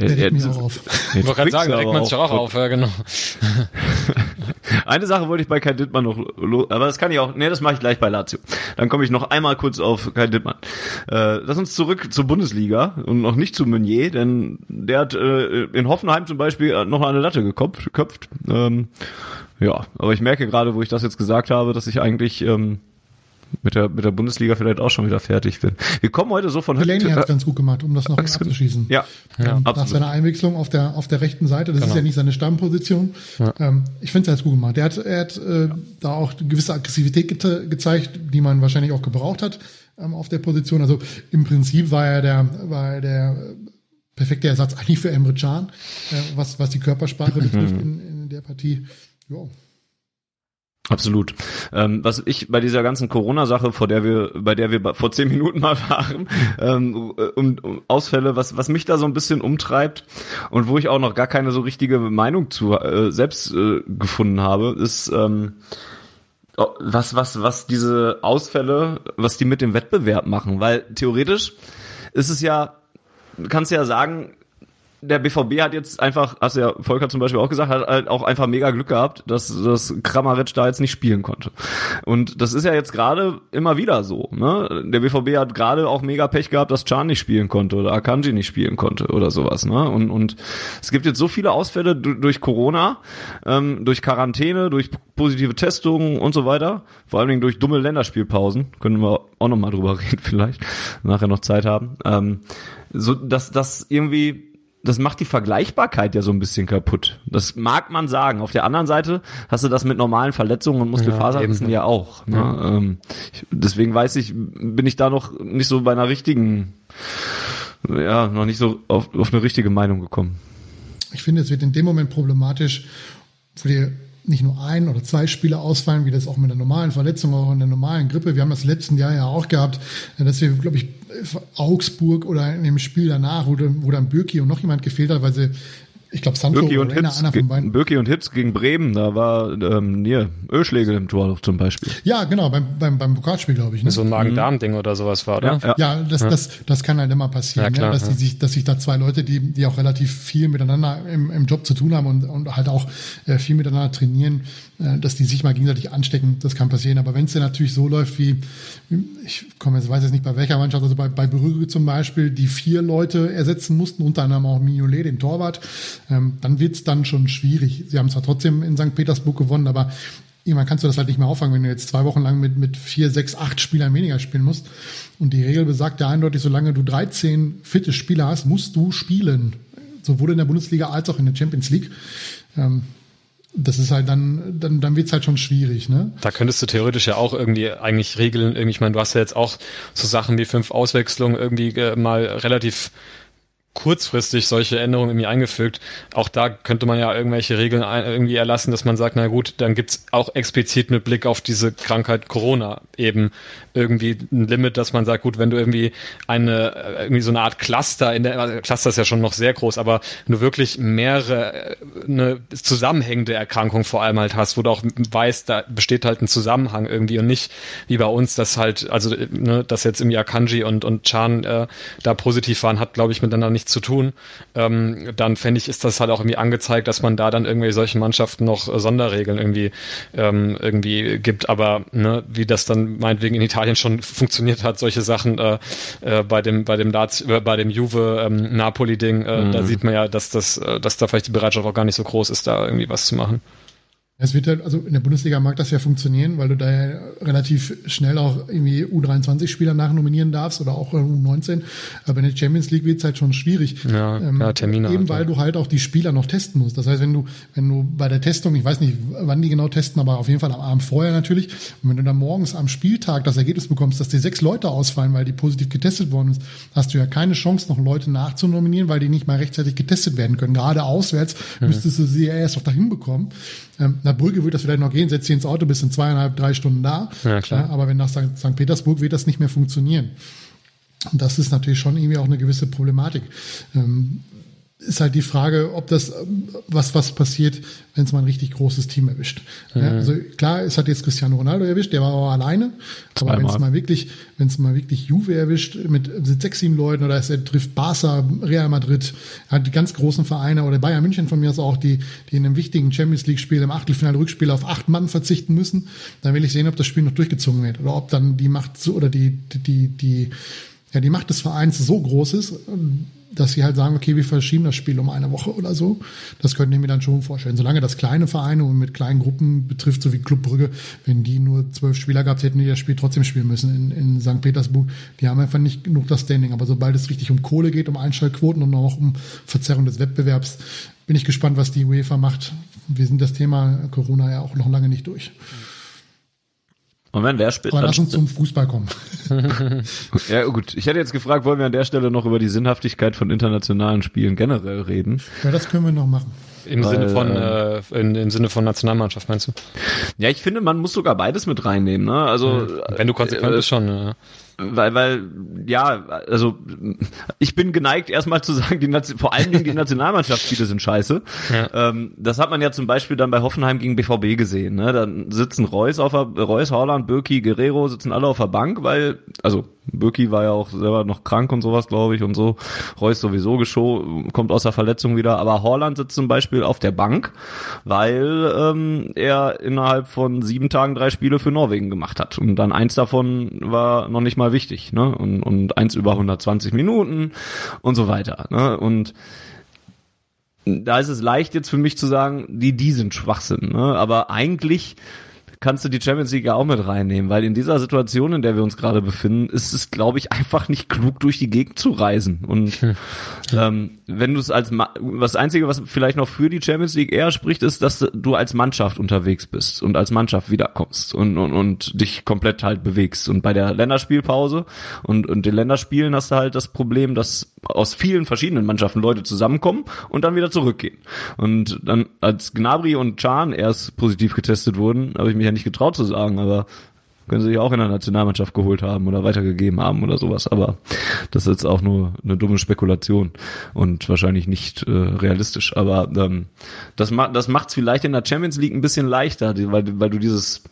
Der regt mich auch auf. Ich wollte gerade sagen, da regt man sich auch auf, ja, genau. Eine Sache wollte ich bei Kai Dittmann noch, aber das kann ich auch, nee, das mache ich gleich bei Lazio. Dann komme ich noch einmal kurz auf Kai Dittmann. Äh, lass uns zurück zur Bundesliga und noch nicht zu Meunier, denn der hat äh, in Hoffenheim zum Beispiel noch eine Latte geköpft. geköpft. Ähm, ja, aber ich merke gerade, wo ich das jetzt gesagt habe, dass ich eigentlich ähm, mit der, mit der Bundesliga vielleicht auch schon wieder fertig bin. Wir kommen heute so von Delaney hat es ganz gut gemacht, um das noch abzuschießen. Ja, ja ähm, Nach seiner Einwechslung auf der, auf der rechten Seite, das genau. ist ja nicht seine Stammposition. Ja. Ähm, ich finde es ganz gut gemacht. Er hat, er hat äh, da auch eine gewisse Aggressivität ge gezeigt, die man wahrscheinlich auch gebraucht hat ähm, auf der Position. Also im Prinzip war er der, war er der perfekte Ersatz eigentlich für Emre Can, äh, was, was die Körpersprache betrifft in, in der Partie. Ja. Absolut. Ähm, was ich bei dieser ganzen Corona-Sache, vor der wir, bei der wir vor zehn Minuten mal waren, ähm, um, um Ausfälle, was, was mich da so ein bisschen umtreibt und wo ich auch noch gar keine so richtige Meinung zu äh, selbst äh, gefunden habe, ist ähm, oh, was, was, was diese Ausfälle, was die mit dem Wettbewerb machen, weil theoretisch ist es ja, kannst ja sagen, der BVB hat jetzt einfach, hast ja Volker zum Beispiel auch gesagt, hat halt auch einfach mega Glück gehabt, dass, dass Kramaric da jetzt nicht spielen konnte. Und das ist ja jetzt gerade immer wieder so. Ne? Der BVB hat gerade auch mega Pech gehabt, dass Chan nicht spielen konnte oder Akanji nicht spielen konnte oder sowas. Ne? Und, und es gibt jetzt so viele Ausfälle durch Corona, ähm, durch Quarantäne, durch positive Testungen und so weiter, vor allen Dingen durch dumme Länderspielpausen, können wir auch nochmal drüber reden vielleicht, nachher noch Zeit haben, ähm, so dass das irgendwie das macht die Vergleichbarkeit ja so ein bisschen kaputt. Das mag man sagen. Auf der anderen Seite hast du das mit normalen Verletzungen und Muskelfaserrissen ja, ja, auch. Ne? Ja. Ähm, ich, deswegen weiß ich, bin ich da noch nicht so bei einer richtigen, ja, noch nicht so auf, auf eine richtige Meinung gekommen. Ich finde, es wird in dem Moment problematisch, wo dir nicht nur ein oder zwei Spiele ausfallen, wie das auch mit einer normalen Verletzung, auch in der normalen Grippe. Wir haben das letzten Jahr ja auch gehabt, dass wir, glaube ich, Augsburg oder in dem Spiel danach, wo, wo dann Bürki und noch jemand gefehlt hat, weil sie ich glaube, Sancho Birki und Hitz, einer von beiden. Birki und Hitz gegen Bremen, da war ähm, hier Ölschläge im Tor zum Beispiel. Ja, genau, beim, beim, beim Pokalspiel, glaube ich. Ne? So ein Magen-Darm-Ding oder sowas war, oder? Ja, ja. das, ja. Das, das kann halt immer passieren, ja, klar, ne? dass, ja. die sich, dass sich da zwei Leute, die, die auch relativ viel miteinander im, im Job zu tun haben und, und halt auch äh, viel miteinander trainieren, äh, dass die sich mal gegenseitig anstecken, das kann passieren. Aber wenn es denn natürlich so läuft wie, ich komme jetzt, weiß jetzt nicht bei welcher Mannschaft, also bei, bei Brügge zum Beispiel, die vier Leute ersetzen mussten, unter anderem auch Mignolet, den Torwart, ähm, dann wird es dann schon schwierig. Sie haben zwar trotzdem in St. Petersburg gewonnen, aber irgendwann kannst du das halt nicht mehr auffangen, wenn du jetzt zwei Wochen lang mit, mit vier, sechs, acht Spielern weniger spielen musst. Und die Regel besagt ja eindeutig, solange du 13 fitte Spieler hast, musst du spielen. Sowohl in der Bundesliga als auch in der Champions League. Ähm, das ist halt dann, dann, dann wird's halt schon schwierig, ne? Da könntest du theoretisch ja auch irgendwie eigentlich regeln, irgendwie, ich meine, du hast ja jetzt auch so Sachen wie fünf Auswechslungen irgendwie äh, mal relativ kurzfristig solche Änderungen irgendwie eingefügt. Auch da könnte man ja irgendwelche Regeln irgendwie erlassen, dass man sagt, na gut, dann gibt's auch explizit mit Blick auf diese Krankheit Corona eben irgendwie ein Limit, dass man sagt, gut, wenn du irgendwie eine, irgendwie so eine Art Cluster in der, also Cluster ist ja schon noch sehr groß, aber du wirklich mehrere, eine zusammenhängende Erkrankung vor allem halt hast, wo du auch weißt, da besteht halt ein Zusammenhang irgendwie und nicht wie bei uns, dass halt, also, ne, dass jetzt irgendwie Akanji und, und Chan äh, da positiv waren, hat, glaube ich, miteinander nichts zu tun, ähm, dann fände ich, ist das halt auch irgendwie angezeigt, dass man da dann irgendwie solchen Mannschaften noch äh, Sonderregeln irgendwie ähm, irgendwie gibt. Aber ne, wie das dann meinetwegen in Italien schon funktioniert hat, solche Sachen äh, äh, bei dem bei dem Lazio, äh, bei dem Juve ähm, Napoli Ding, äh, mhm. da sieht man ja, dass das, äh, dass da vielleicht die Bereitschaft auch gar nicht so groß ist, da irgendwie was zu machen. Es wird halt, also in der Bundesliga mag das ja funktionieren, weil du da ja relativ schnell auch irgendwie U23-Spieler nachnominieren darfst oder auch U19. Aber in der Champions League wird es halt schon schwierig. Ja, ähm, ja Termine. Eben halt, weil ja. du halt auch die Spieler noch testen musst. Das heißt, wenn du, wenn du bei der Testung, ich weiß nicht, wann die genau testen, aber auf jeden Fall am Abend vorher natürlich. Und wenn du dann morgens am Spieltag das Ergebnis bekommst, dass dir sechs Leute ausfallen, weil die positiv getestet worden sind, hast du ja keine Chance, noch Leute nachzunominieren, weil die nicht mal rechtzeitig getestet werden können. Gerade auswärts mhm. müsstest du sie ja erst noch dahin bekommen. Ähm, nach Brügge wird das vielleicht noch gehen, setz dich ins Auto, bist in zweieinhalb, drei Stunden da. Ja, klar. Ja, aber wenn nach St. Petersburg wird das nicht mehr funktionieren. Und das ist natürlich schon irgendwie auch eine gewisse Problematik. Ähm, ist halt die Frage, ob das was was passiert, wenn es mal ein richtig großes Team erwischt. Mhm. Ja, also klar, es hat jetzt Cristiano Ronaldo erwischt, der war auch alleine. Zweimal. Aber wenn es mal wirklich, wenn es mal wirklich Juve erwischt mit, mit sechs, sieben Leuten oder es trifft Barca, Real Madrid, hat die ganz großen Vereine oder Bayern München von mir aus auch, die, die in einem wichtigen Champions League Spiel im Achtelfinale Rückspiel auf acht Mann verzichten müssen, dann will ich sehen, ob das Spiel noch durchgezogen wird oder ob dann die Macht so oder die die die ja, die Macht des Vereins so groß ist, dass sie halt sagen, okay, wir verschieben das Spiel um eine Woche oder so. Das könnte ich mir dann schon vorstellen. Solange das kleine Vereine und mit kleinen Gruppen betrifft, so wie Club Brügge, wenn die nur zwölf Spieler gehabt hätten, die das Spiel trotzdem spielen müssen in, in St. Petersburg, die haben einfach nicht genug das Standing. Aber sobald es richtig um Kohle geht, um Einschaltquoten und auch um Verzerrung des Wettbewerbs, bin ich gespannt, was die UEFA macht. Wir sind das Thema Corona ja auch noch lange nicht durch. Moment, wer spielt? Aber lass uns zum Fußball kommen. ja, gut. Ich hätte jetzt gefragt, wollen wir an der Stelle noch über die Sinnhaftigkeit von internationalen Spielen generell reden? Ja, das können wir noch machen. Im Weil, Sinne von äh, in, im Sinne von Nationalmannschaft meinst du? Ja, ich finde, man muss sogar beides mit reinnehmen. Ne? Also wenn du konsequent äh, bist schon. Ja weil, weil, ja, also ich bin geneigt, erstmal zu sagen, die vor allen Dingen die Nationalmannschaftsspiele sind scheiße. Ja. Ähm, das hat man ja zum Beispiel dann bei Hoffenheim gegen BVB gesehen. Ne? Dann sitzen Reus auf der, Reus, Holland, Birki, Guerrero sitzen alle auf der Bank, weil, also Birki war ja auch selber noch krank und sowas, glaube ich, und so. Reus sowieso geschow, kommt aus der Verletzung wieder. Aber Holland sitzt zum Beispiel auf der Bank, weil ähm, er innerhalb von sieben Tagen drei Spiele für Norwegen gemacht hat. Und dann eins davon war noch nicht mal wichtig, ne? Und, und eins über 120 Minuten und so weiter. Ne? Und da ist es leicht jetzt für mich zu sagen, die, die sind Schwachsinn. Ne? Aber eigentlich kannst du die Champions League ja auch mit reinnehmen, weil in dieser Situation, in der wir uns gerade befinden, ist es, glaube ich, einfach nicht klug, durch die Gegend zu reisen. Und hm. ähm, wenn du es als Ma das Einzige, was vielleicht noch für die Champions League eher spricht, ist, dass du als Mannschaft unterwegs bist und als Mannschaft wiederkommst und, und, und dich komplett halt bewegst. Und bei der Länderspielpause und, und den Länderspielen hast du halt das Problem, dass aus vielen verschiedenen Mannschaften Leute zusammenkommen und dann wieder zurückgehen. Und dann, als Gnabry und Chan erst positiv getestet wurden, habe ich mich ja nicht getraut zu sagen, aber können sie sich auch in der Nationalmannschaft geholt haben oder weitergegeben haben oder sowas. Aber das ist auch nur eine dumme Spekulation und wahrscheinlich nicht äh, realistisch. Aber ähm, das, ma das macht es vielleicht in der Champions League ein bisschen leichter, weil, weil du dieses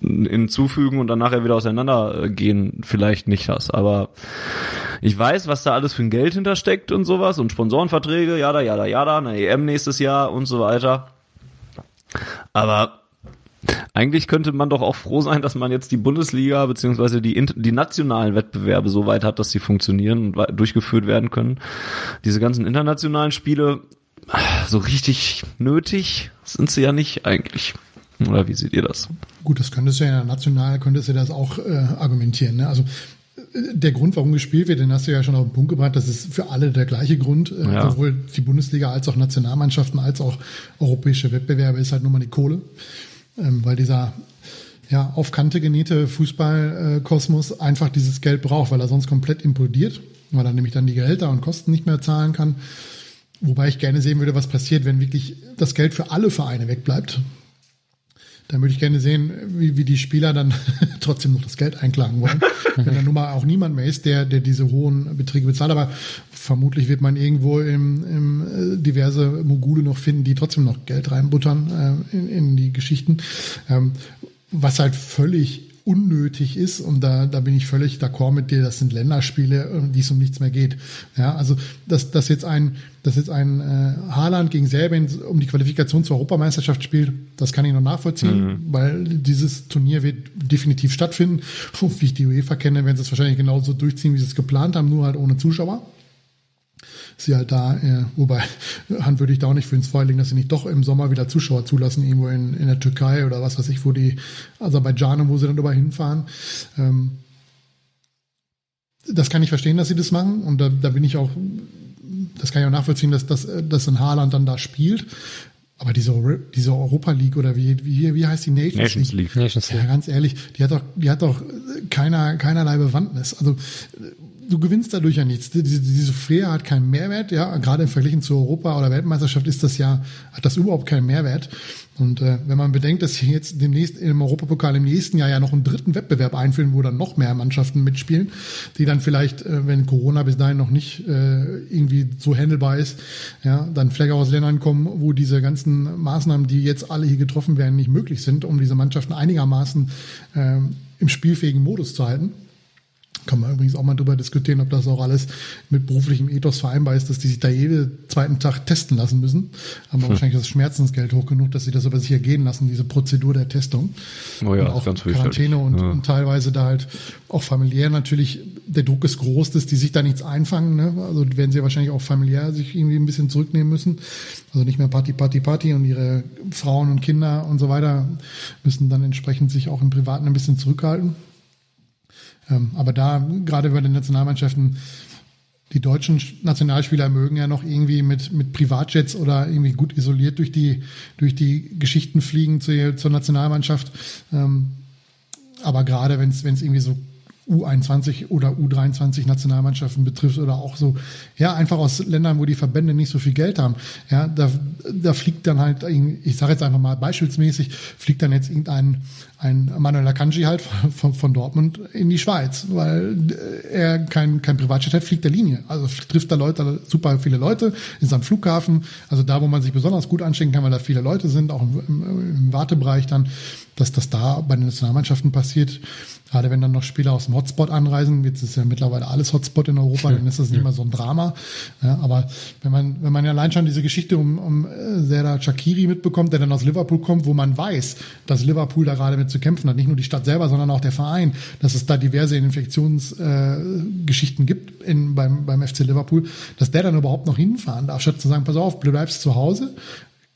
hinzufügen und dann nachher wieder auseinandergehen vielleicht nicht hast. Aber ich weiß, was da alles für ein Geld hintersteckt und sowas und Sponsorenverträge, jada, jada, jada, eine EM nächstes Jahr und so weiter. Aber eigentlich könnte man doch auch froh sein, dass man jetzt die Bundesliga beziehungsweise die, die nationalen Wettbewerbe so weit hat, dass sie funktionieren und durchgeführt werden können. Diese ganzen internationalen Spiele, so richtig nötig sind sie ja nicht eigentlich. Oder wie seht ihr das? Gut, das könntest du ja national, könntest du das auch äh, argumentieren. Ne? Also äh, der Grund, warum gespielt wird, den hast du ja schon auf den Punkt gebracht, das ist für alle der gleiche Grund. Äh, ja. Sowohl die Bundesliga als auch Nationalmannschaften als auch europäische Wettbewerbe ist halt nur mal die Kohle ähm, weil dieser ja, auf Kante genähte Fußballkosmos einfach dieses Geld braucht, weil er sonst komplett implodiert, weil er nämlich dann die Gehälter und Kosten nicht mehr zahlen kann. Wobei ich gerne sehen würde, was passiert, wenn wirklich das Geld für alle Vereine wegbleibt. Dann würde ich gerne sehen, wie, wie die Spieler dann trotzdem noch das Geld einklagen wollen. Wenn dann nun mal auch niemand mehr ist, der, der diese hohen Beträge bezahlt. Aber vermutlich wird man irgendwo im, im äh, diverse Mogule noch finden, die trotzdem noch Geld reinbuttern äh, in, in die Geschichten. Ähm, was halt völlig unnötig ist und da, da bin ich völlig d'accord mit dir, das sind Länderspiele, um die es um nichts mehr geht. Ja, also dass, dass jetzt ein, dass jetzt ein äh, Haaland gegen Serbien um die Qualifikation zur Europameisterschaft spielt, das kann ich noch nachvollziehen, mhm. weil dieses Turnier wird definitiv stattfinden. Und wie ich die UEFA kenne, werden sie es wahrscheinlich genauso durchziehen, wie sie es geplant haben, nur halt ohne Zuschauer sie halt da, äh, wobei Hand würde ich da auch nicht für ins Feuer legen, dass sie nicht doch im Sommer wieder Zuschauer zulassen, irgendwo in, in der Türkei oder was weiß ich, wo die Aserbaidschan, wo sie dann dabei hinfahren. Ähm, das kann ich verstehen, dass sie das machen und da, da bin ich auch, das kann ich auch nachvollziehen, dass, dass, dass ein Haaland dann da spielt. Aber diese, diese Europa League oder wie, wie, wie heißt die Nations, Nations League? League? Nations League. Ja, ganz ehrlich, die hat doch, die hat doch keiner, keinerlei Bewandtnis. Also du gewinnst dadurch ja nichts. Diese, diese Flair hat keinen Mehrwert, ja. Gerade im Vergleich zu Europa oder Weltmeisterschaft ist das ja, hat das überhaupt keinen Mehrwert. Und äh, wenn man bedenkt, dass sie jetzt demnächst im Europapokal im nächsten Jahr ja noch einen dritten Wettbewerb einführen, wo dann noch mehr Mannschaften mitspielen, die dann vielleicht, äh, wenn Corona bis dahin noch nicht äh, irgendwie so handelbar ist, ja, dann vielleicht auch aus Ländern kommen, wo diese ganzen Maßnahmen, die jetzt alle hier getroffen werden, nicht möglich sind, um diese Mannschaften einigermaßen äh, im spielfähigen Modus zu halten. Kann man übrigens auch mal drüber diskutieren, ob das auch alles mit beruflichem Ethos vereinbar ist, dass die sich da jeden zweiten Tag testen lassen müssen. Haben hm. wahrscheinlich das Schmerzensgeld hoch genug, dass sie das über sich ergehen lassen, diese Prozedur der Testung. Oh ja, und auch ganz Quarantäne und, ja. und, teilweise da halt auch familiär natürlich, der Druck ist groß, dass die sich da nichts einfangen. Ne? Also werden sie wahrscheinlich auch familiär sich irgendwie ein bisschen zurücknehmen müssen. Also nicht mehr Party, Party, Party und ihre Frauen und Kinder und so weiter müssen dann entsprechend sich auch im Privaten ein bisschen zurückhalten. Ähm, aber da, gerade bei den Nationalmannschaften, die deutschen Nationalspieler mögen ja noch irgendwie mit, mit Privatjets oder irgendwie gut isoliert durch die, durch die Geschichten fliegen zu, zur Nationalmannschaft. Ähm, aber gerade wenn es irgendwie so U21 oder U23 Nationalmannschaften betrifft oder auch so, ja, einfach aus Ländern, wo die Verbände nicht so viel Geld haben. Ja, da, da fliegt dann halt, ich sage jetzt einfach mal beispielsmäßig, fliegt dann jetzt irgendein ein Manuel Akanji halt von, von Dortmund in die Schweiz, weil er kein, kein Privatjet hat, fliegt der Linie. Also trifft da Leute, super viele Leute, ist am Flughafen, also da, wo man sich besonders gut anstecken kann, weil da viele Leute sind, auch im, im, im Wartebereich dann, dass das da bei den Nationalmannschaften passiert. Gerade wenn dann noch Spieler aus dem Hotspot anreisen, jetzt ist ja mittlerweile alles Hotspot in Europa, dann ist das nicht mehr so ein Drama. Ja, aber wenn man, wenn man ja allein schon diese Geschichte um, um äh, Serdar Shakiri mitbekommt, der dann aus Liverpool kommt, wo man weiß, dass Liverpool da gerade mit zu kämpfen hat, nicht nur die Stadt selber, sondern auch der Verein, dass es da diverse Infektionsgeschichten äh, gibt in, beim, beim FC Liverpool, dass der dann überhaupt noch hinfahren darf, statt zu sagen, pass auf, du bleibst zu Hause,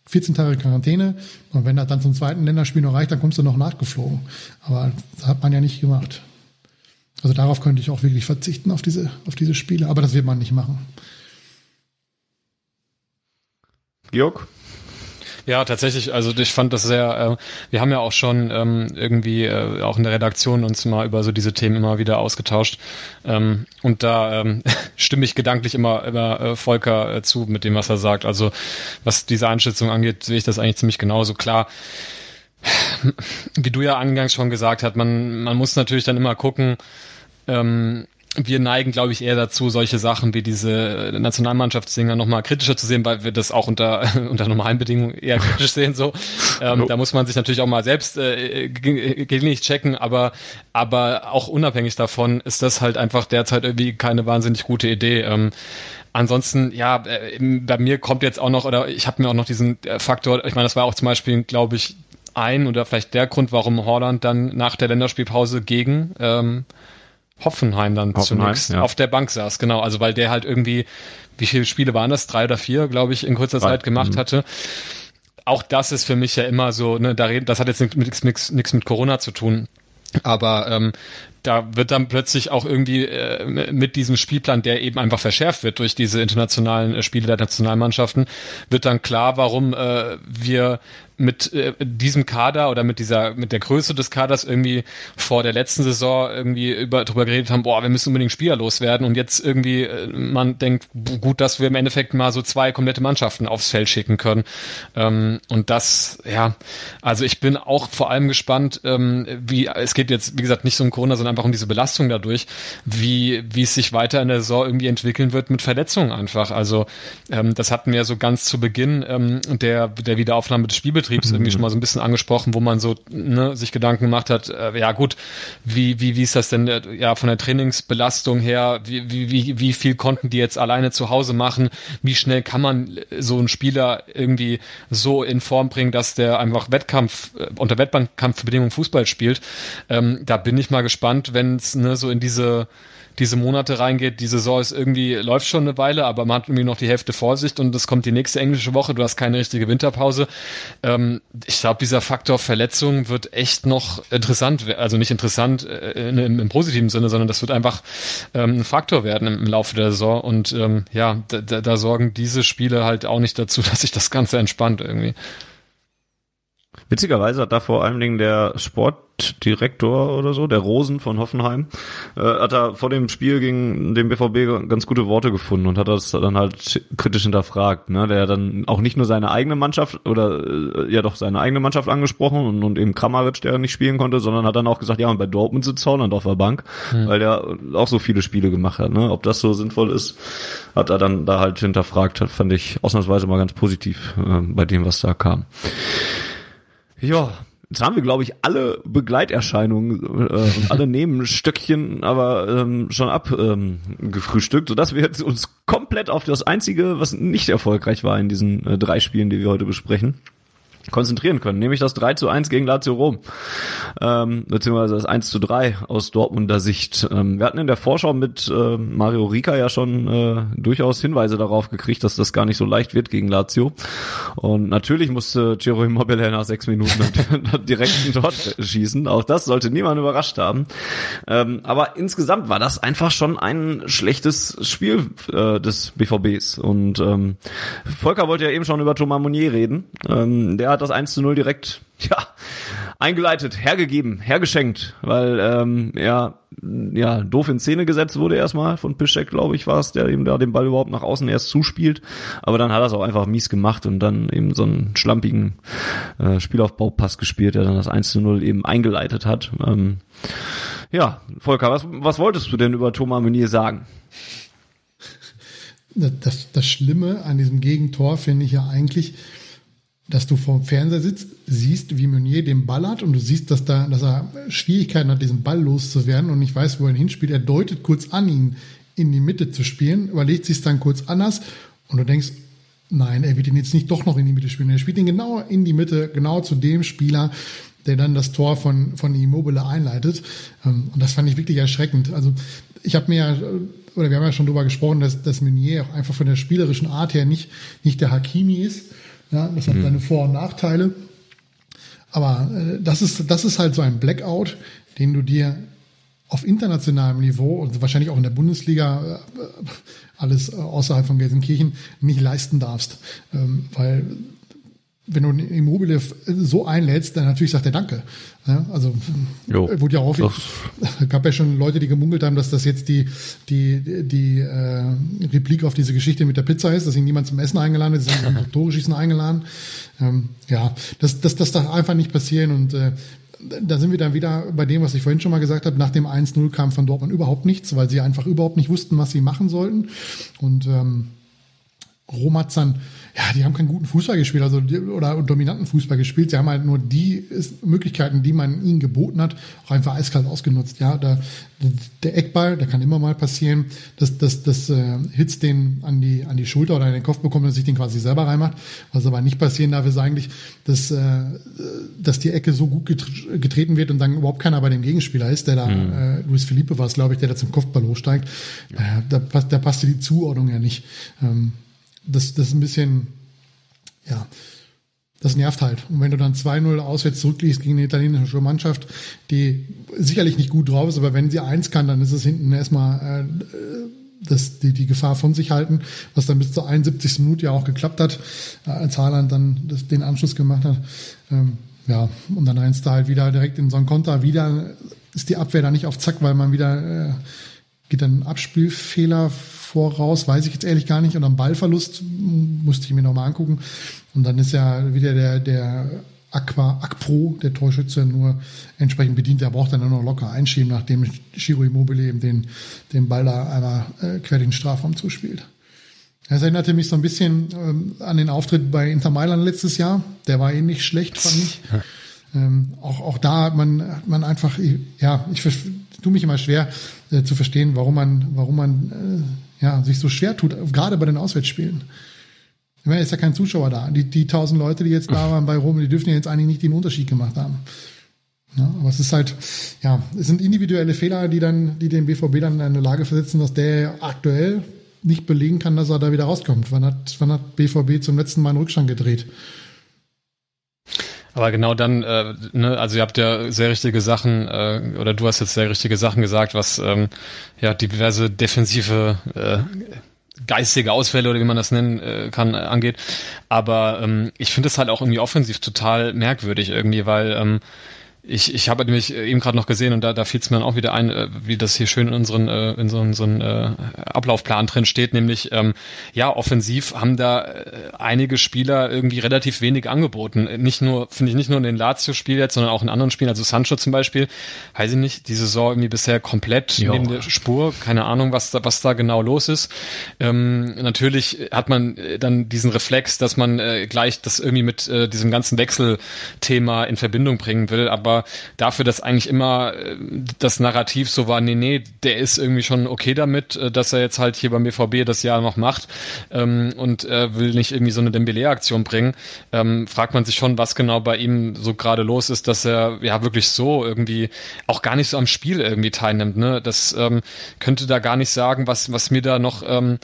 14 Tage Quarantäne und wenn das dann zum zweiten Länderspiel noch reicht, dann kommst du noch nachgeflogen. Aber das hat man ja nicht gemacht. Also darauf könnte ich auch wirklich verzichten, auf diese, auf diese Spiele, aber das wird man nicht machen. Georg? Ja, tatsächlich. Also ich fand das sehr. Äh, wir haben ja auch schon ähm, irgendwie äh, auch in der Redaktion uns mal über so diese Themen immer wieder ausgetauscht. Ähm, und da ähm, stimme ich gedanklich immer immer äh, Volker äh, zu mit dem, was er sagt. Also was diese Einschätzung angeht, sehe ich das eigentlich ziemlich genauso. Klar wie du ja angangs schon gesagt hast, man, man muss natürlich dann immer gucken, ähm, wir neigen, glaube ich, eher dazu, solche Sachen wie diese Nationalmannschaftsdinger nochmal kritischer zu sehen, weil wir das auch unter, unter normalen Bedingungen eher kritisch sehen. So, ähm, no. Da muss man sich natürlich auch mal selbst äh, gelegentlich checken, aber, aber auch unabhängig davon ist das halt einfach derzeit irgendwie keine wahnsinnig gute Idee. Ähm, Ansonsten, ja, äh, bei mir kommt jetzt auch noch, oder ich habe mir auch noch diesen äh, Faktor, ich meine, das war auch zum Beispiel, glaube ich, ein oder vielleicht der Grund, warum Holland dann nach der Länderspielpause gegen ähm, Hoffenheim dann Hoffenheim, zunächst ja. auf der Bank saß, genau. Also weil der halt irgendwie, wie viele Spiele waren das? Drei oder vier, glaube ich, in kurzer Zeit gemacht mhm. hatte. Auch das ist für mich ja immer so, ne, da reden, das hat jetzt nichts nichts mit Corona zu tun. Aber ähm, da wird dann plötzlich auch irgendwie äh, mit diesem Spielplan, der eben einfach verschärft wird durch diese internationalen äh, Spiele der Nationalmannschaften, wird dann klar, warum äh, wir mit äh, diesem Kader oder mit dieser mit der Größe des Kaders irgendwie vor der letzten Saison irgendwie über drüber geredet haben, boah, wir müssen unbedingt Spieler loswerden und jetzt irgendwie äh, man denkt, gut, dass wir im Endeffekt mal so zwei komplette Mannschaften aufs Feld schicken können. Ähm, und das, ja, also ich bin auch vor allem gespannt, ähm, wie es geht jetzt, wie gesagt, nicht so um Corona, sondern einfach um diese Belastung dadurch, wie wie es sich weiter in der Saison irgendwie entwickeln wird mit Verletzungen einfach. Also ähm, das hatten wir so ganz zu Beginn ähm, der der Wiederaufnahme des Spielbetriebs Spielbetriebs irgendwie schon mal so ein bisschen angesprochen, wo man so ne, sich Gedanken gemacht hat, äh, ja gut, wie, wie, wie ist das denn äh, ja von der Trainingsbelastung her, wie, wie, wie, wie viel konnten die jetzt alleine zu Hause machen, wie schnell kann man so einen Spieler irgendwie so in Form bringen, dass der einfach Wettkampf, äh, unter Wettkampfbedingungen Fußball spielt. Ähm, da bin ich mal gespannt, wenn es ne, so in diese diese Monate reingeht. Die Saison ist irgendwie, läuft schon eine Weile, aber man hat irgendwie noch die Hälfte Vorsicht und es kommt die nächste englische Woche, du hast keine richtige Winterpause. Ähm, ich glaube, dieser Faktor Verletzung wird echt noch interessant, also nicht interessant äh, im, im, positiven Sinne, sondern das wird einfach ähm, ein Faktor werden im, im, Laufe der Saison und ähm, ja, da, da sorgen diese Spiele halt auch nicht dazu, dass sich das Ganze entspannt irgendwie. Witzigerweise hat da vor allen Dingen der Sportdirektor oder so, der Rosen von Hoffenheim, äh, hat da vor dem Spiel gegen den BVB ganz gute Worte gefunden und hat das dann halt kritisch hinterfragt, ne? Der dann auch nicht nur seine eigene Mannschaft oder äh, ja doch seine eigene Mannschaft angesprochen und, und eben Kramaric, der nicht spielen konnte, sondern hat dann auch gesagt, ja, und bei Dortmund sitzt Holland auf der Bank, mhm. weil der auch so viele Spiele gemacht hat, ne? Ob das so sinnvoll ist, hat er dann da halt hinterfragt, fand ich ausnahmsweise mal ganz positiv äh, bei dem, was da kam. Ja, Jetzt haben wir, glaube ich, alle Begleiterscheinungen äh, und alle Nebenstöckchen aber ähm, schon abgefrühstückt, ähm, sodass wir jetzt uns komplett auf das Einzige, was nicht erfolgreich war in diesen äh, drei Spielen, die wir heute besprechen, konzentrieren können, nämlich das 3 zu 1 gegen Lazio Rom, ähm, beziehungsweise das 1 zu 3 aus Dortmunder Sicht. Ähm, wir hatten in der Vorschau mit äh, Mario Rika ja schon äh, durchaus Hinweise darauf gekriegt, dass das gar nicht so leicht wird gegen Lazio. Und natürlich musste Ciro Immobile nach sechs Minuten direkt ein Tor schießen. Auch das sollte niemand überrascht haben. Ähm, aber insgesamt war das einfach schon ein schlechtes Spiel äh, des BVBs. Und ähm, Volker wollte ja eben schon über Thomas Monnier reden. Ähm, der hat das 1 zu 0 direkt, ja, eingeleitet, hergegeben, hergeschenkt, weil ähm, ja, ja, doof in Szene gesetzt wurde erstmal von Piszek, glaube ich, war es, der eben da den Ball überhaupt nach außen erst zuspielt. Aber dann hat er es auch einfach mies gemacht und dann eben so einen schlampigen äh, Spielaufbaupass gespielt, der dann das 1 zu 0 eben eingeleitet hat. Ähm, ja, Volker, was, was wolltest du denn über Thomas Meunier sagen? Das, das Schlimme an diesem Gegentor finde ich ja eigentlich, dass du vorm Fernseher sitzt, siehst, wie Meunier den Ball hat und du siehst, dass, da, dass er Schwierigkeiten hat, diesen Ball loszuwerden und nicht weiß, wo er hinspielt. Er deutet kurz an, ihn in die Mitte zu spielen, überlegt sich dann kurz anders und du denkst, nein, er wird ihn jetzt nicht doch noch in die Mitte spielen. Er spielt ihn genau in die Mitte, genau zu dem Spieler, der dann das Tor von, von Immobile einleitet. Ähm, und das fand ich wirklich erschreckend. Also ich habe mir ja, oder wir haben ja schon darüber gesprochen, dass, dass Meunier auch einfach von der spielerischen Art her nicht, nicht der Hakimi ist ja, das hat mhm. seine Vor- und Nachteile. Aber äh, das, ist, das ist halt so ein Blackout, den du dir auf internationalem Niveau und wahrscheinlich auch in der Bundesliga, äh, alles außerhalb von Gelsenkirchen, nicht leisten darfst. Ähm, weil wenn du ein Immobile so einlädst, dann natürlich sagt er Danke. Ja, also jo, wurde ja auch gab ja schon Leute, die gemunkelt haben, dass das jetzt die die die äh, Replik auf diese Geschichte mit der Pizza ist, dass ihn niemand zum Essen eingeladen hat, sie sind zum Tore schießen eingeladen. Ähm, ja, das das das darf einfach nicht passieren und äh, da sind wir dann wieder bei dem, was ich vorhin schon mal gesagt habe. Nach dem 1-0 kam von Dortmund überhaupt nichts, weil sie einfach überhaupt nicht wussten, was sie machen sollten. Und ähm, Rom hat dann ja, die haben keinen guten Fußball gespielt, also oder dominanten Fußball gespielt. Sie haben halt nur die Möglichkeiten, die man ihnen geboten hat, auch einfach eiskalt ausgenutzt. Ja, da, der Eckball, der kann immer mal passieren, dass das, das äh, Hitz den an die an die Schulter oder an den Kopf bekommt und sich den quasi selber reinmacht. Was aber nicht passieren darf, ist eigentlich, dass äh, dass die Ecke so gut getreten wird und dann überhaupt keiner bei dem Gegenspieler ist, der da mhm. äh, Luis Felipe war es, glaube ich, der da zum Kopfball hochsteigt. Ja. Äh, da, passt, da passte die Zuordnung ja nicht. Ähm, das, das ist ein bisschen, ja, das nervt halt. Und wenn du dann 2-0 auswärts zurückliegst gegen eine italienische Mannschaft, die sicherlich nicht gut drauf ist, aber wenn sie eins kann, dann ist es hinten erstmal äh, das, die, die Gefahr von sich halten, was dann bis zur 71. Minute ja auch geklappt hat, äh, als Haaland dann das, den Anschluss gemacht hat. Ähm, ja, und dann rennst du halt wieder direkt in so einen Konter. Wieder ist die Abwehr da nicht auf Zack, weil man wieder äh, geht dann Abspielfehler voraus, weiß ich jetzt ehrlich gar nicht. Und am Ballverlust musste ich mir nochmal angucken. Und dann ist ja wieder der, der Aqua, Akpro, der Torschütze, nur entsprechend bedient. Der braucht dann nur noch locker einschieben, nachdem Giro Immobile eben den, den Ball da einmal äh, quer den Strafraum zuspielt. Das erinnerte mich so ein bisschen ähm, an den Auftritt bei Inter Mailand letztes Jahr. Der war ähnlich schlecht, fand ich. ähm, auch, auch da hat man, hat man einfach, ja, ich tue mich immer schwer äh, zu verstehen, warum man, warum man äh, ja, sich so schwer tut, gerade bei den Auswärtsspielen. Ich meine, ist ja kein Zuschauer da. Die, die tausend Leute, die jetzt da waren bei Rom, die dürfen ja jetzt eigentlich nicht den Unterschied gemacht haben. Ja, aber es ist halt, ja, es sind individuelle Fehler, die dann, die den BVB dann in eine Lage versetzen, dass der aktuell nicht belegen kann, dass er da wieder rauskommt. Wann hat, wann hat BVB zum letzten Mal einen Rückstand gedreht? Aber genau dann, äh, ne, also ihr habt ja sehr richtige Sachen, äh, oder du hast jetzt sehr richtige Sachen gesagt, was ähm, ja diverse defensive äh, geistige Ausfälle oder wie man das nennen äh, kann, äh, angeht. Aber ähm, ich finde es halt auch irgendwie offensiv total merkwürdig irgendwie, weil ähm, ich, ich habe nämlich eben gerade noch gesehen und da, da fiel es mir dann auch wieder ein, äh, wie das hier schön in unseren äh, in so, so einen äh, Ablaufplan drin steht, nämlich ähm, ja offensiv haben da äh, einige Spieler irgendwie relativ wenig angeboten. Nicht nur finde ich nicht nur in den Lazio-Spiel jetzt, sondern auch in anderen Spielen. Also Sancho zum Beispiel, weiß ich nicht, die Saison irgendwie bisher komplett jo. neben der Spur. Keine Ahnung, was da was da genau los ist. Ähm, natürlich hat man äh, dann diesen Reflex, dass man äh, gleich das irgendwie mit äh, diesem ganzen Wechselthema in Verbindung bringen will, aber dafür, dass eigentlich immer äh, das Narrativ so war, nee, nee, der ist irgendwie schon okay damit, äh, dass er jetzt halt hier beim BVB das Jahr noch macht ähm, und äh, will nicht irgendwie so eine Dembele-Aktion bringen, ähm, fragt man sich schon, was genau bei ihm so gerade los ist, dass er ja wirklich so irgendwie auch gar nicht so am Spiel irgendwie teilnimmt. Ne? Das ähm, könnte da gar nicht sagen, was, was mir da noch, ähm,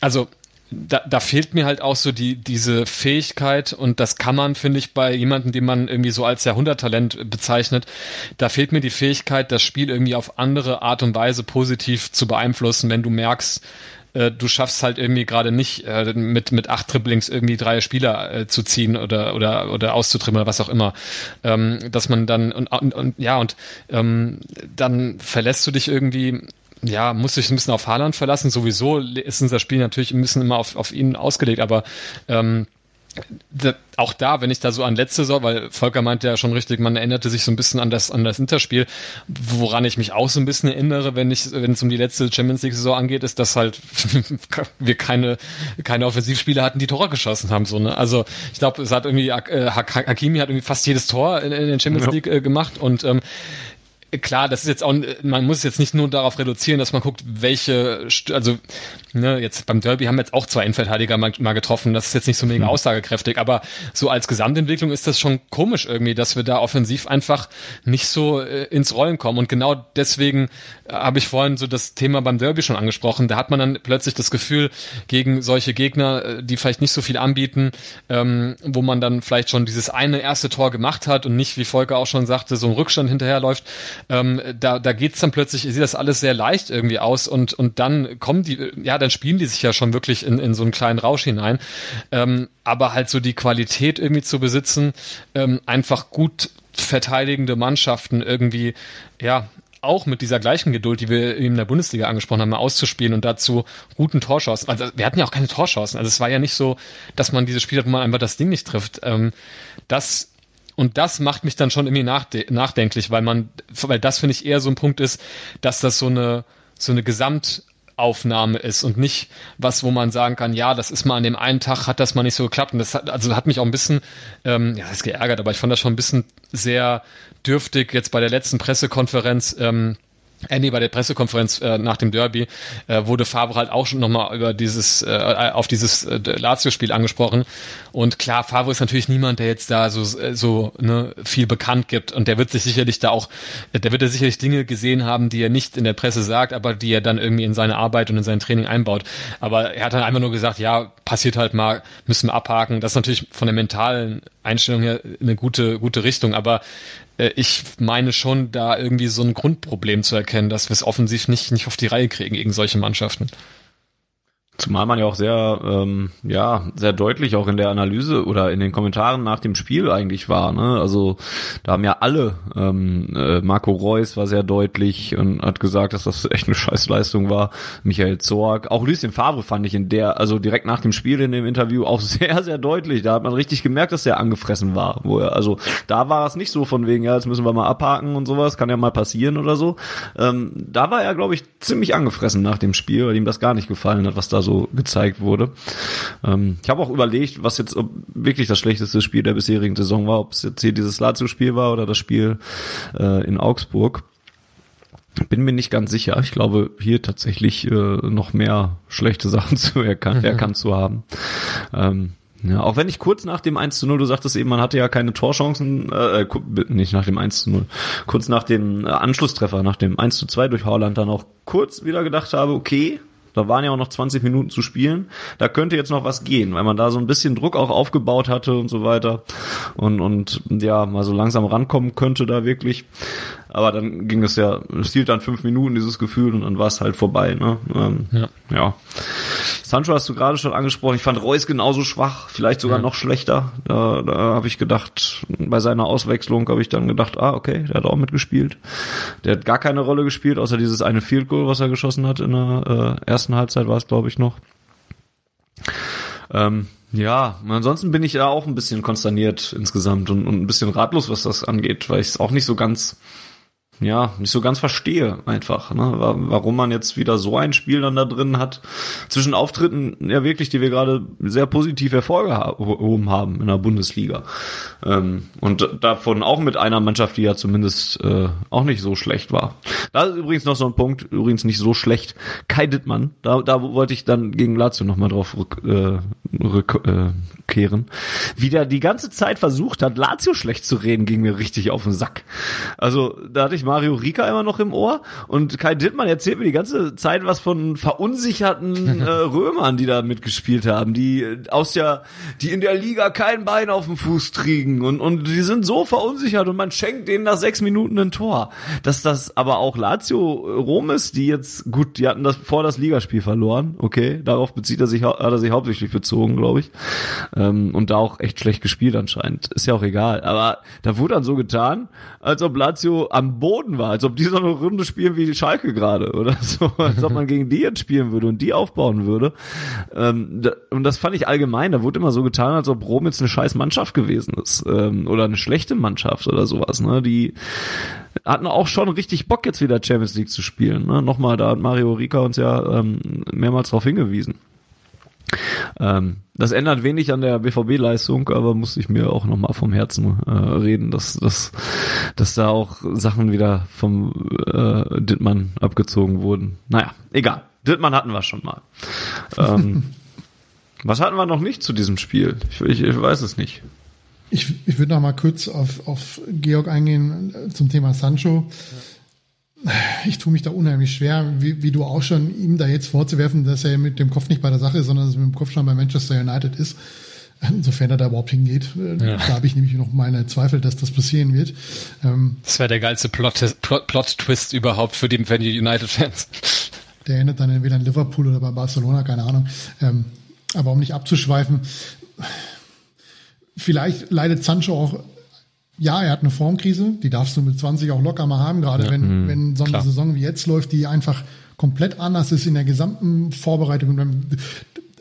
also da, da fehlt mir halt auch so die, diese Fähigkeit und das kann man, finde ich, bei jemandem, den man irgendwie so als Jahrhunderttalent bezeichnet, da fehlt mir die Fähigkeit, das Spiel irgendwie auf andere Art und Weise positiv zu beeinflussen, wenn du merkst, äh, du schaffst halt irgendwie gerade nicht äh, mit mit acht Dribblings irgendwie drei Spieler äh, zu ziehen oder oder oder auszutrimmen oder was auch immer, ähm, dass man dann und, und, und ja und ähm, dann verlässt du dich irgendwie ja, muss sich ein bisschen auf Haaland verlassen. Sowieso ist unser Spiel natürlich ein bisschen immer auf, auf ihn ausgelegt, aber ähm, da, auch da, wenn ich da so an letzte Saison, weil Volker meinte ja schon richtig, man erinnerte sich so ein bisschen an das, an das Interspiel, woran ich mich auch so ein bisschen erinnere, wenn ich, wenn es um die letzte Champions League Saison angeht, ist, dass halt wir keine, keine Offensivspieler hatten, die Tore geschossen haben, so, ne? Also, ich glaube, es hat irgendwie, äh, Hakimi hat irgendwie fast jedes Tor in, in den Champions League äh, gemacht und, ähm, klar, das ist jetzt auch, man muss jetzt nicht nur darauf reduzieren, dass man guckt, welche, also, ne, jetzt beim Derby haben wir jetzt auch zwei Innenverteidiger mal, mal getroffen, das ist jetzt nicht so mega hm. aussagekräftig, aber so als Gesamtentwicklung ist das schon komisch irgendwie, dass wir da offensiv einfach nicht so äh, ins Rollen kommen. Und genau deswegen äh, habe ich vorhin so das Thema beim Derby schon angesprochen, da hat man dann plötzlich das Gefühl, gegen solche Gegner, äh, die vielleicht nicht so viel anbieten, ähm, wo man dann vielleicht schon dieses eine erste Tor gemacht hat und nicht, wie Volker auch schon sagte, so ein Rückstand hinterherläuft, ähm, da, da geht's dann plötzlich, sieht das alles sehr leicht irgendwie aus und, und dann kommen die, ja, dann spielen die sich ja schon wirklich in, in so einen kleinen Rausch hinein. Ähm, aber halt so die Qualität irgendwie zu besitzen, ähm, einfach gut verteidigende Mannschaften irgendwie, ja, auch mit dieser gleichen Geduld, die wir in der Bundesliga angesprochen haben, auszuspielen und dazu guten Torchancen. Also wir hatten ja auch keine Torchancen. Also es war ja nicht so, dass man diese Spiele hat, wo man einfach das Ding nicht trifft. Ähm, das und das macht mich dann schon irgendwie nachdenklich, weil man, weil das finde ich eher so ein Punkt ist, dass das so eine, so eine Gesamtaufnahme ist und nicht was, wo man sagen kann, ja, das ist mal an dem einen Tag hat das mal nicht so geklappt. Und das hat, also hat mich auch ein bisschen, ähm, ja, das ist geärgert, aber ich fand das schon ein bisschen sehr dürftig jetzt bei der letzten Pressekonferenz. Ähm, äh, nee, bei der Pressekonferenz äh, nach dem Derby äh, wurde Favre halt auch schon nochmal über dieses, äh, auf dieses äh, Lazio-Spiel angesprochen. Und klar, Favre ist natürlich niemand, der jetzt da so, äh, so ne, viel bekannt gibt. Und der wird sich sicherlich da auch, der wird ja sicherlich Dinge gesehen haben, die er nicht in der Presse sagt, aber die er dann irgendwie in seine Arbeit und in sein Training einbaut. Aber er hat dann einfach nur gesagt, ja, passiert halt mal, müssen wir abhaken. Das ist natürlich von der mentalen Einstellung her eine gute, gute Richtung. Aber äh, ich meine schon, da irgendwie so ein Grundproblem zu erkennen, dass wir es offensiv nicht, nicht auf die Reihe kriegen gegen solche Mannschaften. Zumal man ja auch sehr, ähm, ja, sehr deutlich auch in der Analyse oder in den Kommentaren nach dem Spiel eigentlich war. Ne? Also da haben ja alle, ähm, äh, Marco Reus war sehr deutlich und hat gesagt, dass das echt eine Scheißleistung war. Michael Zorg, auch Lucien Favre fand ich in der, also direkt nach dem Spiel in dem Interview auch sehr, sehr deutlich. Da hat man richtig gemerkt, dass der angefressen war. Wo er, also da war es nicht so von wegen, ja, jetzt müssen wir mal abhaken und sowas, kann ja mal passieren oder so. Ähm, da war er, glaube ich, ziemlich angefressen nach dem Spiel, weil ihm das gar nicht gefallen hat, was da so so gezeigt wurde. Ähm, ich habe auch überlegt, was jetzt wirklich das schlechteste Spiel der bisherigen Saison war, ob es jetzt hier dieses Lazio-Spiel war oder das Spiel äh, in Augsburg. Bin mir nicht ganz sicher. Ich glaube, hier tatsächlich äh, noch mehr schlechte Sachen zu erkan mhm. erkannt zu haben. Ähm, ja, auch wenn ich kurz nach dem 1 zu 0, du sagtest eben, man hatte ja keine Torchancen, äh, nicht nach dem 1 zu 0, kurz nach dem äh, Anschlusstreffer, nach dem 1 zu 2 durch Haaland dann auch kurz wieder gedacht habe, okay, da waren ja auch noch 20 Minuten zu spielen. Da könnte jetzt noch was gehen, weil man da so ein bisschen Druck auch aufgebaut hatte und so weiter. Und, und ja, mal so langsam rankommen könnte da wirklich. Aber dann ging es ja, es hielt dann fünf Minuten, dieses Gefühl, und dann war es halt vorbei. Ne? Ähm, ja. ja. Sancho hast du gerade schon angesprochen. Ich fand Reus genauso schwach, vielleicht sogar ja. noch schlechter. Da, da habe ich gedacht, bei seiner Auswechslung habe ich dann gedacht, ah, okay, der hat auch mitgespielt. Der hat gar keine Rolle gespielt, außer dieses eine Field Goal, was er geschossen hat in der äh, ersten Halbzeit, war es, glaube ich, noch. Ähm, ja, ansonsten bin ich ja auch ein bisschen konsterniert insgesamt und, und ein bisschen ratlos, was das angeht, weil ich es auch nicht so ganz ja, nicht so ganz verstehe einfach, ne? warum man jetzt wieder so ein Spiel dann da drin hat. Zwischen Auftritten, ja wirklich, die wir gerade sehr positiv hervorgehoben haben in der Bundesliga. Ähm, und davon auch mit einer Mannschaft, die ja zumindest äh, auch nicht so schlecht war. Da ist übrigens noch so ein Punkt, übrigens nicht so schlecht. Kai Dittmann, da, da wollte ich dann gegen Lazio nochmal drauf rück, äh, rückkehren. Äh, Wie der die ganze Zeit versucht hat, Lazio schlecht zu reden, ging mir richtig auf den Sack. Also da hatte ich Mario Rika immer noch im Ohr und Kai Dittmann erzählt mir die ganze Zeit was von verunsicherten äh, Römern, die da mitgespielt haben, die aus der, die in der Liga kein Bein auf dem Fuß kriegen und, und die sind so verunsichert und man schenkt denen nach sechs Minuten ein Tor. Dass das aber auch Lazio Rom ist, die jetzt, gut, die hatten das vor das Ligaspiel verloren, okay, darauf bezieht er sich, hat er sich hauptsächlich bezogen, glaube ich. Ähm, und da auch echt schlecht gespielt anscheinend. Ist ja auch egal. Aber da wurde dann so getan, als ob Lazio am Boden Boden war, als ob die so eine Runde spielen wie die Schalke gerade oder so, als ob man gegen die jetzt spielen würde und die aufbauen würde. Ähm, und das fand ich allgemein, da wurde immer so getan, als ob Rom jetzt eine scheiß Mannschaft gewesen ist ähm, oder eine schlechte Mannschaft oder sowas. Ne? Die hatten auch schon richtig Bock jetzt wieder Champions League zu spielen. Ne? Nochmal, da hat Mario Rika uns ja ähm, mehrmals darauf hingewiesen. Ähm, das ändert wenig an der BVB-Leistung, aber muss ich mir auch nochmal vom Herzen äh, reden, dass, dass, dass da auch Sachen wieder vom äh, Dittmann abgezogen wurden. Naja, egal. Dittmann hatten wir schon mal. Ähm, was hatten wir noch nicht zu diesem Spiel? Ich, ich, ich weiß es nicht. Ich, ich würde noch mal kurz auf, auf Georg eingehen äh, zum Thema Sancho. Ja ich tue mich da unheimlich schwer, wie, wie du auch schon, ihm da jetzt vorzuwerfen, dass er mit dem Kopf nicht bei der Sache ist, sondern dass er mit dem Kopf schon bei Manchester United ist. Insofern er da überhaupt hingeht. Ja. Da habe ich nämlich noch meine Zweifel, dass das passieren wird. Ähm, das wäre der geilste Plot-Twist Plot, Plot überhaupt für die, für die United-Fans. Der endet dann entweder in Liverpool oder bei Barcelona, keine Ahnung. Ähm, aber um nicht abzuschweifen, vielleicht leidet Sancho auch ja, er hat eine Formkrise, die darfst du mit 20 auch locker mal haben, gerade ja, wenn, mh, wenn so eine klar. Saison wie jetzt läuft, die einfach komplett anders ist in der gesamten Vorbereitung.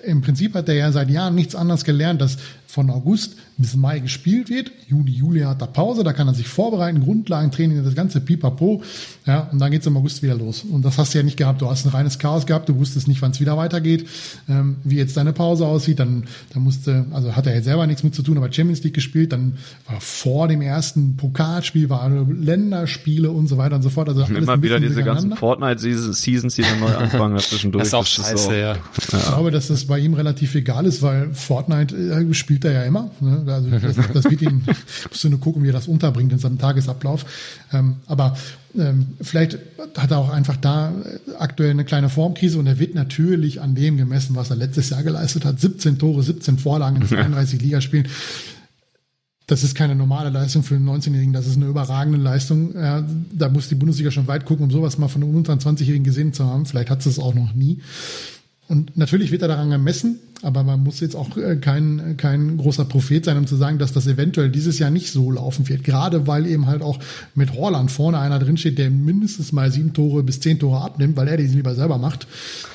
Im Prinzip hat er ja seit Jahren nichts anderes gelernt, dass von August bis Mai gespielt wird. Juni, Juli hat er Pause, da kann er sich vorbereiten, Grundlagentraining, das ganze Pipapo. Ja, und dann geht's im August wieder los. Und das hast du ja nicht gehabt. Du hast ein reines Chaos gehabt, du wusstest nicht, wann es wieder weitergeht, ähm, wie jetzt deine Pause aussieht. Dann, dann musste, also hat er jetzt selber nichts mit zu tun, aber Champions League gespielt, dann war vor dem ersten Pokalspiel, war Länderspiele und so weiter und so fort. Also immer wieder diese ganzen Fortnite-Seasons, die dann neu anfangen dazwischendurch. Das ist auch scheiße, so, ja. Ich glaube, dass das bei ihm relativ egal ist, weil Fortnite äh, spielt er ja immer. Ne? Also das, das wird ihn, musst du nur gucken, wie er das unterbringt in seinem Tagesablauf. Ähm, aber ähm, vielleicht hat er auch einfach da aktuell eine kleine Formkrise und er wird natürlich an dem gemessen, was er letztes Jahr geleistet hat. 17 Tore, 17 Vorlagen in 32 Ligaspielen. Das ist keine normale Leistung für einen 19-Jährigen, das ist eine überragende Leistung. Ja, da muss die Bundesliga schon weit gucken, um sowas mal von einem unter 20-Jährigen gesehen zu haben. Vielleicht hat es es auch noch nie. Und natürlich wird er daran gemessen, aber man muss jetzt auch äh, kein, kein großer Prophet sein, um zu sagen, dass das eventuell dieses Jahr nicht so laufen wird. Gerade weil eben halt auch mit Horland vorne einer drinsteht, der mindestens mal sieben Tore bis zehn Tore abnimmt, weil er die lieber selber macht.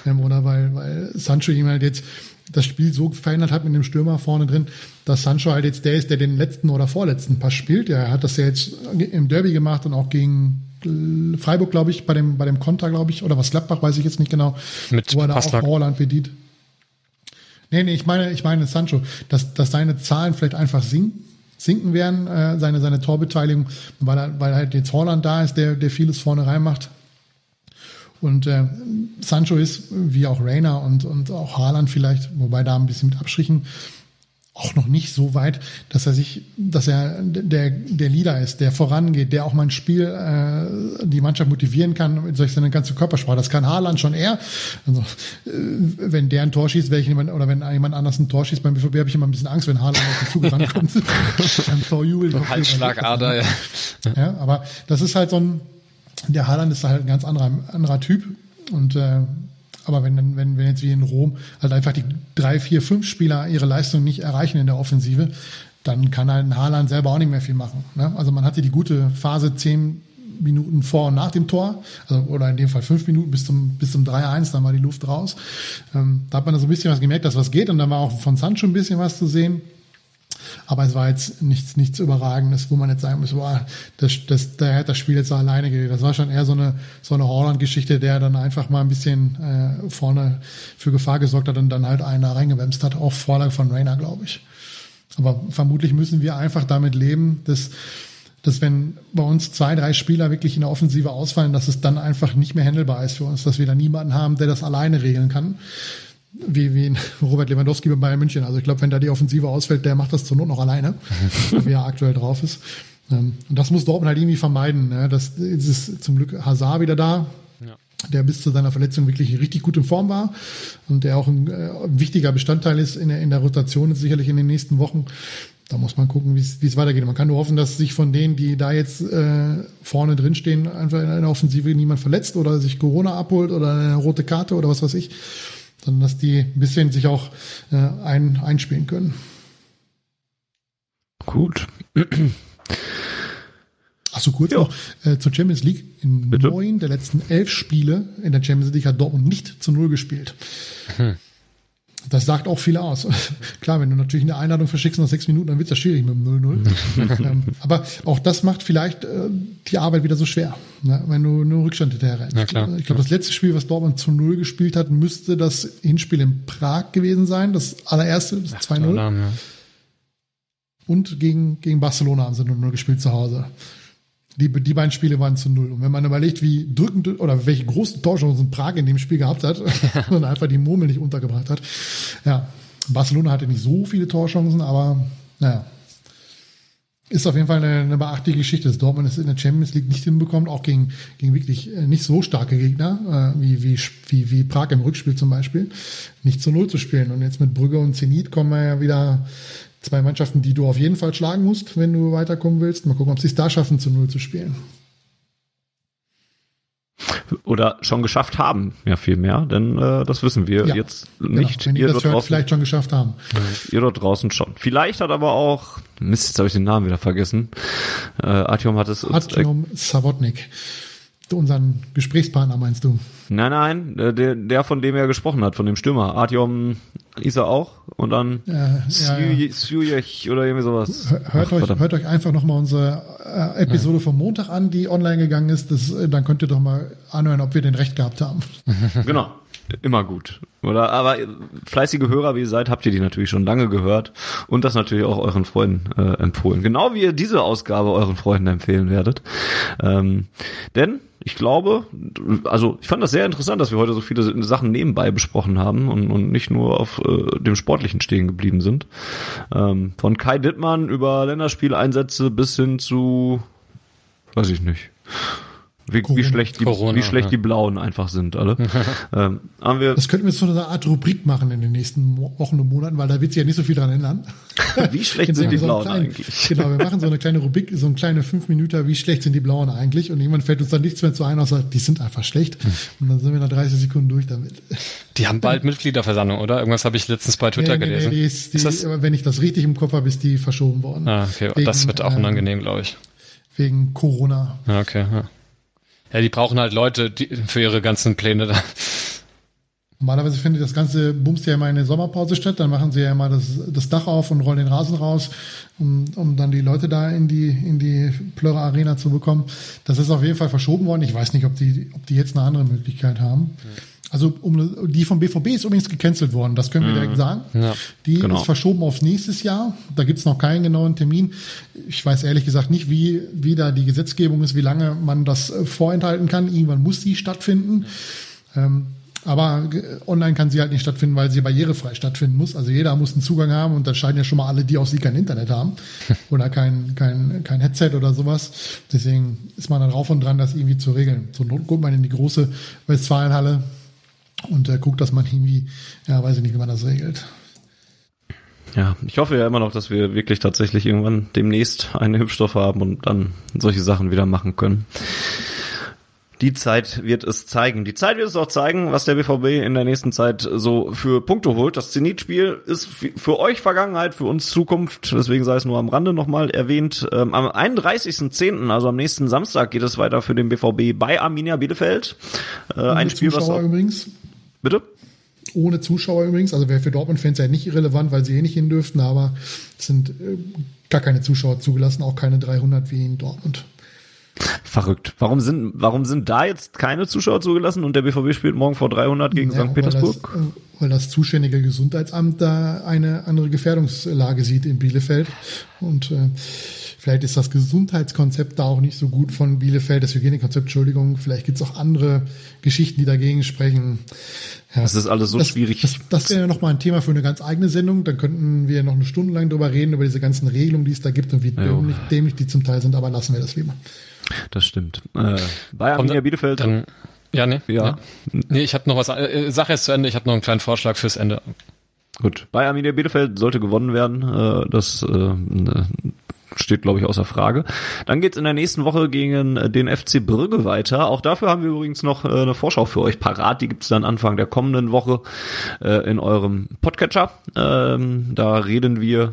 Ähm, oder weil, weil Sancho ihm halt jetzt das Spiel so verändert hat mit dem Stürmer vorne drin, dass Sancho halt jetzt der ist, der den letzten oder vorletzten Pass spielt. Er hat das ja jetzt im Derby gemacht und auch gegen Freiburg, glaube ich, bei dem, bei dem Konter, glaube ich, oder was Gladbach, weiß ich jetzt nicht genau. Mit wo er da auch Holland bedient. Nee, nee, ich meine, ich meine Sancho, dass, dass seine Zahlen vielleicht einfach sinken, sinken werden, äh, seine, seine Torbeteiligung, weil, er, weil halt jetzt Holland da ist, der, der vieles vorne reinmacht. Und äh, Sancho ist, wie auch Reina und, und auch Haaland vielleicht, wobei da ein bisschen mit Abstrichen, auch noch nicht so weit, dass er sich, dass er der, der Leader ist, der vorangeht, der auch mal ein Spiel äh, die Mannschaft motivieren kann durch seine ganze Körpersprache. Das kann Haaland schon eher. Also, äh, wenn der ein Tor schießt, welchen jemand, oder wenn jemand anders ein Tor schießt, beim BVB habe ich immer ein bisschen Angst, wenn Haaland auf den Zug rankommt. beim Torjubel. Halsschlagader, ja. ja. Aber das ist halt so ein, der Haaland ist halt ein ganz anderer, anderer Typ und äh, aber wenn, wenn, wenn jetzt wie in Rom halt einfach die drei, vier, fünf Spieler ihre Leistung nicht erreichen in der Offensive, dann kann halt ein Haaland selber auch nicht mehr viel machen. Ne? Also man hatte die gute Phase zehn Minuten vor und nach dem Tor, also, oder in dem Fall fünf Minuten bis zum, bis zum 3-1, dann war die Luft raus. Ähm, da hat man so ein bisschen was gemerkt, dass was geht und dann war auch von Sancho ein bisschen was zu sehen. Aber es war jetzt nichts, nichts Überragendes, wo man jetzt sagen muss, boah, das, das, der hat das Spiel jetzt alleine geredet. Das war schon eher so eine, so eine Holland-Geschichte, der dann einfach mal ein bisschen äh, vorne für Gefahr gesorgt hat und dann halt einer reingewämst hat, auch Vorlage von Rainer, glaube ich. Aber vermutlich müssen wir einfach damit leben, dass, dass wenn bei uns zwei, drei Spieler wirklich in der Offensive ausfallen, dass es dann einfach nicht mehr handelbar ist für uns, dass wir da niemanden haben, der das alleine regeln kann wie, wie Robert Lewandowski bei Bayern München. Also ich glaube, wenn da die Offensive ausfällt, der macht das zur Not noch alleine, wie er aktuell drauf ist. Ähm, und das muss Dortmund halt irgendwie vermeiden. Ne? Das ist zum Glück Hazard wieder da, ja. der bis zu seiner Verletzung wirklich richtig gut in Form war und der auch ein, äh, wichtiger Bestandteil ist in der, in der Rotation, sicherlich in den nächsten Wochen. Da muss man gucken, wie es weitergeht. Man kann nur hoffen, dass sich von denen, die da jetzt äh, vorne drinstehen, einfach in der Offensive niemand verletzt oder sich Corona abholt oder eine rote Karte oder was weiß ich sondern dass die ein bisschen sich auch äh, ein, einspielen können. Gut. Achso, kurz ja. noch äh, zur Champions League. In Bitte? neun der letzten elf Spiele in der Champions League hat Dortmund nicht zu Null gespielt. Hm. Das sagt auch viel aus. Klar, wenn du natürlich eine Einladung verschickst nach sechs Minuten, dann wird es ja schwierig mit dem 0-0. ähm, aber auch das macht vielleicht äh, die Arbeit wieder so schwer, ne? wenn du nur Rückstand hinterher rennst. Ja, klar. Ich glaube, das letzte Spiel, was Dortmund zu Null gespielt hat, müsste das Hinspiel in Prag gewesen sein. Das allererste, das 2-0. Ja. Und gegen, gegen Barcelona haben sie 0-0 gespielt zu Hause. Die, die beiden Spiele waren zu null. Und wenn man überlegt, wie drückend oder welche großen Torchancen Prag in dem Spiel gehabt hat und einfach die Murmel nicht untergebracht hat. Ja, Barcelona hatte nicht so viele Torchancen, aber naja. Ist auf jeden Fall eine, eine beachtliche Geschichte, dass Dortmund es in der Champions League nicht hinbekommt, auch gegen, gegen wirklich äh, nicht so starke Gegner, äh, wie, wie, wie, wie Prag im Rückspiel zum Beispiel, nicht zu Null zu spielen. Und jetzt mit Brügge und Zenit kommen wir ja wieder Zwei Mannschaften, die du auf jeden Fall schlagen musst, wenn du weiterkommen willst. Mal gucken, ob sie es da schaffen, zu Null zu spielen. Oder schon geschafft haben, ja viel mehr, denn äh, das wissen wir ja, jetzt genau. nicht. Genau. Wenn ihr, ihr das hört, draußen, vielleicht schon geschafft haben. Ihr dort draußen schon. Vielleicht hat aber auch, Mist, jetzt habe ich den Namen wieder vergessen. Äh, Artyom hat es Artyom Savotnik unseren Gesprächspartner meinst du? Nein, nein, äh, der, der von dem er gesprochen hat, von dem Stürmer. Artyom ist er auch und dann ja, ja, ja. oder irgendwie sowas. Hört, Ach, euch, hört euch einfach nochmal unsere äh, Episode vom Montag an, die online gegangen ist. Das, äh, dann könnt ihr doch mal anhören, ob wir den recht gehabt haben. genau. Immer gut. Oder aber fleißige Hörer, wie ihr seid, habt ihr die natürlich schon lange gehört und das natürlich auch euren Freunden äh, empfohlen. Genau wie ihr diese Ausgabe euren Freunden empfehlen werdet. Ähm, denn ich glaube, also ich fand das sehr interessant, dass wir heute so viele Sachen nebenbei besprochen haben und, und nicht nur auf äh, dem Sportlichen stehen geblieben sind. Ähm, von Kai Dittmann über Länderspieleinsätze bis hin zu, weiß ich nicht wie, wie schlecht, die, Corona, wie schlecht ja. die Blauen einfach sind, alle. ähm, haben wir das könnten wir so eine Art Rubrik machen in den nächsten Wochen und Monaten, weil da wird sich ja nicht so viel dran ändern. wie schlecht genau, sind die so Blauen kleinen, eigentlich? genau, wir machen so eine kleine Rubrik, so eine kleine fünf Minuten, wie schlecht sind die Blauen eigentlich? Und irgendwann fällt uns dann nichts mehr zu ein, außer die sind einfach schlecht. Und dann sind wir nach 30 Sekunden durch damit. Die haben bald Mitgliederversammlung, oder? Irgendwas habe ich letztens bei Twitter nee, nee, gelesen. Nee, die ist, die, ist das? wenn ich das richtig im Kopf habe, ist die verschoben worden. Ah, okay. Wegen, das wird auch unangenehm, glaube ich. Wegen Corona. Ah, okay, ja. Ja, die brauchen halt Leute die, für ihre ganzen Pläne da. Normalerweise findet das ganze Bums ja immer in der Sommerpause statt. Dann machen sie ja immer das, das Dach auf und rollen den Rasen raus, um, um dann die Leute da in die, in die Plöre Arena zu bekommen. Das ist auf jeden Fall verschoben worden. Ich weiß nicht, ob die, ob die jetzt eine andere Möglichkeit haben. Also um, die vom BVB ist übrigens gecancelt worden, das können wir mhm. direkt sagen. Ja, die genau. ist verschoben auf nächstes Jahr. Da gibt's noch keinen genauen Termin. Ich weiß ehrlich gesagt nicht, wie, wie da die Gesetzgebung ist, wie lange man das äh, vorenthalten kann. Irgendwann muss die stattfinden. Ähm, aber online kann sie halt nicht stattfinden, weil sie barrierefrei stattfinden muss. Also jeder muss einen Zugang haben und da scheinen ja schon mal alle, die aus sie kein Internet haben oder kein, kein, kein Headset oder sowas. Deswegen ist man dann drauf und dran, das irgendwie zu regeln. So Not guckt man in die große Westfalenhalle und äh, guckt, dass man irgendwie, ja, weiß ich nicht, wie man das regelt. Ja, ich hoffe ja immer noch, dass wir wirklich tatsächlich irgendwann demnächst einen Impfstoff haben und dann solche Sachen wieder machen können. Die Zeit wird es zeigen. Die Zeit wird es auch zeigen, was der BVB in der nächsten Zeit so für Punkte holt. Das Zenit-Spiel ist für euch Vergangenheit, für uns Zukunft. Deswegen sei es nur am Rande nochmal erwähnt. Ähm, am 31.10., also am nächsten Samstag, geht es weiter für den BVB bei Arminia Bielefeld. Äh, ein Spiel, Zuschauer was auch, übrigens. Bitte? Ohne Zuschauer übrigens. Also wäre für Dortmund-Fans ja nicht irrelevant, weil sie eh nicht hin dürften, aber es sind äh, gar keine Zuschauer zugelassen, auch keine 300 wie in Dortmund. Verrückt. Warum sind, warum sind da jetzt keine Zuschauer zugelassen und der BVB spielt morgen vor 300 gegen ja, St. Petersburg? Weil das, äh, weil das zuständige Gesundheitsamt da eine andere Gefährdungslage sieht in Bielefeld. Und äh, vielleicht ist das Gesundheitskonzept da auch nicht so gut von Bielefeld, das Hygienekonzept, Entschuldigung. Vielleicht gibt es auch andere Geschichten, die dagegen sprechen. Ja, das ist alles so das, schwierig. Das, das wäre ja nochmal ein Thema für eine ganz eigene Sendung. Dann könnten wir noch eine Stunde lang drüber reden, über diese ganzen Regelungen, die es da gibt und wie dämlich, dämlich die zum Teil sind. Aber lassen wir das lieber. Das stimmt. Äh, bei Arminia Bielefeld. Dann, ja, nee. Ja. Nee, nee ich habe noch was. Äh, Sache ist zu Ende. Ich habe noch einen kleinen Vorschlag fürs Ende. Gut. Bei Arminia Bielefeld sollte gewonnen werden. Äh, das äh, steht, glaube ich, außer Frage. Dann geht's in der nächsten Woche gegen äh, den FC Brügge weiter. Auch dafür haben wir übrigens noch äh, eine Vorschau für euch parat. Die gibt's dann Anfang der kommenden Woche äh, in eurem Podcatcher. Ähm, da reden wir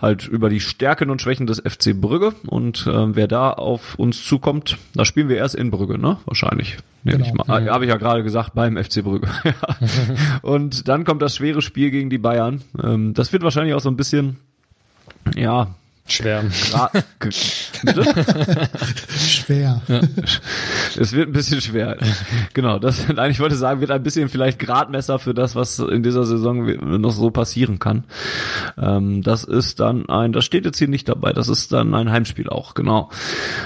halt über die Stärken und Schwächen des FC Brügge und äh, wer da auf uns zukommt, da spielen wir erst in Brügge, ne? Wahrscheinlich. Nehme genau. ich mal. Ja. Habe ich ja gerade gesagt, beim FC Brügge. und dann kommt das schwere Spiel gegen die Bayern. Ähm, das wird wahrscheinlich auch so ein bisschen, ja, Schwer. schwer. Ja. Es wird ein bisschen schwer. Genau, das, nein, ich wollte sagen, wird ein bisschen vielleicht Gradmesser für das, was in dieser Saison noch so passieren kann. Ähm, das ist dann ein, das steht jetzt hier nicht dabei, das ist dann ein Heimspiel auch, genau.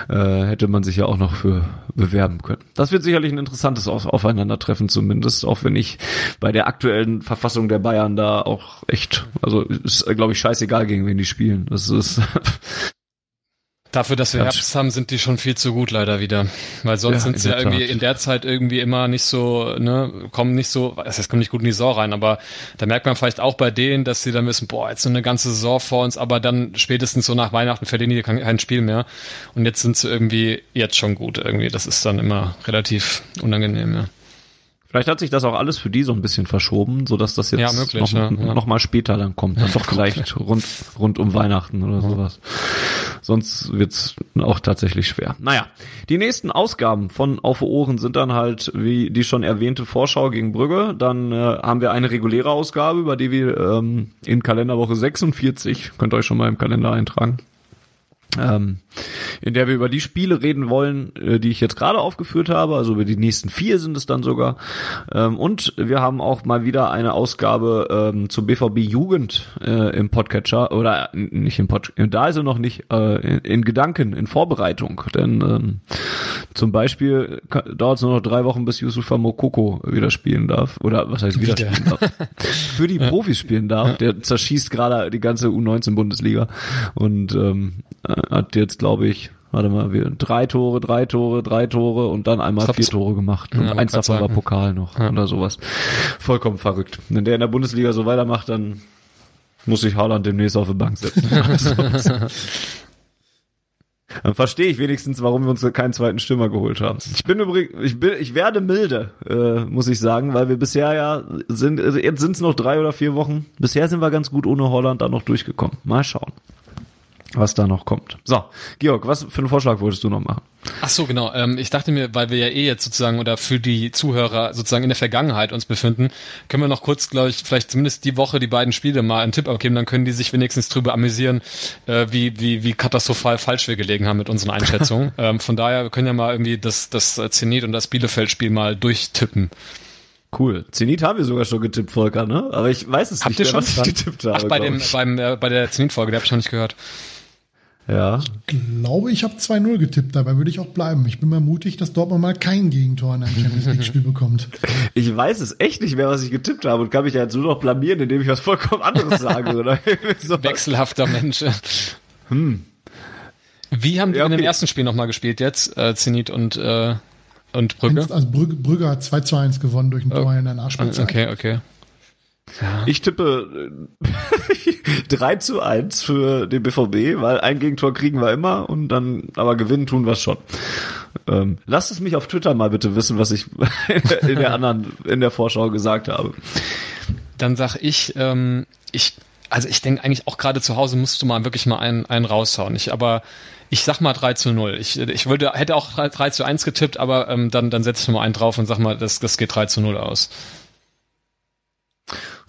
Äh, hätte man sich ja auch noch für bewerben können. Das wird sicherlich ein interessantes Aufeinandertreffen zumindest, auch wenn ich bei der aktuellen Verfassung der Bayern da auch echt, also ist, glaube ich, scheißegal, gegen wen die spielen. Das ist Dafür, dass wir Herbst haben, sind die schon viel zu gut leider wieder. Weil sonst ja, sind sie ja irgendwie Tat. in der Zeit irgendwie immer nicht so, ne, kommen nicht so, es heißt, kommen nicht gut in die Saison rein, aber da merkt man vielleicht auch bei denen, dass sie dann wissen, boah, jetzt so eine ganze Saison vor uns, aber dann spätestens so nach Weihnachten verlieren die kein, kein Spiel mehr. Und jetzt sind sie irgendwie jetzt schon gut irgendwie. Das ist dann immer relativ unangenehm, ja. Vielleicht hat sich das auch alles für die so ein bisschen verschoben, so dass das jetzt ja, möglich, noch, ja, noch mal später dann kommt, dann doch vielleicht rund rund um Weihnachten oder sowas. Sonst wird's auch tatsächlich schwer. Naja, die nächsten Ausgaben von Auf Ohren sind dann halt wie die schon erwähnte Vorschau gegen Brügge. Dann äh, haben wir eine reguläre Ausgabe, über die wir ähm, in Kalenderwoche 46 könnt ihr euch schon mal im Kalender eintragen ähm, in der wir über die Spiele reden wollen, äh, die ich jetzt gerade aufgeführt habe. Also über die nächsten vier sind es dann sogar. Ähm, und wir haben auch mal wieder eine Ausgabe ähm, zum BVB Jugend äh, im Podcatcher oder nicht im Pod, da ist er noch nicht äh, in, in, Gedanken, in Vorbereitung. Denn ähm, zum Beispiel dauert es nur noch drei Wochen, bis Yusufa Mokoko wieder spielen darf. Oder was heißt wieder, wieder. spielen darf? Für die Profis spielen darf. Der zerschießt gerade die ganze U19-Bundesliga. Und ähm, hat jetzt, glaube ich, warte mal, drei Tore, drei Tore, drei Tore und dann einmal vier Tore gemacht. Und ja, eins davon war Pokal noch ja. oder sowas. Vollkommen verrückt. Wenn der in der Bundesliga so weitermacht, dann muss ich Haaland demnächst auf die Bank setzen. dann verstehe ich wenigstens, warum wir uns keinen zweiten Stürmer geholt haben. Ich bin übrigens, ich bin, ich werde milde, äh, muss ich sagen, weil wir bisher ja sind, also jetzt sind es noch drei oder vier Wochen. Bisher sind wir ganz gut ohne Holland da noch durchgekommen. Mal schauen was da noch kommt. So, Georg, was für einen Vorschlag wolltest du noch machen? Ach so, genau. Ähm, ich dachte mir, weil wir ja eh jetzt sozusagen oder für die Zuhörer sozusagen in der Vergangenheit uns befinden, können wir noch kurz, glaube ich, vielleicht zumindest die Woche die beiden Spiele mal einen Tipp abgeben, dann können die sich wenigstens drüber amüsieren, äh, wie, wie, wie katastrophal falsch wir gelegen haben mit unseren Einschätzungen. ähm, von daher, wir können ja mal irgendwie das, das Zenit und das Bielefeld-Spiel mal durchtippen. Cool. Zenit haben wir sogar schon getippt, Volker, ne? Aber ich weiß es Habt nicht ihr mehr, schon? was ich getippt habe. Ach, bei, dem, beim, äh, bei der Zenit-Folge, der habe ich noch nicht gehört. Ja. glaube, ich habe 2-0 getippt. Dabei würde ich auch bleiben. Ich bin mal mutig, dass Dortmund mal kein Gegentor in einem Champions League-Spiel bekommt. Ich weiß es echt nicht mehr, was ich getippt habe und kann mich ja jetzt nur noch blamieren, indem ich was vollkommen anderes sage. Oder so. Wechselhafter Mensch. Hm. Wie haben die Ja, in dem okay. ersten Spiel nochmal gespielt jetzt, äh, Zenit und, äh, und Brügge? Also Brügge, Brügge hat 2 zu 1 gewonnen durch ein Tor in der Nachspielzeit. Okay, okay. Ich tippe äh, 3 zu 1 für den BVB, weil ein Gegentor kriegen wir immer und dann, aber gewinnen tun wir es schon. Ähm, lasst es mich auf Twitter mal bitte wissen, was ich in der, anderen, in der Vorschau gesagt habe. Dann sag ich, ähm, ich, also ich denke eigentlich auch gerade zu Hause musst du mal wirklich mal einen, einen raushauen. Ich, aber ich sag mal 3 zu 0. Ich, ich würde, hätte auch 3, 3 zu 1 getippt, aber ähm, dann, dann setze ich mal einen drauf und sag mal, das, das geht 3 zu 0 aus.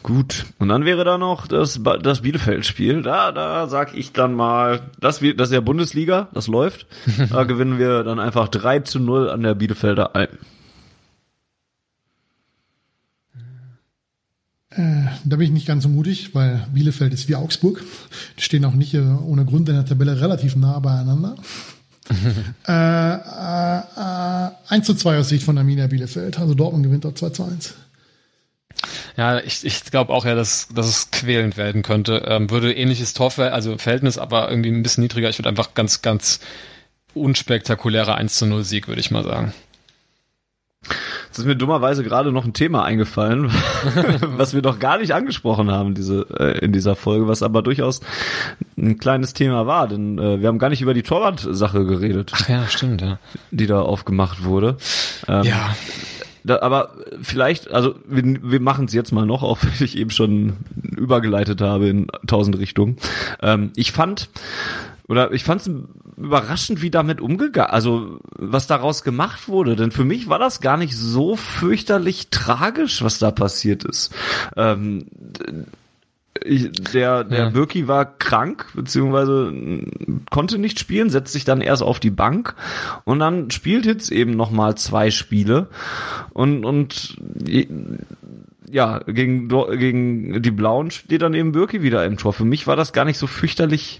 Gut. Und dann wäre da noch das, das Bielefeld-Spiel. Da, da sag ich dann mal, das, wir- das ist ja Bundesliga, das läuft. Da gewinnen wir dann einfach 3 zu 0 an der Bielefelder Alm. Da bin ich nicht ganz so mutig, weil Bielefeld ist wie Augsburg. Die stehen auch nicht äh, ohne Grund in der Tabelle relativ nah beieinander. äh, äh, äh, 1 zu 2 aus Sicht von Arminia Bielefeld. Also Dortmund gewinnt dort 2 zu 1. Ja, ich, ich glaube auch ja, dass, dass es quälend werden könnte. Ähm, würde ähnliches Torver also Verhältnis, aber irgendwie ein bisschen niedriger. Ich würde einfach ganz, ganz unspektakulärer 1 zu 0 Sieg, würde ich mal sagen. Jetzt ist mir dummerweise gerade noch ein Thema eingefallen, was wir noch gar nicht angesprochen haben diese, äh, in dieser Folge, was aber durchaus ein kleines Thema war, denn äh, wir haben gar nicht über die Torwart-Sache geredet, Ach ja, stimmt, ja. die da aufgemacht wurde. Ähm, Ja, Da, aber vielleicht, also wir, wir machen es jetzt mal noch, auch wenn ich eben schon übergeleitet habe in tausend Richtungen. Ähm, ich fand, oder ich fand es überraschend, wie damit umgegangen, also was daraus gemacht wurde. Denn für mich war das gar nicht so fürchterlich tragisch, was da passiert ist. Ähm, ich, der der Ja. Birki war krank, beziehungsweise mm, konnte nicht spielen, setzt sich dann erst auf die Bank und dann spielt Hitz eben nochmal zwei Spiele und, und ja, gegen, gegen die Blauen steht dann eben Birki wieder im Tor. Für mich war das gar nicht so fürchterlich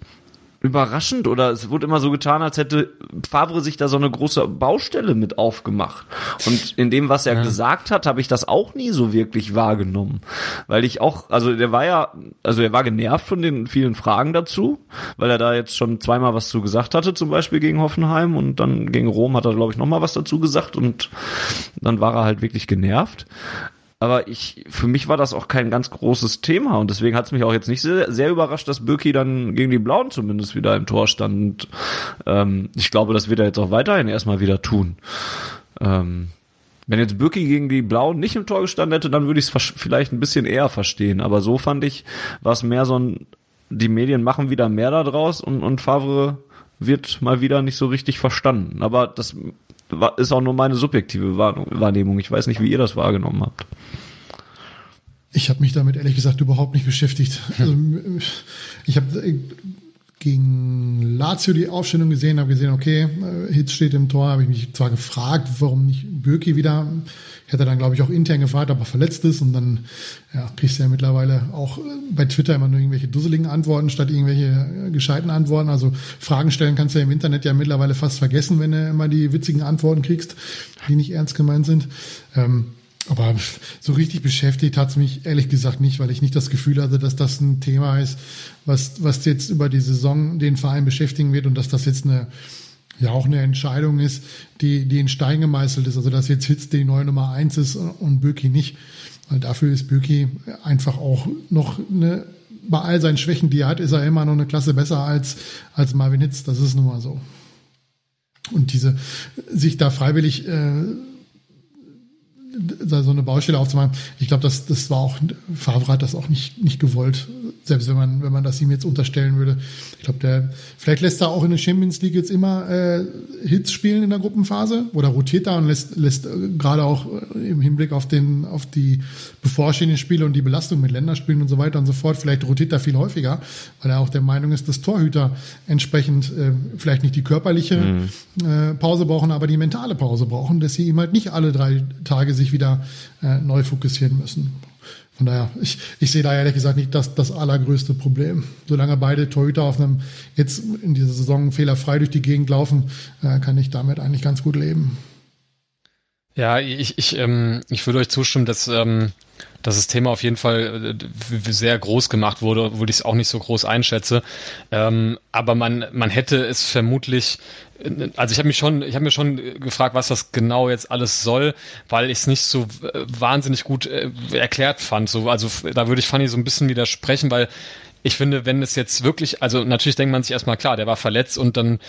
überraschend oder es wurde immer so getan, als hätte Favre sich da so eine große Baustelle mit aufgemacht. Und in dem, was er gesagt hat, habe ich das auch nie so wirklich wahrgenommen. Weil ich auch, also der war ja, also er war genervt von den vielen Fragen dazu, weil er da jetzt schon zweimal was zu gesagt hatte, zum Beispiel gegen Hoffenheim und dann gegen Rom hat er, glaube ich, nochmal was dazu gesagt und dann war er halt wirklich genervt. Aber ich, für mich war das auch kein ganz großes Thema und deswegen hat es mich auch jetzt nicht sehr, sehr überrascht, dass Birki dann gegen die Blauen zumindest wieder im Tor stand. Und, ähm, ich glaube, das wird er jetzt auch weiterhin erstmal wieder tun. Ähm, wenn jetzt Birki gegen die Blauen nicht im Tor gestanden hätte, dann würde ich es vielleicht ein bisschen eher verstehen. Aber so fand ich, war es mehr so ein, die Medien machen wieder mehr da draus und, und Favre wird mal wieder nicht so richtig verstanden. Aber das ist auch nur meine subjektive Wahrnehmung-. Ich weiß nicht, wie ihr das wahrgenommen habt. Ich habe mich damit ehrlich gesagt überhaupt nicht beschäftigt. Also, ich habe gegen Lazio die Aufstellung gesehen, habe gesehen, okay, äh, Hitz steht im Tor, habe ich mich zwar gefragt, warum nicht Bürki wieder. Hätte dann, glaube ich, auch intern gefragt, ob er verletzt ist. Und dann ja, kriegst du ja mittlerweile auch äh, bei Twitter immer nur irgendwelche dusseligen Antworten statt irgendwelche äh, gescheiten Antworten. Also Fragen stellen kannst du ja im Internet ja mittlerweile fast vergessen, wenn du immer die witzigen Antworten kriegst, die nicht ernst gemeint sind. Ähm, aber so richtig beschäftigt hat's mich ehrlich gesagt nicht, weil ich nicht das Gefühl hatte, dass das ein Thema ist, was, was jetzt über die Saison den Verein beschäftigen wird und dass das jetzt eine, ja auch eine Entscheidung ist, die, die in Stein gemeißelt ist. Also dass jetzt Hitz die neue Nummer eins ist und Böki nicht. Weil dafür ist Böki einfach auch noch eine, bei all seinen Schwächen, die er hat, ist er immer noch eine Klasse besser als, als Marvin Hitz. Das ist nun mal so. Und diese, sich da freiwillig, äh, da so eine Baustelle aufzumachen. Ich glaube, das, das war auch, Favre hat das auch nicht, nicht gewollt, selbst wenn man, wenn man das ihm jetzt unterstellen würde. Ich glaube, der, vielleicht lässt er auch in der Champions League jetzt immer äh, Hits spielen in der Gruppenphase oder rotiert da und lässt, lässt äh, gerade auch äh, im Hinblick auf den, auf die bevorstehenden Spiele und die Belastung mit Länderspielen und so weiter und so fort, vielleicht rotiert er viel häufiger, weil er auch der Meinung ist, dass Torhüter entsprechend äh, vielleicht nicht die körperliche äh, Pause brauchen, aber die mentale Pause brauchen, dass sie ihm halt nicht alle drei Tage sich wieder äh, neu fokussieren müssen. Von daher, ich, ich sehe da ehrlich gesagt nicht das, das allergrößte Problem. Solange beide Torhüter auf einem jetzt in dieser Saison fehlerfrei durch die Gegend laufen, äh, kann ich damit eigentlich ganz gut leben. Ja, ich, ich, ähm, ich würde euch zustimmen, dass, ähm, dass das Thema auf jeden Fall äh, sehr groß gemacht wurde, obwohl ich es auch nicht so groß einschätze. Ähm, aber man, man hätte es vermutlich also ich habe mich schon, ich habe mir schon gefragt, was das genau jetzt alles soll, weil ich es nicht so äh, wahnsinnig gut äh, erklärt fand. So, also da würde ich Fanny so ein bisschen widersprechen, weil ich finde, wenn es jetzt wirklich, also natürlich denkt man sich erstmal klar, der war verletzt und dann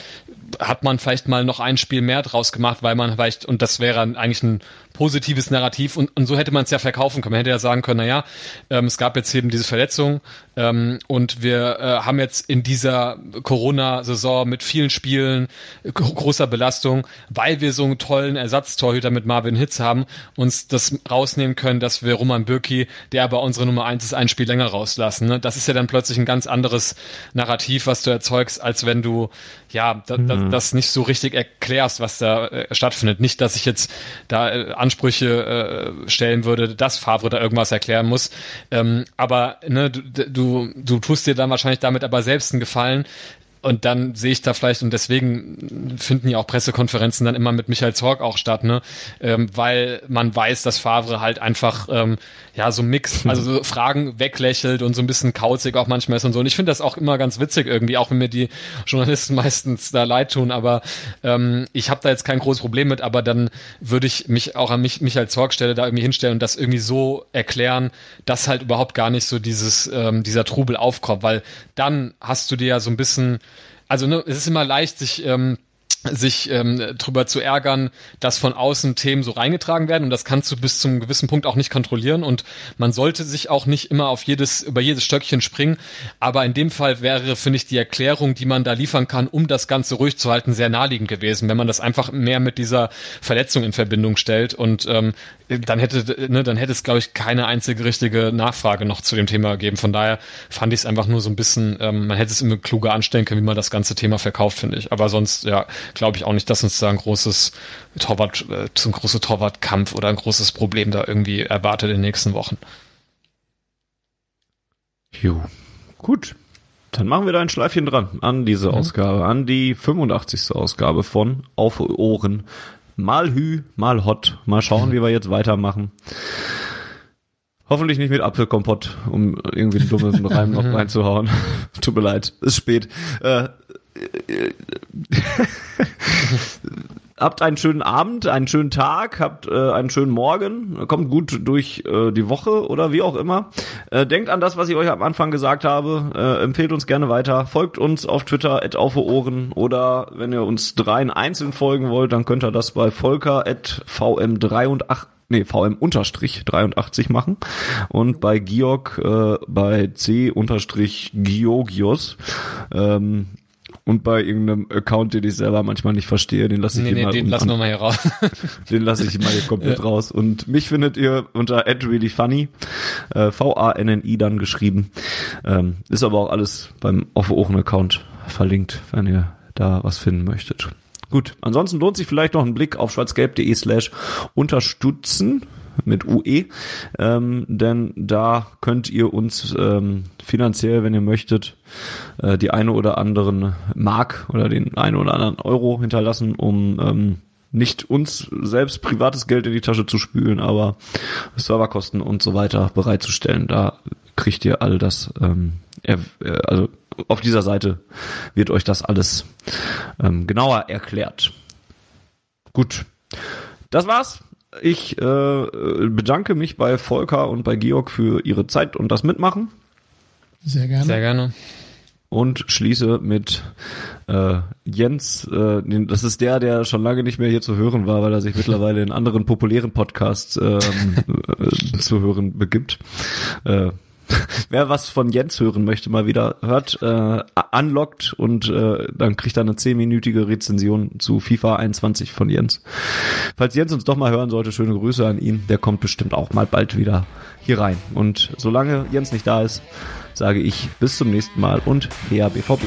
hat man vielleicht mal noch ein Spiel mehr draus gemacht, weil man vielleicht, und das wäre eigentlich ein positives Narrativ und, und so hätte man es ja verkaufen können. Man hätte ja sagen können, naja, ähm, es gab jetzt eben diese Verletzung ähm, und wir äh, haben jetzt in dieser Corona-Saison mit vielen Spielen, großer Belastung, weil wir so einen tollen Ersatztorhüter mit Marvin Hitz haben, uns das rausnehmen können, dass wir Roman Bürki, der aber unsere Nummer eins ist, ein Spiel länger rauslassen. Ne? Das ist ja dann plötzlich ein ganz anderes Narrativ, was du erzeugst, als wenn du ja da, mhm. da, das nicht so richtig erklärst, was da äh, stattfindet. Nicht, dass ich jetzt da äh, Ansprüche äh, stellen würde, dass Favre da irgendwas erklären muss. Ähm, aber ne, du, du, du tust dir dann wahrscheinlich damit aber selbst einen Gefallen, und dann sehe ich da vielleicht, und deswegen finden ja auch Pressekonferenzen dann immer mit Michael Zorg auch statt, ne? Ähm, weil man weiß, dass Favre halt einfach ähm, ja so Mix, also so Fragen weglächelt und so ein bisschen kauzig auch manchmal ist und so. Und ich finde das auch immer ganz witzig irgendwie, auch wenn mir die Journalisten meistens da leid tun, aber ähm, ich habe da jetzt kein großes Problem mit, aber dann würde ich mich auch an mich, Michael Zorg stelle da irgendwie hinstellen und das irgendwie so erklären, dass halt überhaupt gar nicht so dieses, ähm, dieser Trubel aufkommt, weil dann hast du dir ja so ein bisschen also ne, es ist immer leicht, sich ähm, sich ähm, drüber zu ärgern, dass von außen Themen so reingetragen werden. Und das kannst du bis zum gewissen Punkt auch nicht kontrollieren. Und man sollte sich auch nicht immer auf jedes über jedes Stöckchen springen, aber in dem Fall wäre finde ich die Erklärung, die man da liefern kann, um das ganze ruhig zu halten, sehr naheliegend gewesen, wenn man das einfach mehr mit dieser Verletzung in Verbindung stellt. Und ähm, dann hätte ne, dann hätte es glaube ich keine einzige richtige Nachfrage noch zu dem Thema gegeben. Von daher fand ich es einfach nur so ein bisschen, ähm, man hätte es immer kluger anstellen können, wie man das ganze Thema verkauft, finde ich. Aber sonst ja glaube ich auch nicht, dass uns da ein großes Torwart, äh, ein großer Torwartkampf oder ein großes Problem da irgendwie erwartet in den nächsten Wochen. Jo, gut. Dann machen wir da ein Schleifchen dran an diese mhm. Ausgabe, an die 85. Ausgabe von Auf Ohren. Mal Hü, mal Hot. Mal schauen, wie wir jetzt weitermachen. Hoffentlich nicht mit Apfelkompott, um irgendwie einen dummen Reim noch reinzuhauen. Tut mir leid, ist spät. Äh, habt einen schönen Abend, einen schönen Tag, habt äh, einen schönen Morgen, kommt gut durch äh, die Woche oder wie auch immer. Äh, denkt an das, was ich euch am Anfang gesagt habe. Äh, empfehlt uns gerne weiter. Folgt uns auf Twitter at auf Ohren oder wenn ihr uns dreien einzeln folgen wollt, dann könnt ihr das bei Volker at vm83 nee, VM unterstrich 83 machen und bei Georg äh, bei C unterstrich Georgios ähm, und bei irgendeinem Account, den ich selber manchmal nicht verstehe, den lasse ich nee, nee, mal den lassen wir mal hier raus. den lasse ich mal hier komplett ja. raus. Und mich findet ihr unter @reallyfunny, äh, V-A-N-N-I dann geschrieben. Ähm, ist aber auch alles beim Off Ohren Account verlinkt, wenn ihr da was finden möchtet. Gut, ansonsten lohnt sich vielleicht noch ein Blick auf schwarzgelb.de slash unterstützen mit UE, ähm, denn da könnt ihr uns ähm, finanziell, wenn ihr möchtet, äh, die eine oder anderen Mark oder den einen oder anderen Euro hinterlassen, um ähm, nicht uns selbst privates Geld in die Tasche zu spülen, aber Serverkosten und so weiter bereitzustellen. Da kriegt ihr all das, ähm, er, also auf dieser Seite wird euch das alles ähm, genauer erklärt. Gut, das war's. Ich äh, bedanke mich bei Volker und bei Georg für ihre Zeit und das Mitmachen. Sehr gerne. Sehr gerne. Und schließe mit äh, Jens, äh, das ist der, der schon lange nicht mehr hier zu hören war, weil er sich mittlerweile in anderen populären Podcasts ähm, äh, zu hören begibt. Äh, wer was von Jens hören möchte, mal wieder hört, äh, unlockt und äh, dann kriegt er eine zehnminütige Rezension zu FIFA 21 von Jens. Falls Jens uns doch mal hören sollte, schöne Grüße an ihn. Der kommt bestimmt auch mal bald wieder hier rein. Und solange Jens nicht da ist, sage ich bis zum nächsten Mal und her BVB.